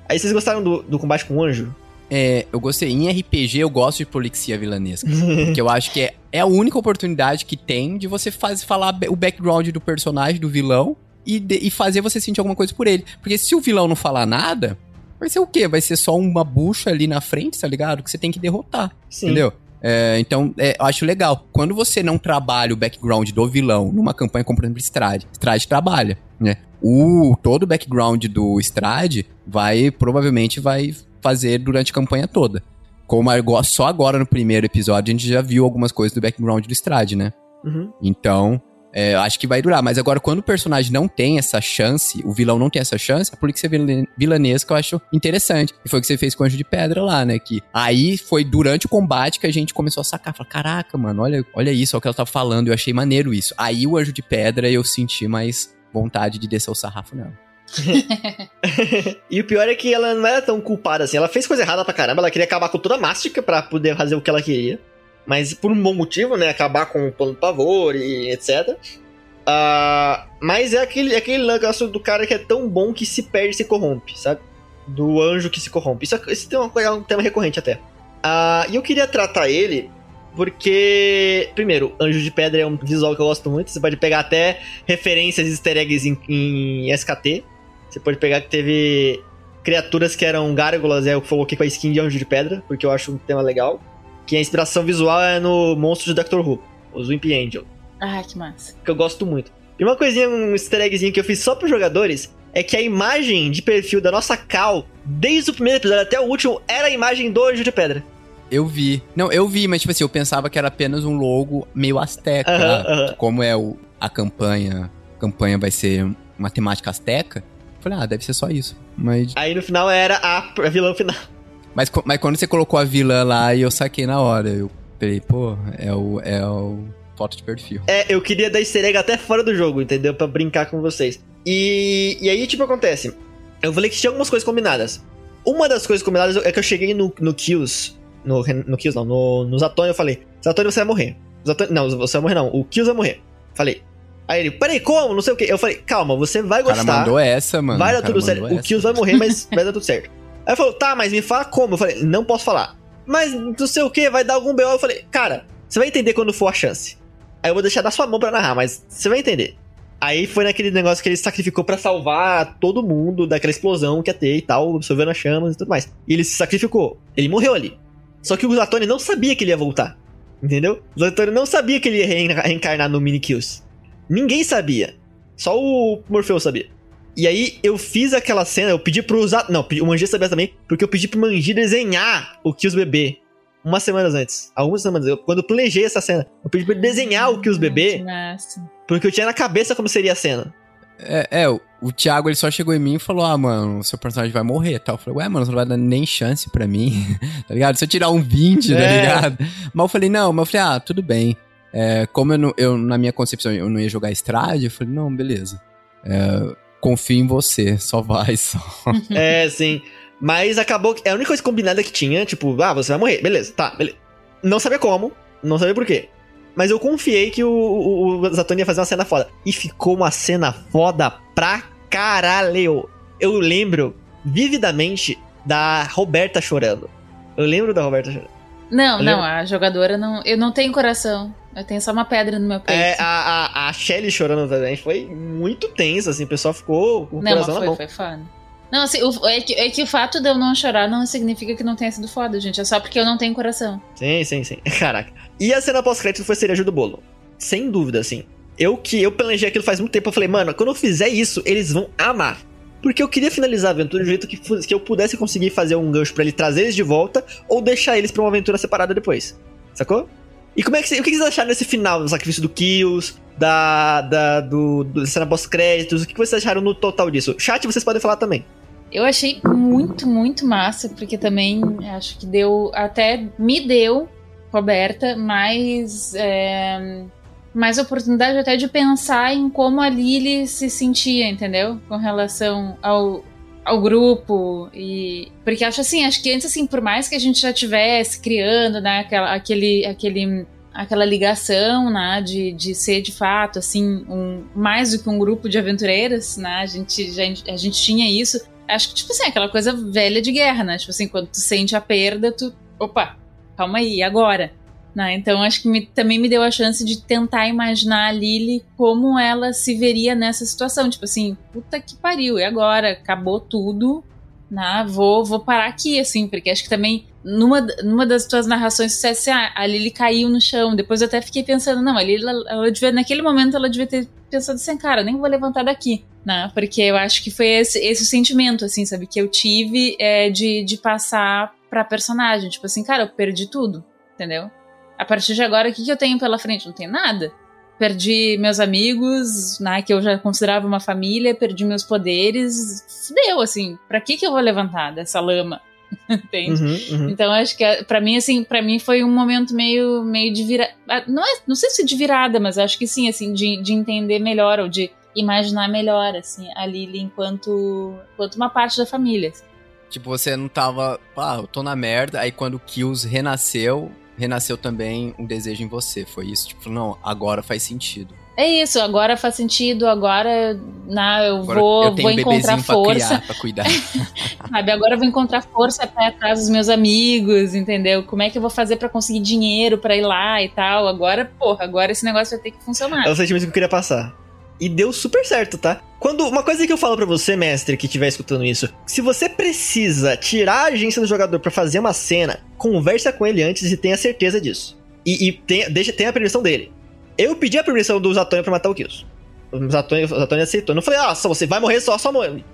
Speaker 3: Aí vocês gostaram do, do combate com o anjo?
Speaker 6: É, eu gostei. Em RPG, eu gosto de polixia vilanesca. *laughs* porque eu acho que é, é a única oportunidade que tem de você faz, falar o background do personagem, do vilão, e, de, e fazer você sentir alguma coisa por ele. Porque se o vilão não falar nada, vai ser o quê? Vai ser só uma bucha ali na frente, tá ligado? Que você tem que derrotar. Sim. Entendeu? É, então, é, eu acho legal. Quando você não trabalha o background do vilão numa campanha como, por exemplo, Strade, Strade trabalha, né? O, todo o background do Strade vai, provavelmente, vai fazer durante a campanha toda. Como só agora no primeiro episódio a gente já viu algumas coisas do background do Strade, né? Uhum. Então, é, acho que vai durar. Mas agora, quando o personagem não tem essa chance, o vilão não tem essa chance, a polícia vilanesca eu acho interessante. E foi o que você fez com o Anjo de Pedra lá, né? Que aí foi durante o combate que a gente começou a sacar. Falar, caraca, mano, olha, olha isso, olha o que ela tá falando. Eu achei maneiro isso. Aí o Anjo de Pedra eu senti mais vontade de descer o sarrafo nela.
Speaker 3: E o pior é que ela não era tão culpada assim. Ela fez coisa errada pra caramba. Ela queria acabar com toda a mástica pra poder fazer o que ela queria mas por um bom motivo, né? Acabar com o plano do pavor e etc. Uh, mas é aquele, é aquele negócio do cara que é tão bom que se perde e se corrompe, sabe? Do anjo que se corrompe. Isso, é, isso tem uma, é um tema recorrente até. Uh, e eu queria tratar ele porque, primeiro, Anjo de Pedra é um visual que eu gosto muito. Você pode pegar até referências easter eggs em, em SKT. Você pode pegar que teve criaturas que eram gárgulas, é, eu coloquei com a skin de Anjo de Pedra, porque eu acho um tema legal. Que a inspiração visual é no monstro de Doctor Who, os Wimpy Angel.
Speaker 5: Ah, que massa.
Speaker 3: Que eu gosto muito. E uma coisinha, um easter eggzinho que eu fiz só pros jogadores é que a imagem de perfil da nossa Cal, desde o primeiro episódio até o último, era a imagem do Anjo de Pedra.
Speaker 6: Eu vi. Não, eu vi, mas tipo assim, eu pensava que era apenas um logo meio asteca. Uh -huh, uh -huh. Como é o, a campanha. A campanha vai ser uma temática asteca. Falei, ah, deve ser só isso. Mas.
Speaker 3: Aí no final era a, a vilã final.
Speaker 6: Mas, mas quando você colocou a vilã lá, eu saquei na hora. Eu falei, pô, é o, é o foto de perfil.
Speaker 3: É, eu queria dar easter egg até fora do jogo, entendeu? Pra brincar com vocês. E, e aí, tipo, acontece. Eu falei que tinha algumas coisas combinadas. Uma das coisas combinadas é que eu cheguei no, no Kills. No, no Kills não, no, no Zatoni eu falei: Zatoni você vai morrer. Zatoni, não, você vai morrer não. O Kills vai morrer. Falei. Aí ele, peraí, como? Não sei o que. Eu falei, calma, você vai gostar. O cara
Speaker 6: mandou essa, mano.
Speaker 3: Vai dar tudo certo. Essa. O Kills vai morrer, mas *laughs* vai dar tudo certo. Aí ele falou, tá, mas me fala como. Eu falei, não posso falar. Mas não sei o que, vai dar algum BO. Eu falei, cara, você vai entender quando for a chance. Aí eu vou deixar da sua mão pra narrar, mas você vai entender. Aí foi naquele negócio que ele sacrificou para salvar todo mundo daquela explosão que ia ter e tal, absorvendo as chamas e tudo mais. E ele se sacrificou. Ele morreu ali. Só que o Zatoni não sabia que ele ia voltar. Entendeu? O Zatoni não sabia que ele ia reencarnar no Mini Kills. Ninguém sabia. Só o Morfeu sabia. E aí eu fiz aquela cena, eu pedi pro usar. Não, o Manji sabia também, porque eu pedi pro Manji desenhar o Kills bebê. Umas semanas antes. Algumas semanas. Eu, quando eu planejei essa cena, eu pedi pra ele desenhar o Kills bebê. Porque eu tinha na cabeça como seria a cena.
Speaker 6: É, é o, o Thiago ele só chegou em mim e falou: Ah, mano, o seu personagem vai morrer tal. Eu falei, ué, mano, você não vai dar nem chance pra mim, *laughs* tá ligado? Se eu tirar um 20, tá é. tá ligado? Mas eu falei, não, mas eu falei, ah, tudo bem. É, como eu, não, eu, na minha concepção, eu não ia jogar Estrade, eu falei, não, beleza. É, confio em você, só vai, só. *laughs*
Speaker 3: é, sim. Mas acabou que. É a única coisa combinada que tinha, tipo, ah, você vai morrer, beleza, tá, beleza. Não sabia como, não sabia por quê. mas eu confiei que o, o, o Zatoni ia fazer uma cena foda. E ficou uma cena foda pra caralho. Eu lembro vividamente da Roberta chorando. Eu lembro da Roberta chorando.
Speaker 5: Não,
Speaker 3: Eu
Speaker 5: não,
Speaker 3: lembro-
Speaker 5: a jogadora não. Eu não tenho coração. Eu tenho só uma pedra no meu peito.
Speaker 3: É, a, a, a Shelly chorando também foi muito tensa, assim, o pessoal ficou com o
Speaker 5: não,
Speaker 3: coração na
Speaker 5: foi,
Speaker 3: mão.
Speaker 5: foi foda. Não, assim, o- é, que, é que o fato de eu não chorar não significa que não tenha sido foda, gente. É só porque eu não tenho coração.
Speaker 3: Sim, sim, sim. *laughs* Caraca. E a cena pós-crédito foi cereja do bolo. Sem dúvida, assim. Eu que eu planejei aquilo faz muito tempo, eu falei, mano, quando eu fizer isso, eles vão amar. Porque eu queria finalizar a aventura um jeito que, que eu pudesse conseguir fazer um gancho pra ele trazer eles de volta ou deixar eles pra uma aventura separada depois. Sacou? E como é que, o que vocês acharam desse final, do sacrifício do Kills, da, da do, do cena pós-créditos? O que vocês acharam no total disso? Chat, vocês podem falar também.
Speaker 5: Eu achei muito, muito massa, porque também acho que deu. Até me deu, Roberta, mais. é, mais oportunidade até de pensar em como a Lily se sentia, entendeu? Com relação ao, ao grupo. e Porque acho assim, acho que antes, assim, por mais que a gente já tivesse criando, né, aquela, aquele. aquele aquela ligação, né, de, de ser de fato, assim, um, mais do que um grupo de aventureiras, né, a gente, já, a gente tinha isso, acho que, tipo assim, aquela coisa velha de guerra, né? Tipo assim, quando tu sente a perda, tu. Opa, calma aí, agora? Né? Então acho que me- também me deu a chance de tentar imaginar a Lily como ela se veria nessa situação. Tipo assim, puta que pariu, e agora? Acabou tudo. Né? Vou, vou parar aqui, assim, porque acho que também numa, numa das tuas narrações você disse assim, ah, a Lily caiu no chão. Depois eu até fiquei pensando, não, a Lily, ela, ela devia, naquele momento ela devia ter pensado assim, cara, nem vou levantar daqui, né? Porque eu acho que foi esse, esse sentimento, assim, sabe, que eu tive é, de, de passar pra personagem. Tipo assim, cara, eu perdi tudo, entendeu? A partir de agora, o que, que eu tenho pela frente? Não tem nada. Perdi meus amigos, né, que eu já considerava uma família, perdi meus poderes. Fudeu, assim, pra que, que eu vou levantar dessa lama? *laughs* Entende?
Speaker 3: Uhum, uhum.
Speaker 5: Então acho que é- pra mim assim, para mim foi um momento meio meio de virada, não é, não sei se de virada, mas acho que sim, assim, de, de entender melhor ou de imaginar melhor assim a Lily enquanto enquanto uma parte da família.
Speaker 6: Tipo, você não tava. Ah, eu tô na merda. Aí quando o Kills renasceu, renasceu também um desejo em você. Foi isso? Tipo, não, agora faz sentido.
Speaker 5: É isso, agora faz sentido, agora né, eu
Speaker 6: Agora
Speaker 5: vou,
Speaker 6: eu
Speaker 5: vou encontrar
Speaker 6: bebezinho pra
Speaker 5: força,
Speaker 6: criar, pra cuidar. *laughs*
Speaker 5: sabe? Agora eu vou encontrar força pra ir atrás dos meus amigos, entendeu? Como é que eu vou fazer pra conseguir dinheiro pra ir lá e tal? Agora, porra, agora esse negócio vai ter que funcionar.
Speaker 3: É o sentimento que eu queria passar. E deu super certo, tá? Quando uma coisa que eu falo pra você, mestre, que estiver escutando isso, se você precisa tirar a agência do jogador pra fazer uma cena, conversa com ele antes e tenha certeza disso. E, e tenha, deixa, tenha a permissão dele. Eu pedi a permissão do Zatônio pra matar o Kills. O Zatônio, o Zatônio aceitou. Não falei, ah, só você vai morrer só, só morre.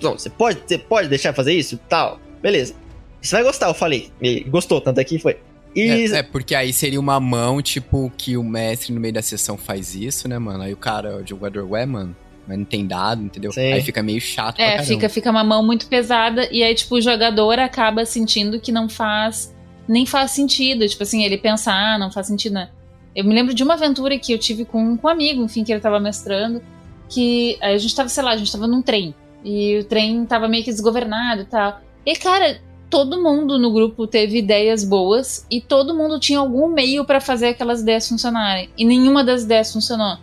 Speaker 3: Não, você pode, você pode deixar fazer isso tal. Beleza. Você vai gostar, eu falei. E gostou, tanto é que foi. E
Speaker 6: É, é, porque aí seria uma mão, tipo, que o mestre no meio da sessão faz isso, né, mano? Aí o cara, o jogador, ué, mano, mas não tem dado, entendeu?
Speaker 3: Sim.
Speaker 6: Aí fica meio chato
Speaker 5: É, fica, fica uma mão muito pesada e aí, tipo, o jogador acaba sentindo que não faz, nem faz sentido. Tipo assim, ele pensa, ah, não faz sentido, né? Eu me lembro de uma aventura que eu tive com, com um amigo, enfim, que ele tava mestrando, que aí a gente tava, sei lá, a gente tava num trem e o trem tava meio que desgovernado e tal. E, cara, todo mundo no grupo teve ideias boas e todo mundo tinha algum meio pra fazer aquelas ideias funcionarem. E nenhuma das ideias funcionou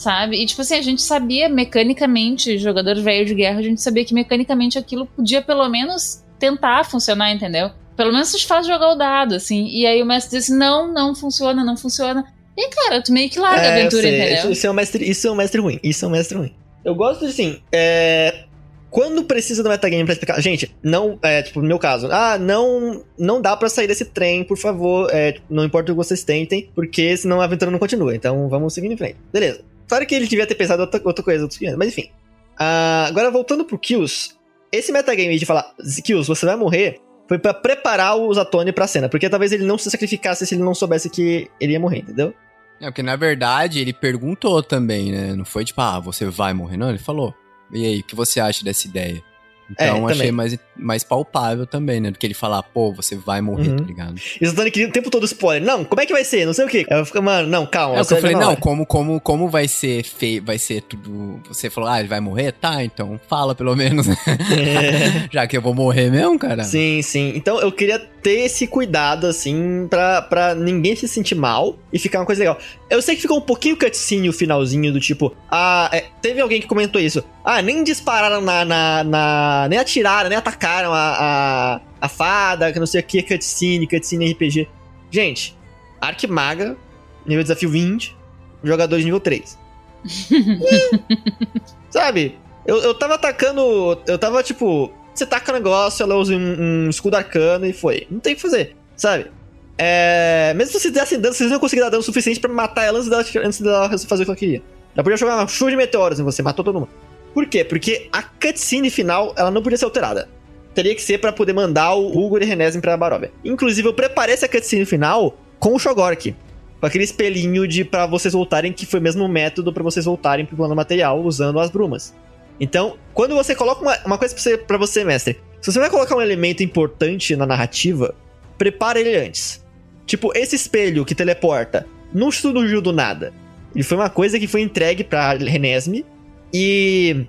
Speaker 5: sabe? E tipo assim, a gente sabia mecanicamente, jogador velho de guerra, a gente sabia que mecanicamente aquilo podia pelo menos tentar funcionar, entendeu? Pelo menos te faz jogar o dado, assim. E aí o mestre disse: não, não funciona, não funciona. E cara, tu meio que larga a
Speaker 3: É, eu
Speaker 5: aventura,
Speaker 3: sei.
Speaker 5: entendeu?
Speaker 3: Isso, é um mestre, isso é um mestre ruim. Isso é um mestre ruim. Eu gosto assim, é... Quando precisa do metagame pra explicar... Gente, não... É, tipo, no meu caso. Ah, não... Não dá pra sair desse trem, por favor. É, tipo, não importa o que vocês tentem, porque senão a aventura não continua. Então, vamos seguir em frente. Beleza. Claro que ele devia ter pensado outra, outra coisa, mas enfim. Ah, agora, voltando pro Kills. Esse metagame de falar, Kills, você vai morrer, foi pra preparar o Zatoni pra cena. Porque talvez ele não se sacrificasse se ele não soubesse que ele ia morrer, entendeu?
Speaker 6: É, porque na verdade ele perguntou também, né? Não foi tipo, ah, você vai morrer, não? Ele falou. E aí, o que você acha dessa ideia?
Speaker 3: É,
Speaker 6: Então achei
Speaker 3: também.
Speaker 6: mais, mais palpável também, né? Do que ele falar, pô, você vai morrer,
Speaker 3: Uhum.
Speaker 6: tá ligado?
Speaker 3: E o Zatoni queria o tempo todo spoiler. Não, como é que vai ser? Não sei o quê. Eu fico, mano, não, calma.
Speaker 6: É o que eu falei, não, como, como, como vai ser feio, vai ser tudo. Você falou, ah, ele vai morrer? Tá, então fala pelo menos. *laughs* *laughs* Já que eu vou morrer mesmo, cara.
Speaker 3: Sim, sim. Então eu queria ter esse cuidado, assim, pra, pra ninguém se sentir mal e ficar uma coisa legal. Eu sei que ficou um pouquinho cutscene o finalzinho do tipo, ah, é, teve alguém que comentou isso. Ah, nem dispararam na. na, na nem atiraram, nem atacaram a, a, a fada, que não sei o que, cutscene, cutscene RPG. Gente, Arquimaga, nível desafio 20, jogador de nível 3. *laughs* Sabe? Eu, eu tava atacando. Eu tava tipo. Você taca o negócio, ela usa um, um escudo arcano e foi. Não tem o que fazer, sabe? É, mesmo se vocês dessem dano, vocês não iam conseguir dar dano suficiente pra matar ela antes dela, antes dela fazer o que ela queria. Ela podia jogar uma chuva de meteoros em você, matou todo mundo. Por quê? Porque a cutscene final, ela não podia ser alterada. Teria que ser para poder mandar o Hugo e Renesem pra Barovia. Inclusive, eu preparei essa cutscene final com o Shogork. Com aquele espelhinho de para vocês voltarem, que foi o mesmo método para vocês voltarem pro plano material usando as brumas. Então, quando você coloca uma, uma coisa pra você, pra você, mestre, se você vai colocar um elemento importante na narrativa, prepara ele antes. Tipo, esse espelho que teleporta não surgiu do nada. Ele foi uma coisa que foi entregue pra Renesme e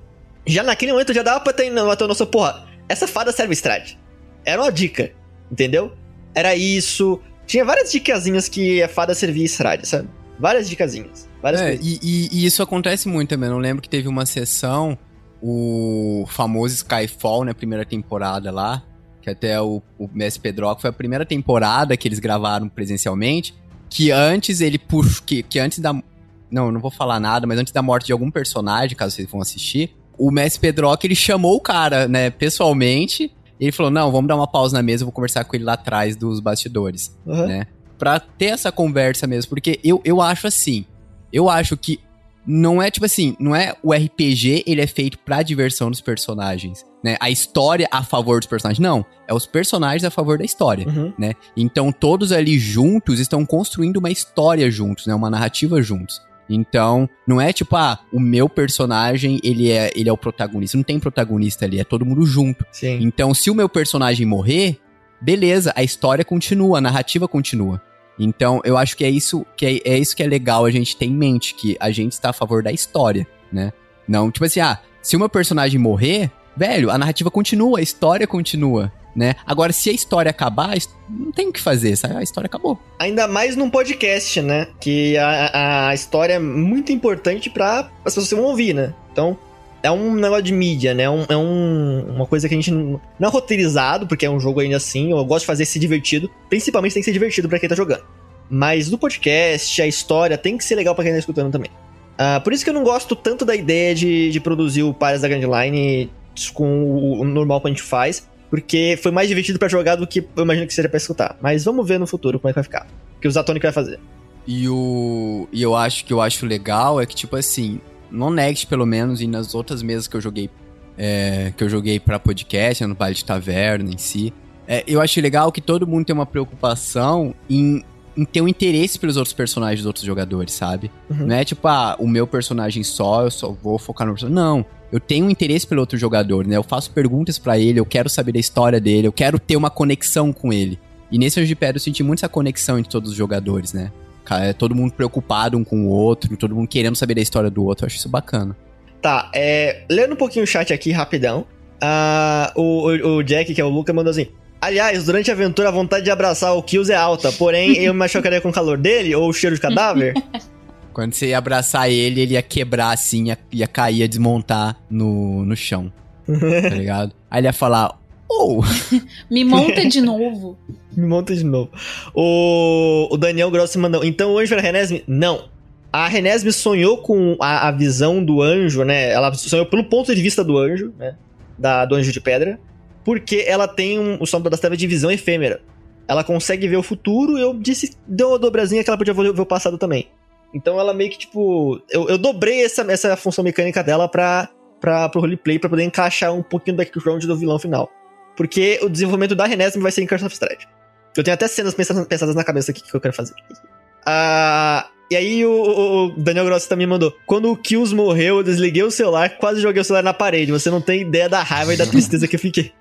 Speaker 3: já naquele momento já dava pra ter na nossa porra. Essa fada serve Strade. Era uma dica, entendeu? Era isso. Tinha várias dicasinhas que a fada servia Strade, sabe? Várias dicasinhas. Várias
Speaker 6: É, e, e- e isso acontece muito também. Eu lembro que teve uma sessão, o famoso Skyfall, na primeira temporada lá, que até o, o Mestre Pedroca foi a primeira temporada que eles gravaram presencialmente, que antes ele puxou, que, que antes da... Não, eu não vou falar nada, mas antes da morte de algum personagem, caso vocês vão assistir, o Mestre Pedroca, ele chamou o cara, né, pessoalmente, e ele falou, não, vamos dar uma pausa na mesa, eu vou conversar com ele lá atrás dos bastidores
Speaker 3: Uhum.
Speaker 6: né? Pra ter essa conversa mesmo, porque eu, eu acho assim, eu acho que não é tipo assim, não é o RPG, ele é feito pra diversão dos personagens, né? A história a favor dos personagens, não, é os personagens a favor da história,
Speaker 3: Uhum.
Speaker 6: né? Então todos ali juntos estão construindo uma história juntos, né? Uma narrativa juntos. Então, não é tipo, ah, o meu personagem, ele é, ele é o protagonista. Não tem protagonista ali, é todo mundo junto.
Speaker 3: Sim.
Speaker 6: Então, se o meu personagem morrer, beleza, a história continua, a narrativa continua. Então, eu acho que é isso que é, é isso que é legal a gente ter em mente, que a gente está a favor da história, né? Não, tipo assim, ah, se meu personagem morrer, velho, a narrativa continua, a história continua, né? Agora, se a história acabar, não tem o que fazer, sabe? A história acabou.
Speaker 3: Ainda mais num podcast, né? Que a, a história é muito importante pra as pessoas que vão ouvir, né? Então, é um negócio de mídia, né? Um- é um- uma coisa que a gente não, é roteirizado, porque é um jogo ainda assim. Eu gosto de fazer ser divertido. Principalmente tem que ser divertido pra quem tá jogando. Mas no podcast, a história tem que ser legal pra quem tá escutando também. Ah, por isso que eu não gosto tanto da ideia de, de produzir o Pares da Grand Line com o, o normal que a gente faz. Porque foi mais divertido pra jogar do que eu imagino que seria pra escutar. Mas vamos ver no futuro como é que vai ficar. O que o Zatonic vai fazer.
Speaker 6: E o e eu acho que eu acho legal é que tipo assim, no Next pelo menos e nas outras mesas que eu joguei é, que eu joguei pra podcast, no baile de taverna em si, é, eu acho legal que todo mundo tem uma preocupação em, em ter um interesse pelos outros personagens dos outros jogadores, sabe?
Speaker 3: Uhum.
Speaker 6: Não é tipo, ah, o meu personagem só, eu só vou focar no personagem. Não. Eu tenho um interesse pelo outro jogador, né? Eu faço perguntas pra ele, eu quero saber da história dele, eu quero ter uma conexão com ele. E nesse Anjo de Pedra eu senti muito essa conexão entre todos os jogadores, né? É Todo mundo preocupado um com o outro, todo mundo querendo saber da história do outro. Eu acho isso bacana.
Speaker 3: Tá, é, lendo um pouquinho o chat aqui rapidão. o, o, o Jack, que é o Luca, mandou assim. Aliás, durante a aventura a vontade de abraçar o Kills é alta, porém *laughs* eu me machucaria com o calor dele ou o cheiro de cadáver. *laughs*
Speaker 6: Quando você ia abraçar ele, ele ia quebrar assim, ia, ia cair, ia desmontar no, no chão. Tá *laughs* ligado? Aí ele ia falar, oh! *laughs*
Speaker 5: Me monta de *laughs* novo.
Speaker 3: Me monta de novo. O, o Daniel Grossi mandou. Então o anjo era Renesme? Não. A Renesme sonhou com a, a visão do anjo, né? Ela sonhou pelo ponto de vista do anjo, né? Da, do anjo de pedra. Porque ela tem um, o sombra das trevas de visão efêmera. Ela consegue ver o futuro. Eu disse, deu uma dobrazinha que ela podia ver o passado também. Então ela meio que, tipo. Eu, eu dobrei essa, essa função mecânica dela pra, pra, pro roleplay pra poder encaixar um pouquinho do background do vilão final. Porque o desenvolvimento da Renesme vai ser em Curse of Strahd. Eu tenho até cenas pensadas, na cabeça aqui que eu quero fazer. Ah, e aí o, o- Daniel Grossi também mandou. Quando o Kills morreu, eu desliguei o celular, quase joguei o celular na parede. Você não tem ideia da raiva e da tristeza que eu fiquei.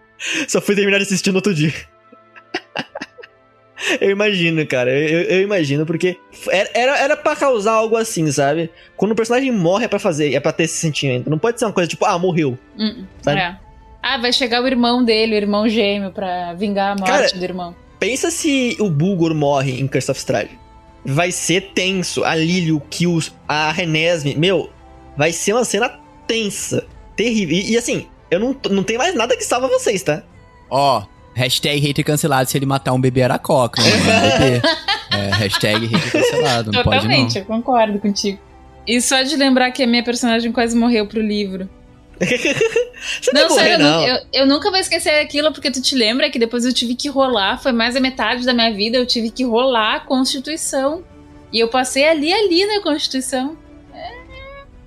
Speaker 3: Só fui terminar de assistir no outro dia. *laughs* eu imagino, cara. Eu, eu- imagino, porque era, era, pra causar algo assim, sabe? Quando o personagem morre é pra fazer, é pra ter esse sentimento. Não pode ser uma coisa tipo, ah, morreu.
Speaker 5: Hum,
Speaker 3: Sabe?
Speaker 5: é. Ah, vai chegar o irmão dele, o irmão gêmeo, pra vingar a morte
Speaker 3: Cara,
Speaker 5: do irmão.
Speaker 3: Pensa se o Bulgor morre em Curse of Strahd. Vai ser tenso. A Lily, o Kills, a Renesme. Meu, vai ser uma cena tensa. Terrível. E, e assim, eu não, não tem mais nada que salva vocês, tá?
Speaker 6: Ó, hashtag hater cancelado se ele matar um bebê era coca, né? *laughs* Um bebê. É, hashtag hater cancelado, não pode não.
Speaker 5: Totalmente, eu concordo contigo. E só de lembrar que a minha personagem quase morreu pro livro. *laughs*
Speaker 3: Você
Speaker 5: Não,
Speaker 3: vai morrer,
Speaker 5: sério, eu,
Speaker 3: não.
Speaker 5: eu, eu nunca vou esquecer aquilo, porque tu te lembra que depois eu tive que rolar, foi mais da metade da minha vida, eu tive que rolar a Constituição. E eu passei ali, ali na Constituição. É,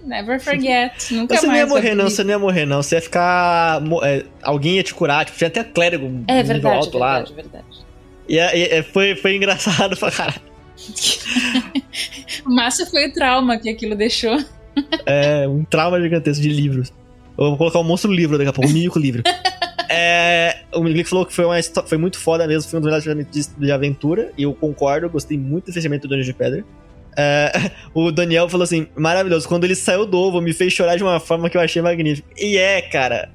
Speaker 5: never forget. Nunca
Speaker 3: Você não
Speaker 5: mais.
Speaker 3: ia morrer, não. Você não ia morrer, não. Você ia ficar. é, alguém ia te curar. Tipo, tinha até clérigo
Speaker 5: É verdade,
Speaker 3: alto lá.
Speaker 5: verdade, verdade.
Speaker 3: E, e- e foi, foi engraçado *laughs* pra caralho. *laughs*
Speaker 5: Márcio foi o trauma que aquilo deixou.
Speaker 3: É um trauma gigantesco de livros. Eu vou colocar um monstro livro daqui a pouco, um mico livro. *laughs* É, o Glick falou que foi, uma, foi muito foda mesmo, foi um dos melhores de, de aventura, e eu concordo, eu gostei muito do fechamento do Dungeon de Pedra. É, *laughs* o Daniel falou assim: maravilhoso, quando ele saiu do ovo, me fez chorar de uma forma que eu achei magnífica. E é, cara.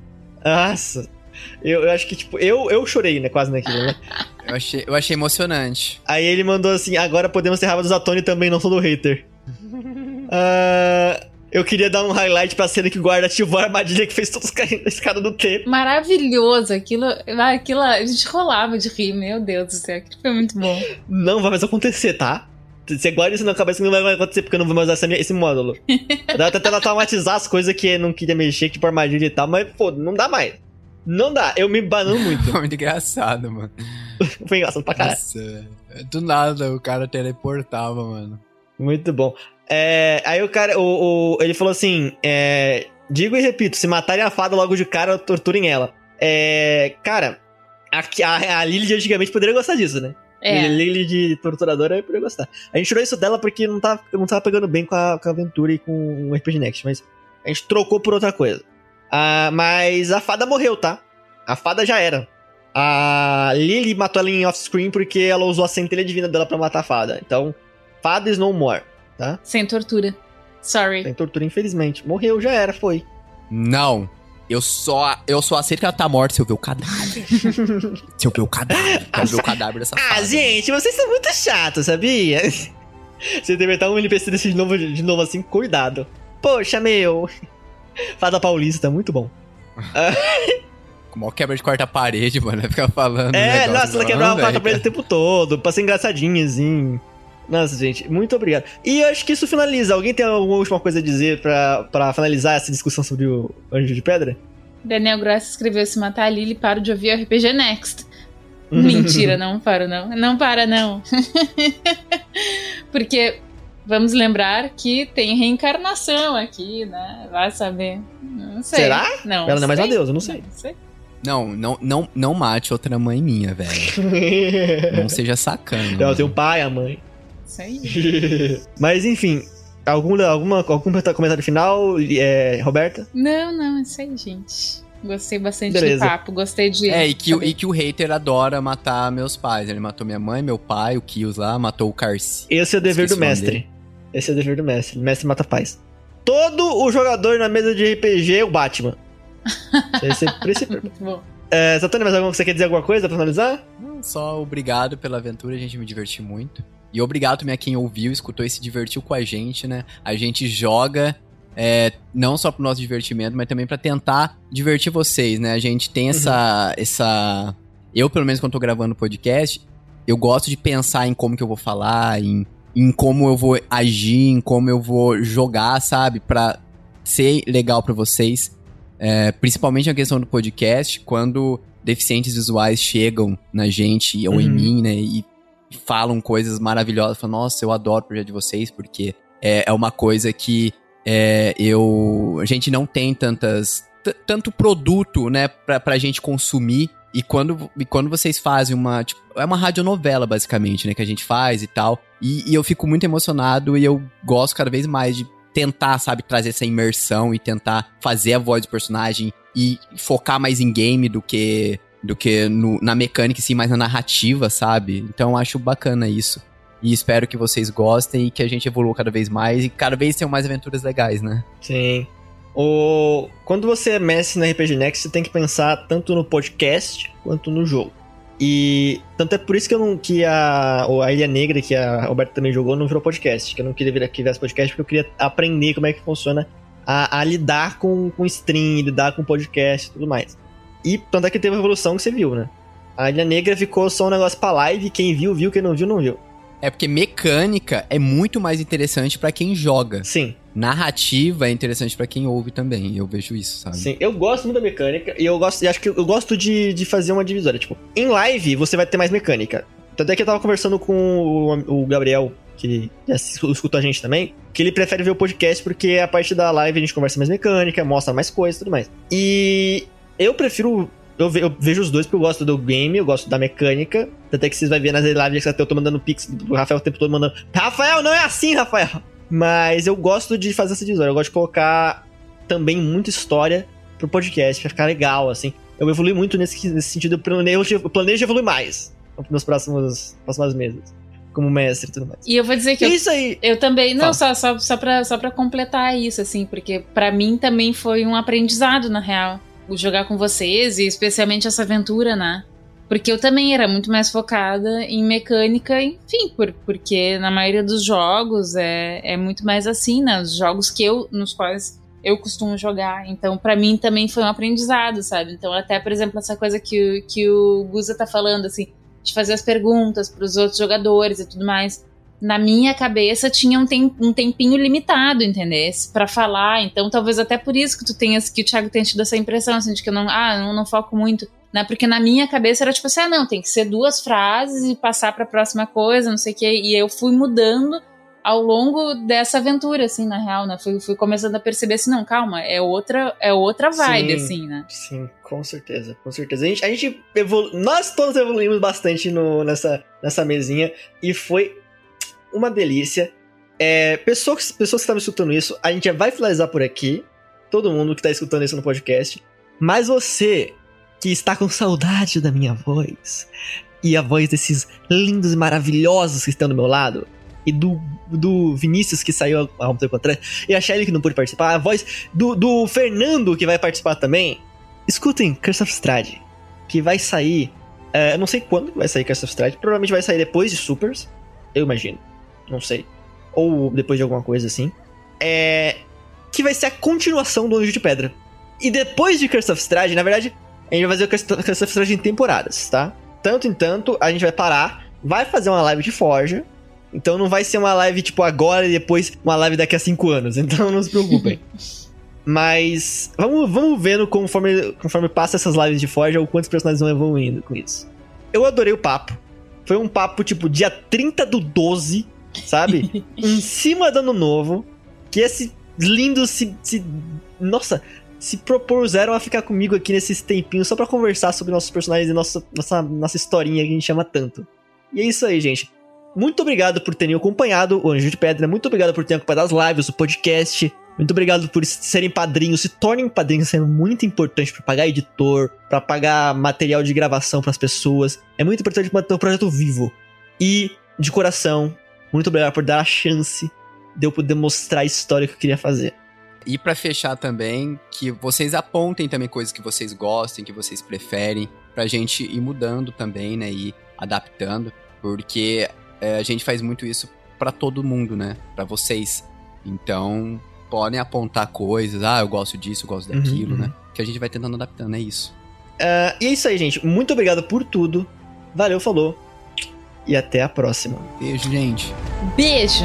Speaker 3: Nossa. Eu, eu acho que, tipo, eu, eu chorei, né? Quase naquilo, né? *laughs*
Speaker 6: Eu achei, eu achei emocionante.
Speaker 3: Aí ele mandou assim: agora podemos ter raiva dos Atone também, não sou do hater. Ah, eu queria dar um highlight pra cena que o guarda ativou a armadilha que fez todos caírem na escada do tempo.
Speaker 5: Maravilhoso. Aquilo, ah, aquilo. A gente rolava de rir, meu Deus do céu. Aquilo foi muito bom.
Speaker 3: Não vai mais acontecer, tá? Você guarda isso na cabeça que não vai mais acontecer, porque eu não vou mais usar essa minha- esse módulo. *laughs* Dá até tentando traumatizar as coisas que eu não queria mexer, tipo armadilha e tal, mas, pô, não dá mais. Não dá, eu me banando *laughs* muito.
Speaker 6: Foi muito engraçado, mano. *laughs*
Speaker 3: Foi engraçado pra caralho.
Speaker 6: Nossa, do nada o cara teleportava, mano.
Speaker 3: Muito bom. É, aí o cara, o, o- ele falou assim: é, digo e repito, se matarem a fada logo de cara, torturem ela. É, cara, a, a, a Lily de antigamente poderia gostar disso, né?
Speaker 5: É.
Speaker 3: Lily de torturadora poderia gostar. A gente tirou isso dela porque não tava, não tava pegando bem com a, com a aventura e com o RPG Next, mas a gente trocou por outra coisa. Ah, mas a fada morreu, tá? A fada já era. A Lily matou ela em off-screen porque ela usou a centelha divina dela pra matar a fada. Então, fada is no more, tá?
Speaker 5: Sem tortura. Sorry.
Speaker 3: Tem tortura, infelizmente. Morreu, já era, foi.
Speaker 6: Não. Eu só, eu só aceito que ela tá morta se eu ver o cadáver. *laughs* se eu ver o cadáver. Quero ver o cadáver dessa
Speaker 3: Ah,
Speaker 6: fada.
Speaker 3: gente, vocês são muito chatos, sabia? *laughs* Você deve estar um NPC desse de novo, de novo assim, cuidado. Poxa, meu. Fada paulista, muito bom. *laughs*
Speaker 6: Com uma quebra de quarta parede, mano. Ficar falando. um
Speaker 3: É,
Speaker 6: negócio
Speaker 3: nossa, ela quebrava a pra ele o tempo todo, pra ser engraçadinha, assim. Nossa, gente, muito obrigado. E eu acho que isso finaliza. Alguém tem alguma última coisa a dizer pra, pra finalizar essa discussão sobre o Anjo de Pedra?
Speaker 5: Daniel Graça escreveu: se matar a Lily, paro de ouvir o RPG Next. Mentira, não paro não. Não para não. *laughs* Porque vamos lembrar que tem reencarnação aqui, né? Vai saber. Não sei.
Speaker 3: Será?
Speaker 5: Não.
Speaker 3: Ela não é mais uma deusa, eu não sei.
Speaker 5: sei.
Speaker 6: Não, não, não, não mate outra mãe minha, velho. *laughs* Não seja sacana.
Speaker 3: Ela tem o pai, a mãe.
Speaker 5: Isso aí. *laughs*
Speaker 3: Mas enfim, algum, alguma, algum comentário final, é, Roberta?
Speaker 5: Não, não, isso aí, gente. Gostei bastante
Speaker 3: Beleza.
Speaker 5: do papo, gostei de.
Speaker 6: É, e que, o-
Speaker 5: saber.
Speaker 6: e que o hater adora matar meus pais. Ele matou minha mãe, meu pai, o Kills lá, matou o Carci.
Speaker 3: Esse é o dever
Speaker 6: Esqueci
Speaker 3: do mestre. Esse é o dever do mestre. Mestre mata paz. Todo o jogador na mesa de RPG é o Batman. *laughs* Esse é o princípio.
Speaker 5: Muito bom.
Speaker 3: É, mais alguma, você quer dizer alguma coisa pra finalizar?
Speaker 6: Não, Só obrigado pela aventura, a gente me divertiu muito. E obrigado também a quem ouviu, escutou e se divertiu com a gente, né? A gente joga é, não só pro nosso divertimento, mas também pra tentar divertir vocês, né? A gente tem essa. essa Eu, pelo menos, quando tô gravando o podcast, eu gosto de pensar em como que eu vou falar, em, em como eu vou agir, em como eu vou jogar, sabe? Pra ser legal pra vocês. É, principalmente na questão do podcast, quando deficientes visuais chegam na gente ou em
Speaker 3: Uhum.
Speaker 6: mim, né? E falam coisas maravilhosas. Falam, nossa, eu adoro o projeto de vocês, porque é, é uma coisa que é, eu. A gente não tem tantas. tanto produto, né, pra, pra gente consumir. E quando, e quando vocês fazem uma. Tipo, é uma radionovela, basicamente, né? Que a gente faz e tal. E, e eu fico muito emocionado e eu gosto cada vez mais de tentar, sabe, trazer essa imersão e tentar fazer a voz do personagem e focar mais em game do que do que no- na mecânica, sim, mais na narrativa, sabe? Então acho bacana isso. E espero que vocês gostem e que a gente evolua cada vez mais e cada vez tenham mais aventuras legais, né?
Speaker 3: Sim. O... Quando você é mestre no RPG Next, você tem que pensar tanto no podcast quanto no jogo. E tanto é por isso que eu não que a, a Ilha Negra, que a Roberta também jogou, não virou podcast. Que eu não queria vir aqui ver esse podcast, porque eu queria aprender como é que funciona a, a lidar com, com stream, lidar com podcast e tudo mais. E tanto é que teve a evolução que você viu, né? A Ilha Negra ficou só um negócio pra live, quem viu, viu, quem não viu, não viu.
Speaker 6: É porque mecânica é muito mais interessante pra quem joga.
Speaker 3: Sim.
Speaker 6: Narrativa é interessante pra quem ouve também. Eu vejo isso, sabe?
Speaker 3: Sim, eu gosto muito da mecânica e eu gosto, e acho que eu gosto de, de fazer uma divisória. Tipo, em live você vai ter mais mecânica. Tanto é que eu tava conversando com o, o Gabriel, que já escutou a gente também, que ele prefere ver o podcast porque a parte da live a gente conversa mais mecânica, mostra mais coisas e tudo mais. E eu prefiro eu, ve eu, vejo os dois porque eu gosto do game, eu gosto da mecânica. Até que vocês vão ver nas lives que eu tô mandando pix pro Rafael o tempo todo mandando. Rafael, não é assim, Rafael! Mas eu gosto de fazer essa divisão. Eu gosto de colocar também muita história pro podcast, pra ficar legal, assim. Eu evolui muito nesse, nesse sentido. Eu planejo, eu planejo evoluir mais nos próximos, próximos meses. Como mestre e tudo mais.
Speaker 5: E eu vou dizer que.
Speaker 3: Isso
Speaker 5: eu,
Speaker 3: aí!
Speaker 5: Eu também. Não, só, só, só, pra, só pra completar isso, assim, porque para mim também foi um aprendizado, na real jogar com vocês e especialmente essa aventura, né? Porque eu também era muito mais focada em mecânica, enfim, por, porque na maioria dos jogos é, é muito mais assim, né? Os jogos que eu, nos quais eu costumo jogar. Então, para mim também foi um aprendizado, sabe? Então, até, por exemplo, essa coisa que, que o Guza tá falando, assim, de fazer as perguntas para os outros jogadores e tudo mais na minha cabeça tinha um, tem, um tempinho limitado, entendeu? para falar. Então, talvez até por isso que tu tenhas que o Thiago tenha tido essa impressão, assim, de que eu não, ah, não, não foco muito, né? Porque na minha cabeça era tipo assim, ah, não, tem que ser duas frases e passar para a próxima coisa, não sei o quê. E eu fui mudando ao longo dessa aventura, assim, na real, né? Fui, fui começando a perceber assim, não, calma, é outra, é outra vibe,
Speaker 3: sim,
Speaker 5: assim, né?
Speaker 3: Sim, com certeza, com certeza. A gente, a gente evolu... nós todos evoluímos bastante no, nessa, nessa mesinha e foi uma delícia. É, pessoas, pessoas que estavam escutando isso, a gente já vai finalizar por aqui. Todo mundo que está escutando isso no podcast. Mas você que está com saudade da minha voz e a voz desses lindos e maravilhosos que estão do meu lado, e do, do Vinícius que saiu há um tempo atrás, e a Shelly que não pôde participar, a voz do, do Fernando que vai participar também, escutem Curse of Strahd, que vai sair. É, eu não sei quando vai sair Curse of Strahd, provavelmente vai sair depois de Supers, eu imagino não sei. Ou depois de alguma coisa assim. É. Que vai ser a continuação do Anjo de Pedra. E depois de Curse of Strahd, na verdade, a gente vai fazer o Curse of Strahd em temporadas, tá? Tanto em tanto, a gente vai parar, vai fazer uma live de Forja. Então não vai ser uma live tipo agora e depois uma live daqui a 5 anos. *laughs* Então não se preocupem. *laughs* Mas vamos, vamos vendo conforme, conforme passa essas lives de Forja o quantos personagens vão evoluindo com isso. Eu adorei o papo. Foi um papo tipo dia 30 do 12 sabe? *laughs* em cima do ano novo, que esses lindos se, se. Nossa, se propuseram a ficar comigo aqui nesses tempinhos só para conversar sobre nossos personagens e nossa, nossa, nossa historinha que a gente ama tanto. E é isso aí, gente. Muito obrigado por terem acompanhado o Anjo de Pedra. Muito obrigado por terem acompanhado as lives, o podcast. Muito obrigado por serem padrinhos. Se tornem padrinhos, é muito importante para pagar editor, para pagar material de gravação para as pessoas. É muito importante manter o projeto vivo. E, de coração, muito obrigado por dar a chance de eu poder mostrar a história que eu queria fazer.
Speaker 6: E para fechar também, que vocês apontem também coisas que vocês gostem, que vocês preferem, pra gente ir mudando também, né, e adaptando, porque é, a gente faz muito isso para todo mundo, né, para vocês. Então, podem apontar coisas, ah, eu gosto disso, eu gosto daquilo, uhum, né, que a gente vai tentando adaptando, é isso.
Speaker 3: Uh, e é isso aí, gente. Muito obrigado por tudo. Valeu, falou e até a próxima.
Speaker 6: Beijo, gente.
Speaker 5: Beijo.